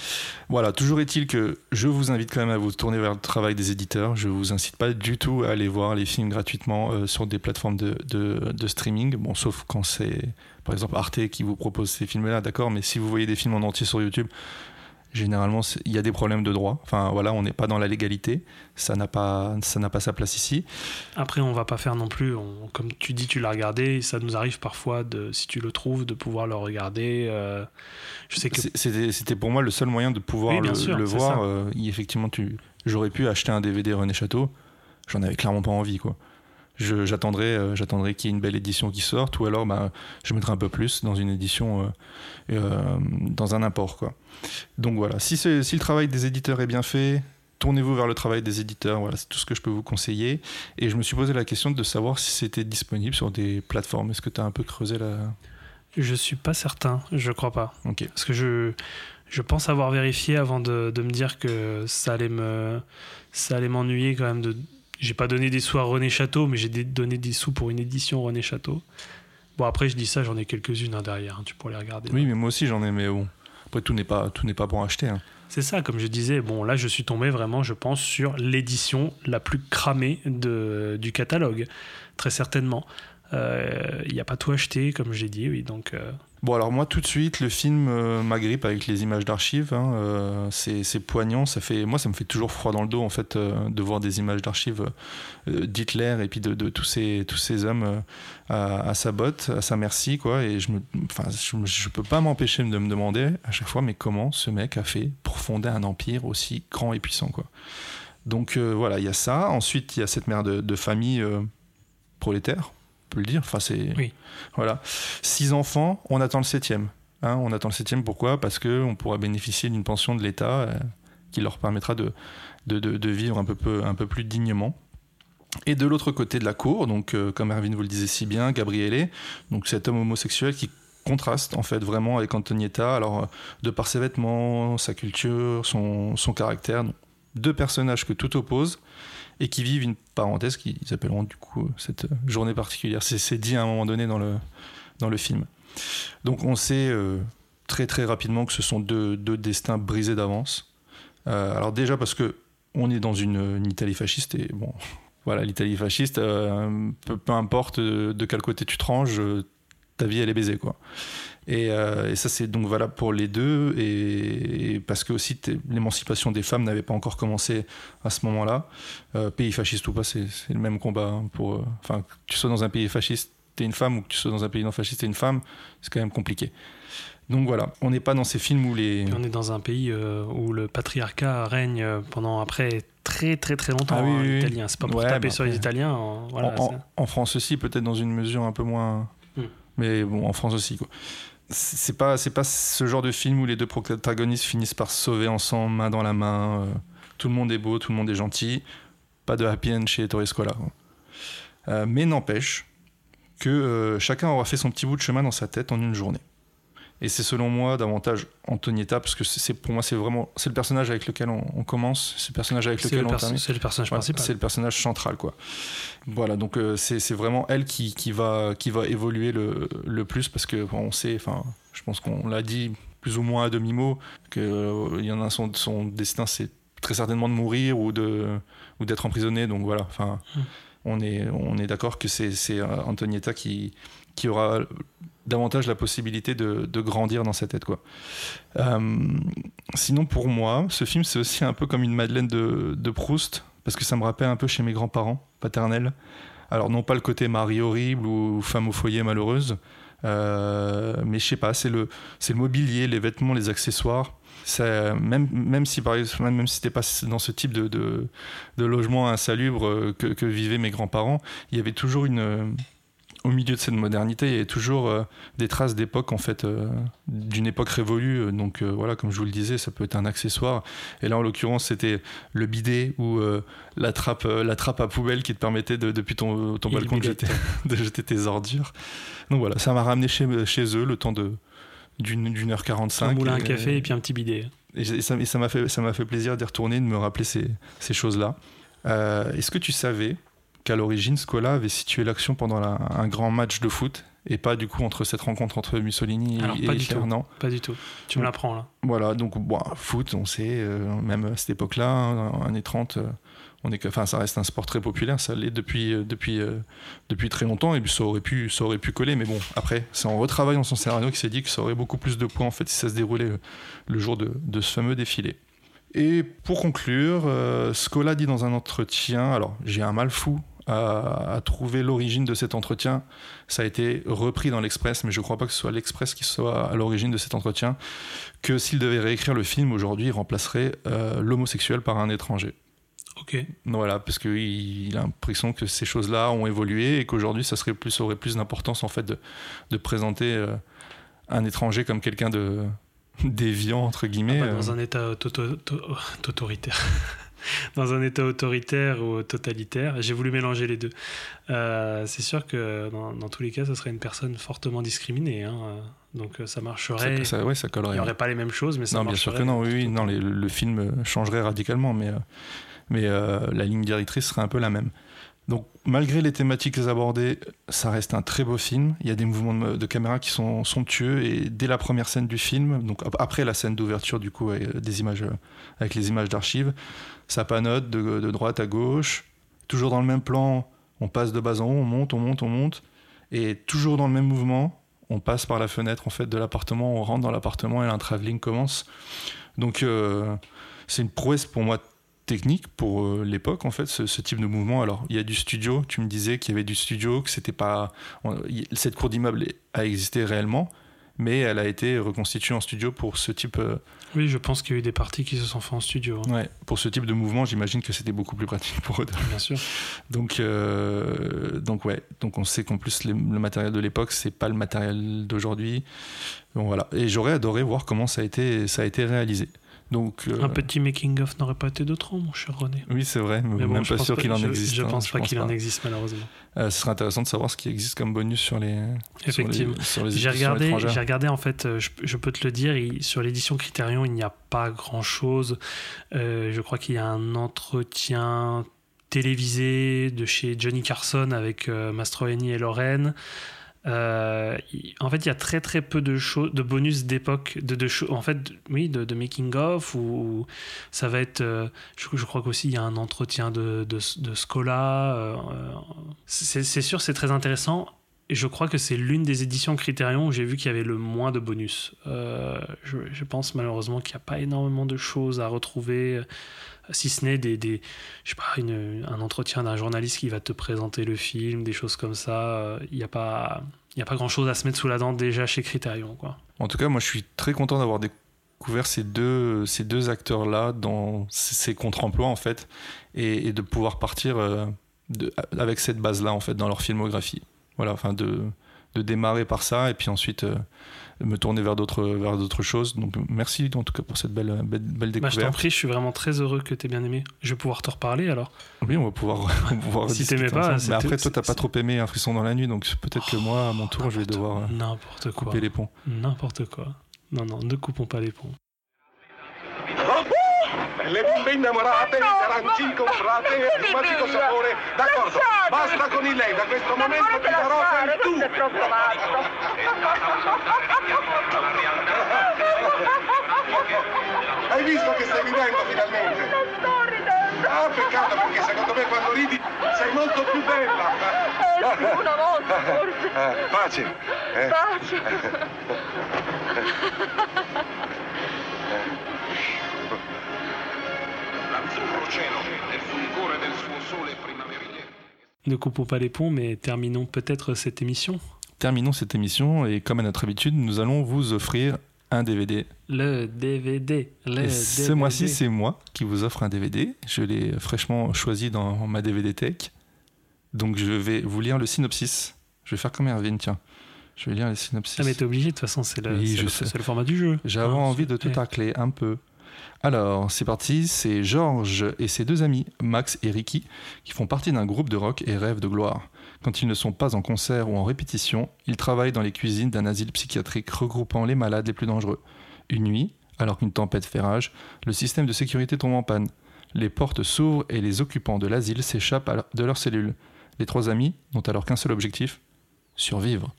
Voilà, toujours est-il que je vous invite quand même à vous tourner vers le travail des éditeurs. Je vous incite pas du tout à aller voir les films gratuitement euh, sur des plateformes de, de- de streaming. Bon, sauf quand c'est par exemple Arte qui vous propose ces films-là, d'accord. Mais si vous voyez des films en entier sur YouTube, généralement il y a des problèmes de droit. Enfin voilà, on n'est pas dans la légalité. Ça n'a pas, ça n'a pas sa place ici. Après, on va pas faire non plus, on- comme tu dis, tu l'as regardé, ça nous arrive parfois, de, si tu le trouves, de pouvoir le regarder. euh, je sais que C'était c'était pour moi le seul moyen de pouvoir Oui, le, sûr, le c'est voir. Euh, effectivement, tu, j'aurais pu acheter un DVD René Château. J'en avais clairement pas envie, quoi. Je- J'attendrai, euh, j'attendrai qu'il y ait une belle édition qui sorte, ou alors, bah, je mettrai un peu plus dans une édition, euh, euh, dans un import, quoi. Donc voilà. Si, si le travail des éditeurs est bien fait, tournez-vous vers le travail des éditeurs. Voilà, c'est tout ce que je peux vous conseiller. Et je me suis posé la question de savoir si c'était disponible sur des plateformes. Est-ce que tu as un peu creusé la. je suis pas certain, je crois pas. Ok. Parce que je, je pense avoir vérifié avant de, de me dire que ça allait me ça allait m'ennuyer quand même de j'ai pas donné des sous à René Château mais j'ai donné des sous pour une édition René Château bon après je dis ça j'en ai quelques-unes hein, derrière hein, tu pourrais les regarder Oui, mais moi aussi j'en ai, mais bon. Après, tout n'est pas, tout pas pour acheter. hein. c'est ça comme je disais bon là je suis tombé vraiment je pense sur l'édition la plus cramée de, du catalogue très certainement il n'y a pas tout acheté comme j'ai dit oui donc euh, Bon, alors moi, tout de suite, le film euh, m'agrippe avec les images d'archives. hein, euh, c'est poignant. Ça fait, moi, ça me fait toujours froid dans le dos, en fait, euh, de voir des images d'archives euh, d'Hitler et puis de, tous, ces, tous ces hommes à, sa botte, à sa merci, quoi. Et je enfin, je, peux pas m'empêcher de me demander à chaque fois, mais comment ce mec a fait pour fonder un empire aussi grand et puissant, quoi. Donc voilà, il y a ça. Ensuite, il y a cette mère de, famille prolétaire, peut le dire. Enfin, c'est Oui. voilà. Six enfants, on attend le septième. Hein, on attend le septième, pourquoi? Parce qu'on pourra bénéficier d'une pension de l'État euh, qui leur permettra de, de, de- de vivre un peu, peu- un peu plus dignement. Et de l'autre côté de la cour, donc euh, comme Erwin vous le disait si bien, Gabriele, donc cet homme homosexuel qui contraste en fait vraiment avec Antonietta, alors euh, de par ses vêtements, sa culture, son, son caractère, donc, deux personnages que tout oppose et qui vivent une parenthèse qu'ils appelleront du coup cette euh, journée particulière. C'est dit à un moment donné dans le, dans le film. Donc on sait euh, très très rapidement que ce sont deux, deux destins brisés d'avance. Euh, alors déjà parce que on est dans une, Italie fasciste et bon, [LAUGHS] voilà, l'Italie fasciste, euh, peu, peu importe euh, de quel côté tu te ranges, euh, ta vie elle est baisée quoi. Et, euh, et ça c'est donc valable pour les deux et, et parce que aussi l'émancipation des femmes n'avait pas encore commencé à ce moment-là. Euh, pays fasciste ou pas, c'est le même combat hein, pour. euh, Enfin, que tu sois dans un pays fasciste, t'es une femme ou que tu sois dans un pays non fasciste, t'es une femme, c'est quand même compliqué. Donc voilà, on n'est pas dans ces films où les. On est dans un pays euh, où le patriarcat règne pendant après très très très longtemps. Ah oui, hein, oui, oui. l'italien. C'est pas pour Ouais, taper bah sur les Italiens. voilà, en, en- c'est- en France aussi, peut-être dans une mesure un peu moins. Hmm. Mais bon, en France aussi, quoi. C'est pas, pas ce genre de film où les deux protagonistes finissent par se sauver ensemble, main dans la main. euh, tout le monde est beau, tout le monde est gentil. Pas de happy end chez Torres Scola. Euh, mais n'empêche que euh, chacun aura fait son petit bout de chemin dans sa tête en une journée. Et c'est selon moi davantage Antonietta, parce que c'est pour moi c'est vraiment c'est le personnage avec lequel on, on commence, c'est le personnage avec lequel le, on termine. c'est le personnage Ouais, principal. c'est le personnage central, quoi. Voilà, donc euh, c'est vraiment elle qui, qui, va, qui va évoluer le, le plus parce que on sait, enfin, je pense qu'on l'a dit plus ou moins à demi-mot, qu'il y en a son, son destin, c'est très certainement de mourir ou de ou d'être emprisonné. Donc voilà, enfin, Mm. on est, on est d'accord que c'est c'est, euh, Antonietta qui, qui aura davantage la possibilité de, de grandir dans sa tête, quoi. Euh, sinon, pour moi, ce film, c'est aussi un peu comme une Madeleine de, de Proust, parce que ça me rappelle un peu chez mes grands-parents paternels. Alors, non pas le côté mari horrible ou femme au foyer malheureuse, euh, mais je sais pas, c'est le, c'est le mobilier, les vêtements, les accessoires. Ça, même, même si par exemple, même si c'était pas dans ce type de, de, logement insalubre euh, que, que vivaient mes grands-parents, il y avait toujours une, au milieu de cette modernité, il y avait toujours euh, des traces d'époque en fait, euh, d'une époque révolue. Donc euh, voilà, comme je vous le disais, ça peut être un accessoire. Et là, en l'occurrence, c'était le bidet ou la trappe, la trappe à poubelle qui te permettait de, depuis ton, ton balcon de jeter, [LAUGHS] de jeter tes ordures. Donc voilà, ça m'a ramené chez, chez eux le temps de d'une heure 45 un moulin et- café et puis un petit bidet. et, et ça m'a fait, ça fait plaisir d'y retourner, de me rappeler ces, ces choses-là. Est-ce que tu savais qu'à l'origine, Scola avait situé l'action pendant la- un grand match de foot et pas du coup entre cette rencontre entre Mussolini Alors, et pas Hitler. Non. Pas du tout. Tu me l'apprends là. Voilà, donc bon, foot, on sait, euh, même à cette époque-là, hein, années 30, euh, on est, enfin, ça reste un sport très populaire, ça l'est depuis, euh, depuis, depuis très longtemps, et puis ça aurait, pu, ça aurait pu coller, mais bon, après, c'est en retravaillant son scénario qu'il s'est dit que ça aurait beaucoup plus de points en fait si ça se déroulait le, jour de, de ce fameux défilé. Et pour conclure, Scola dit dans un entretien, alors j'ai un mal fou à, à trouver l'origine de cet entretien, ça a été repris dans l'Express, mais je ne crois pas que ce soit l'Express qui soit à l'origine de cet entretien, que s'il devait réécrire le film aujourd'hui, il remplacerait euh, l'homosexuel par un étranger. Ok. Voilà, parce qu'il il a l'impression que ces choses-là ont évolué et qu'aujourd'hui, ça serait plus, aurait plus d'importance en fait de, de présenter euh, un étranger comme quelqu'un de [LAUGHS] déviant entre guillemets. Pas euh. dans un état auto- auto- autoritaire. [LAUGHS] dans un état autoritaire ou totalitaire. J'ai voulu mélanger les deux. Euh, c'est sûr que dans, dans tous les cas, ce serait une personne fortement discriminée. hein. Donc euh, ça marcherait. ça, ça- ouais, ça Il collerait. n'y aurait pas les mêmes choses, mais ça non, bien sûr que non, oui, oui, non, les- le film changerait radicalement, mais, euh, mais euh, la ligne directrice serait un peu la même. Donc, malgré les thématiques abordées, ça reste un très beau film. Il y a des mouvements de, de caméra qui sont somptueux, et dès la première scène du film, donc ap- après la scène d'ouverture, du coup, avec, des images, avec les images d'archives, ça panote de, droite à gauche, toujours dans le même plan, on passe de bas en haut, on monte, on monte, on monte, et toujours dans le même mouvement, on passe par la fenêtre en fait de l'appartement, on rentre dans l'appartement et un travelling commence. Donc euh, c'est une prouesse pour moi technique pour euh, l'époque en fait ce, type de mouvement. Alors il y a du studio, tu me disais qu'il y avait du studio, que c'était pas cette cour d'immeuble a existé réellement, mais elle a été reconstituée en studio pour ce type euh, Oui, je pense qu'il y a eu des parties qui se sont faites en studio, hein, ouais, pour ce type de mouvement. J'imagine que c'était beaucoup plus pratique pour eux. bien sûr. Donc, euh, donc ouais, donc on sait qu'en plus les- le matériel de l'époque c'est pas le matériel d'aujourd'hui. Bon voilà, et j'aurais adoré voir comment ça a été ça a été réalisé. Donc, euh, Un petit making-of n'aurait pas été de trop, mon cher René. Oui, c'est vrai, mais, Mais bon, même je pas sûr qu'il en je- existe. Je hein, pense pas qu'il en pas. existe, malheureusement. Euh, ce serait intéressant de savoir ce qui existe comme bonus sur les. Effectivement. J'ai regardé, j'ai regardé en fait, euh, je, je peux te le dire, il- sur l'édition Criterion, il n'y a pas grand chose. je crois qu'il y a un entretien télévisé de chez Johnny Carson avec Mastroianni et Lorraine. Euh, en fait, il y a très très peu de de bonus d'époque, de, en fait, oui, de, making of ou, ça va être. euh, je, crois qu'aussi il y a un entretien de, de, Scola. euh, c'est sûr, c'est très intéressant. Et je crois que c'est l'une des éditions Criterion où j'ai vu qu'il y avait le moins de bonus. Je, je pense malheureusement qu'il n'y a pas énormément de choses à retrouver, si ce n'est des, des, je sais pas, un entretien d'un journaliste qui va te présenter le film, des choses comme ça. Euh, Il n'y a pas, il a pas grand chose à se mettre sous la dent déjà chez Criterion, quoi. En tout cas, moi, je suis très content d'avoir découvert ces deux, ces deux acteurs-là dans ces contre-emplois, en fait, et, et de pouvoir partir euh, de- avec cette base-là, en fait, dans leur filmographie. Voilà, enfin, de, de démarrer par ça, et puis ensuite euh, me tourner vers d'autres, vers d'autres choses. Donc, merci, en tout cas, pour cette belle, belle, belle Bah, je t'en découverte. prie, je suis vraiment très heureux que tu aies bien aimé. Je vais pouvoir te reparler alors. oui, on va pouvoir, [LAUGHS] on va pouvoir Si t'aimais pas, Mais après, toi, t'as pas trop aimé Un frisson dans la nuit, donc peut-être que moi, à mon tour, je vais devoir euh, N'importe quoi. couper les ponts. N'importe quoi. Non, non, ne coupons pas les ponts. Le bimbe innamorate, i taranci comprate, il magico sapore. D'accordo, basta con il lei, da questo momento ti darò per tu. Hai visto che stai ridendo finalmente? Ah, peccato perché secondo me quando ridi sei molto più bella. Una volta forse. Eh, pace. eh. Pace. [LAUGHS] L'azzurro cielo nel fulgore del suo sole primaverile. Ne coupons pas les ponts, mais terminons peut-être cette émission. Terminons cette émission, et comme à notre habitude, nous allons vous offrir un DVD Le DVD. Le Et ce mois-ci, c'est moi qui vous offre un DVD. Je l'ai fraîchement choisi dans ma DVD Tech. Donc je vais vous lire le synopsis. Je vais faire comme Erwin, tiens. Je vais lire le synopsis. Ah, mais t'es obligé, de toute façon, c'est le, Oui, le- format du jeu. J'avais Hein, envie de te eh. tacler un peu. Alors, c'est parti, c'est Georges et ses deux amis, Max et Ricky, qui font partie d'un groupe de rock et rêvent de gloire. Quand ils ne sont pas en concert ou en répétition, ils travaillent dans les cuisines d'un asile psychiatrique regroupant les malades les plus dangereux. Une nuit, alors qu'une tempête fait rage, le système de sécurité tombe en panne. Les portes s'ouvrent et les occupants de l'asile s'échappent de leurs cellules. Les trois amis n'ont alors qu'un seul objectif survivre.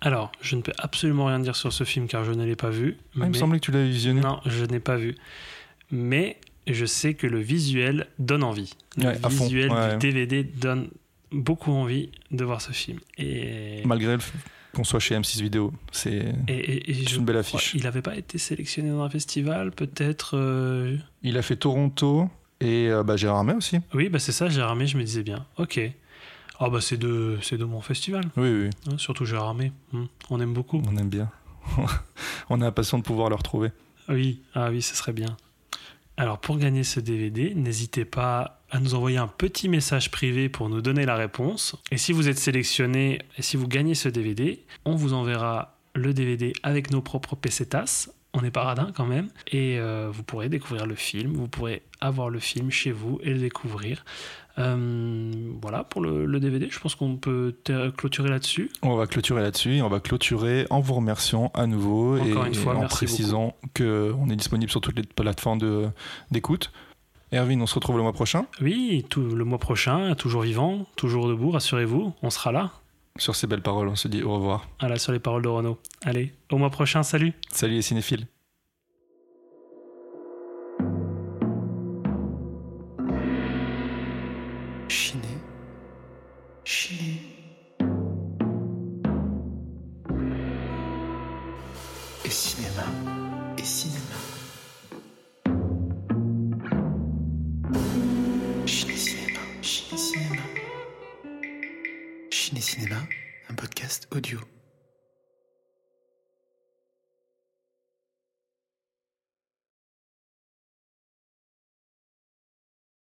Alors, je ne peux absolument rien dire sur ce film car je ne l'ai pas vu. Ah, il me semblait que tu l'avais visionné. Non, je n'ai pas vu. Mais je sais que le visuel donne envie. Le Ouais, visuel ouais. du DVD donne beaucoup envie de voir ce film. Et, Malgré le qu'on soit chez M6 Vidéo, c'est une belle crois- affiche. il n'avait pas été sélectionné dans un festival, peut-être. euh, Il a fait Toronto et euh, bah, Gérard May aussi. Oui, bah c'est ça, Gérard May, je me disais bien. Ok. Ah bah c'est de, c'est de mon festival, Oui, oui, hein, surtout Gérard May. Hmm, On aime beaucoup. on aime bien. [LAUGHS] on est impatient de pouvoir le retrouver. Oui, ah oui, ce serait bien. Alors pour gagner ce DVD, n'hésitez pas à nous envoyer un petit message privé pour nous donner la réponse. Et si vous êtes sélectionné et si vous gagnez ce DVD, on vous enverra le DVD avec nos propres PCTAS. On est pas radin quand même. Et euh, vous pourrez découvrir le film, vous pourrez avoir le film chez vous et le découvrir. Euh, voilà pour le, le DVD, je pense qu'on peut clôturer là-dessus. On va clôturer là-dessus et on va clôturer en vous remerciant à nouveau Encore et, une fois, et en précisant qu'on est disponible sur toutes les plateformes d'écoute. Erwin, on se retrouve le mois prochain. Oui, tout, le mois prochain, toujours vivant, toujours debout, rassurez-vous, on sera là. Sur ces belles paroles, on se dit au revoir. Voilà, sur les paroles de Renaud. Allez, au mois prochain, salut Salut les cinéphiles. She.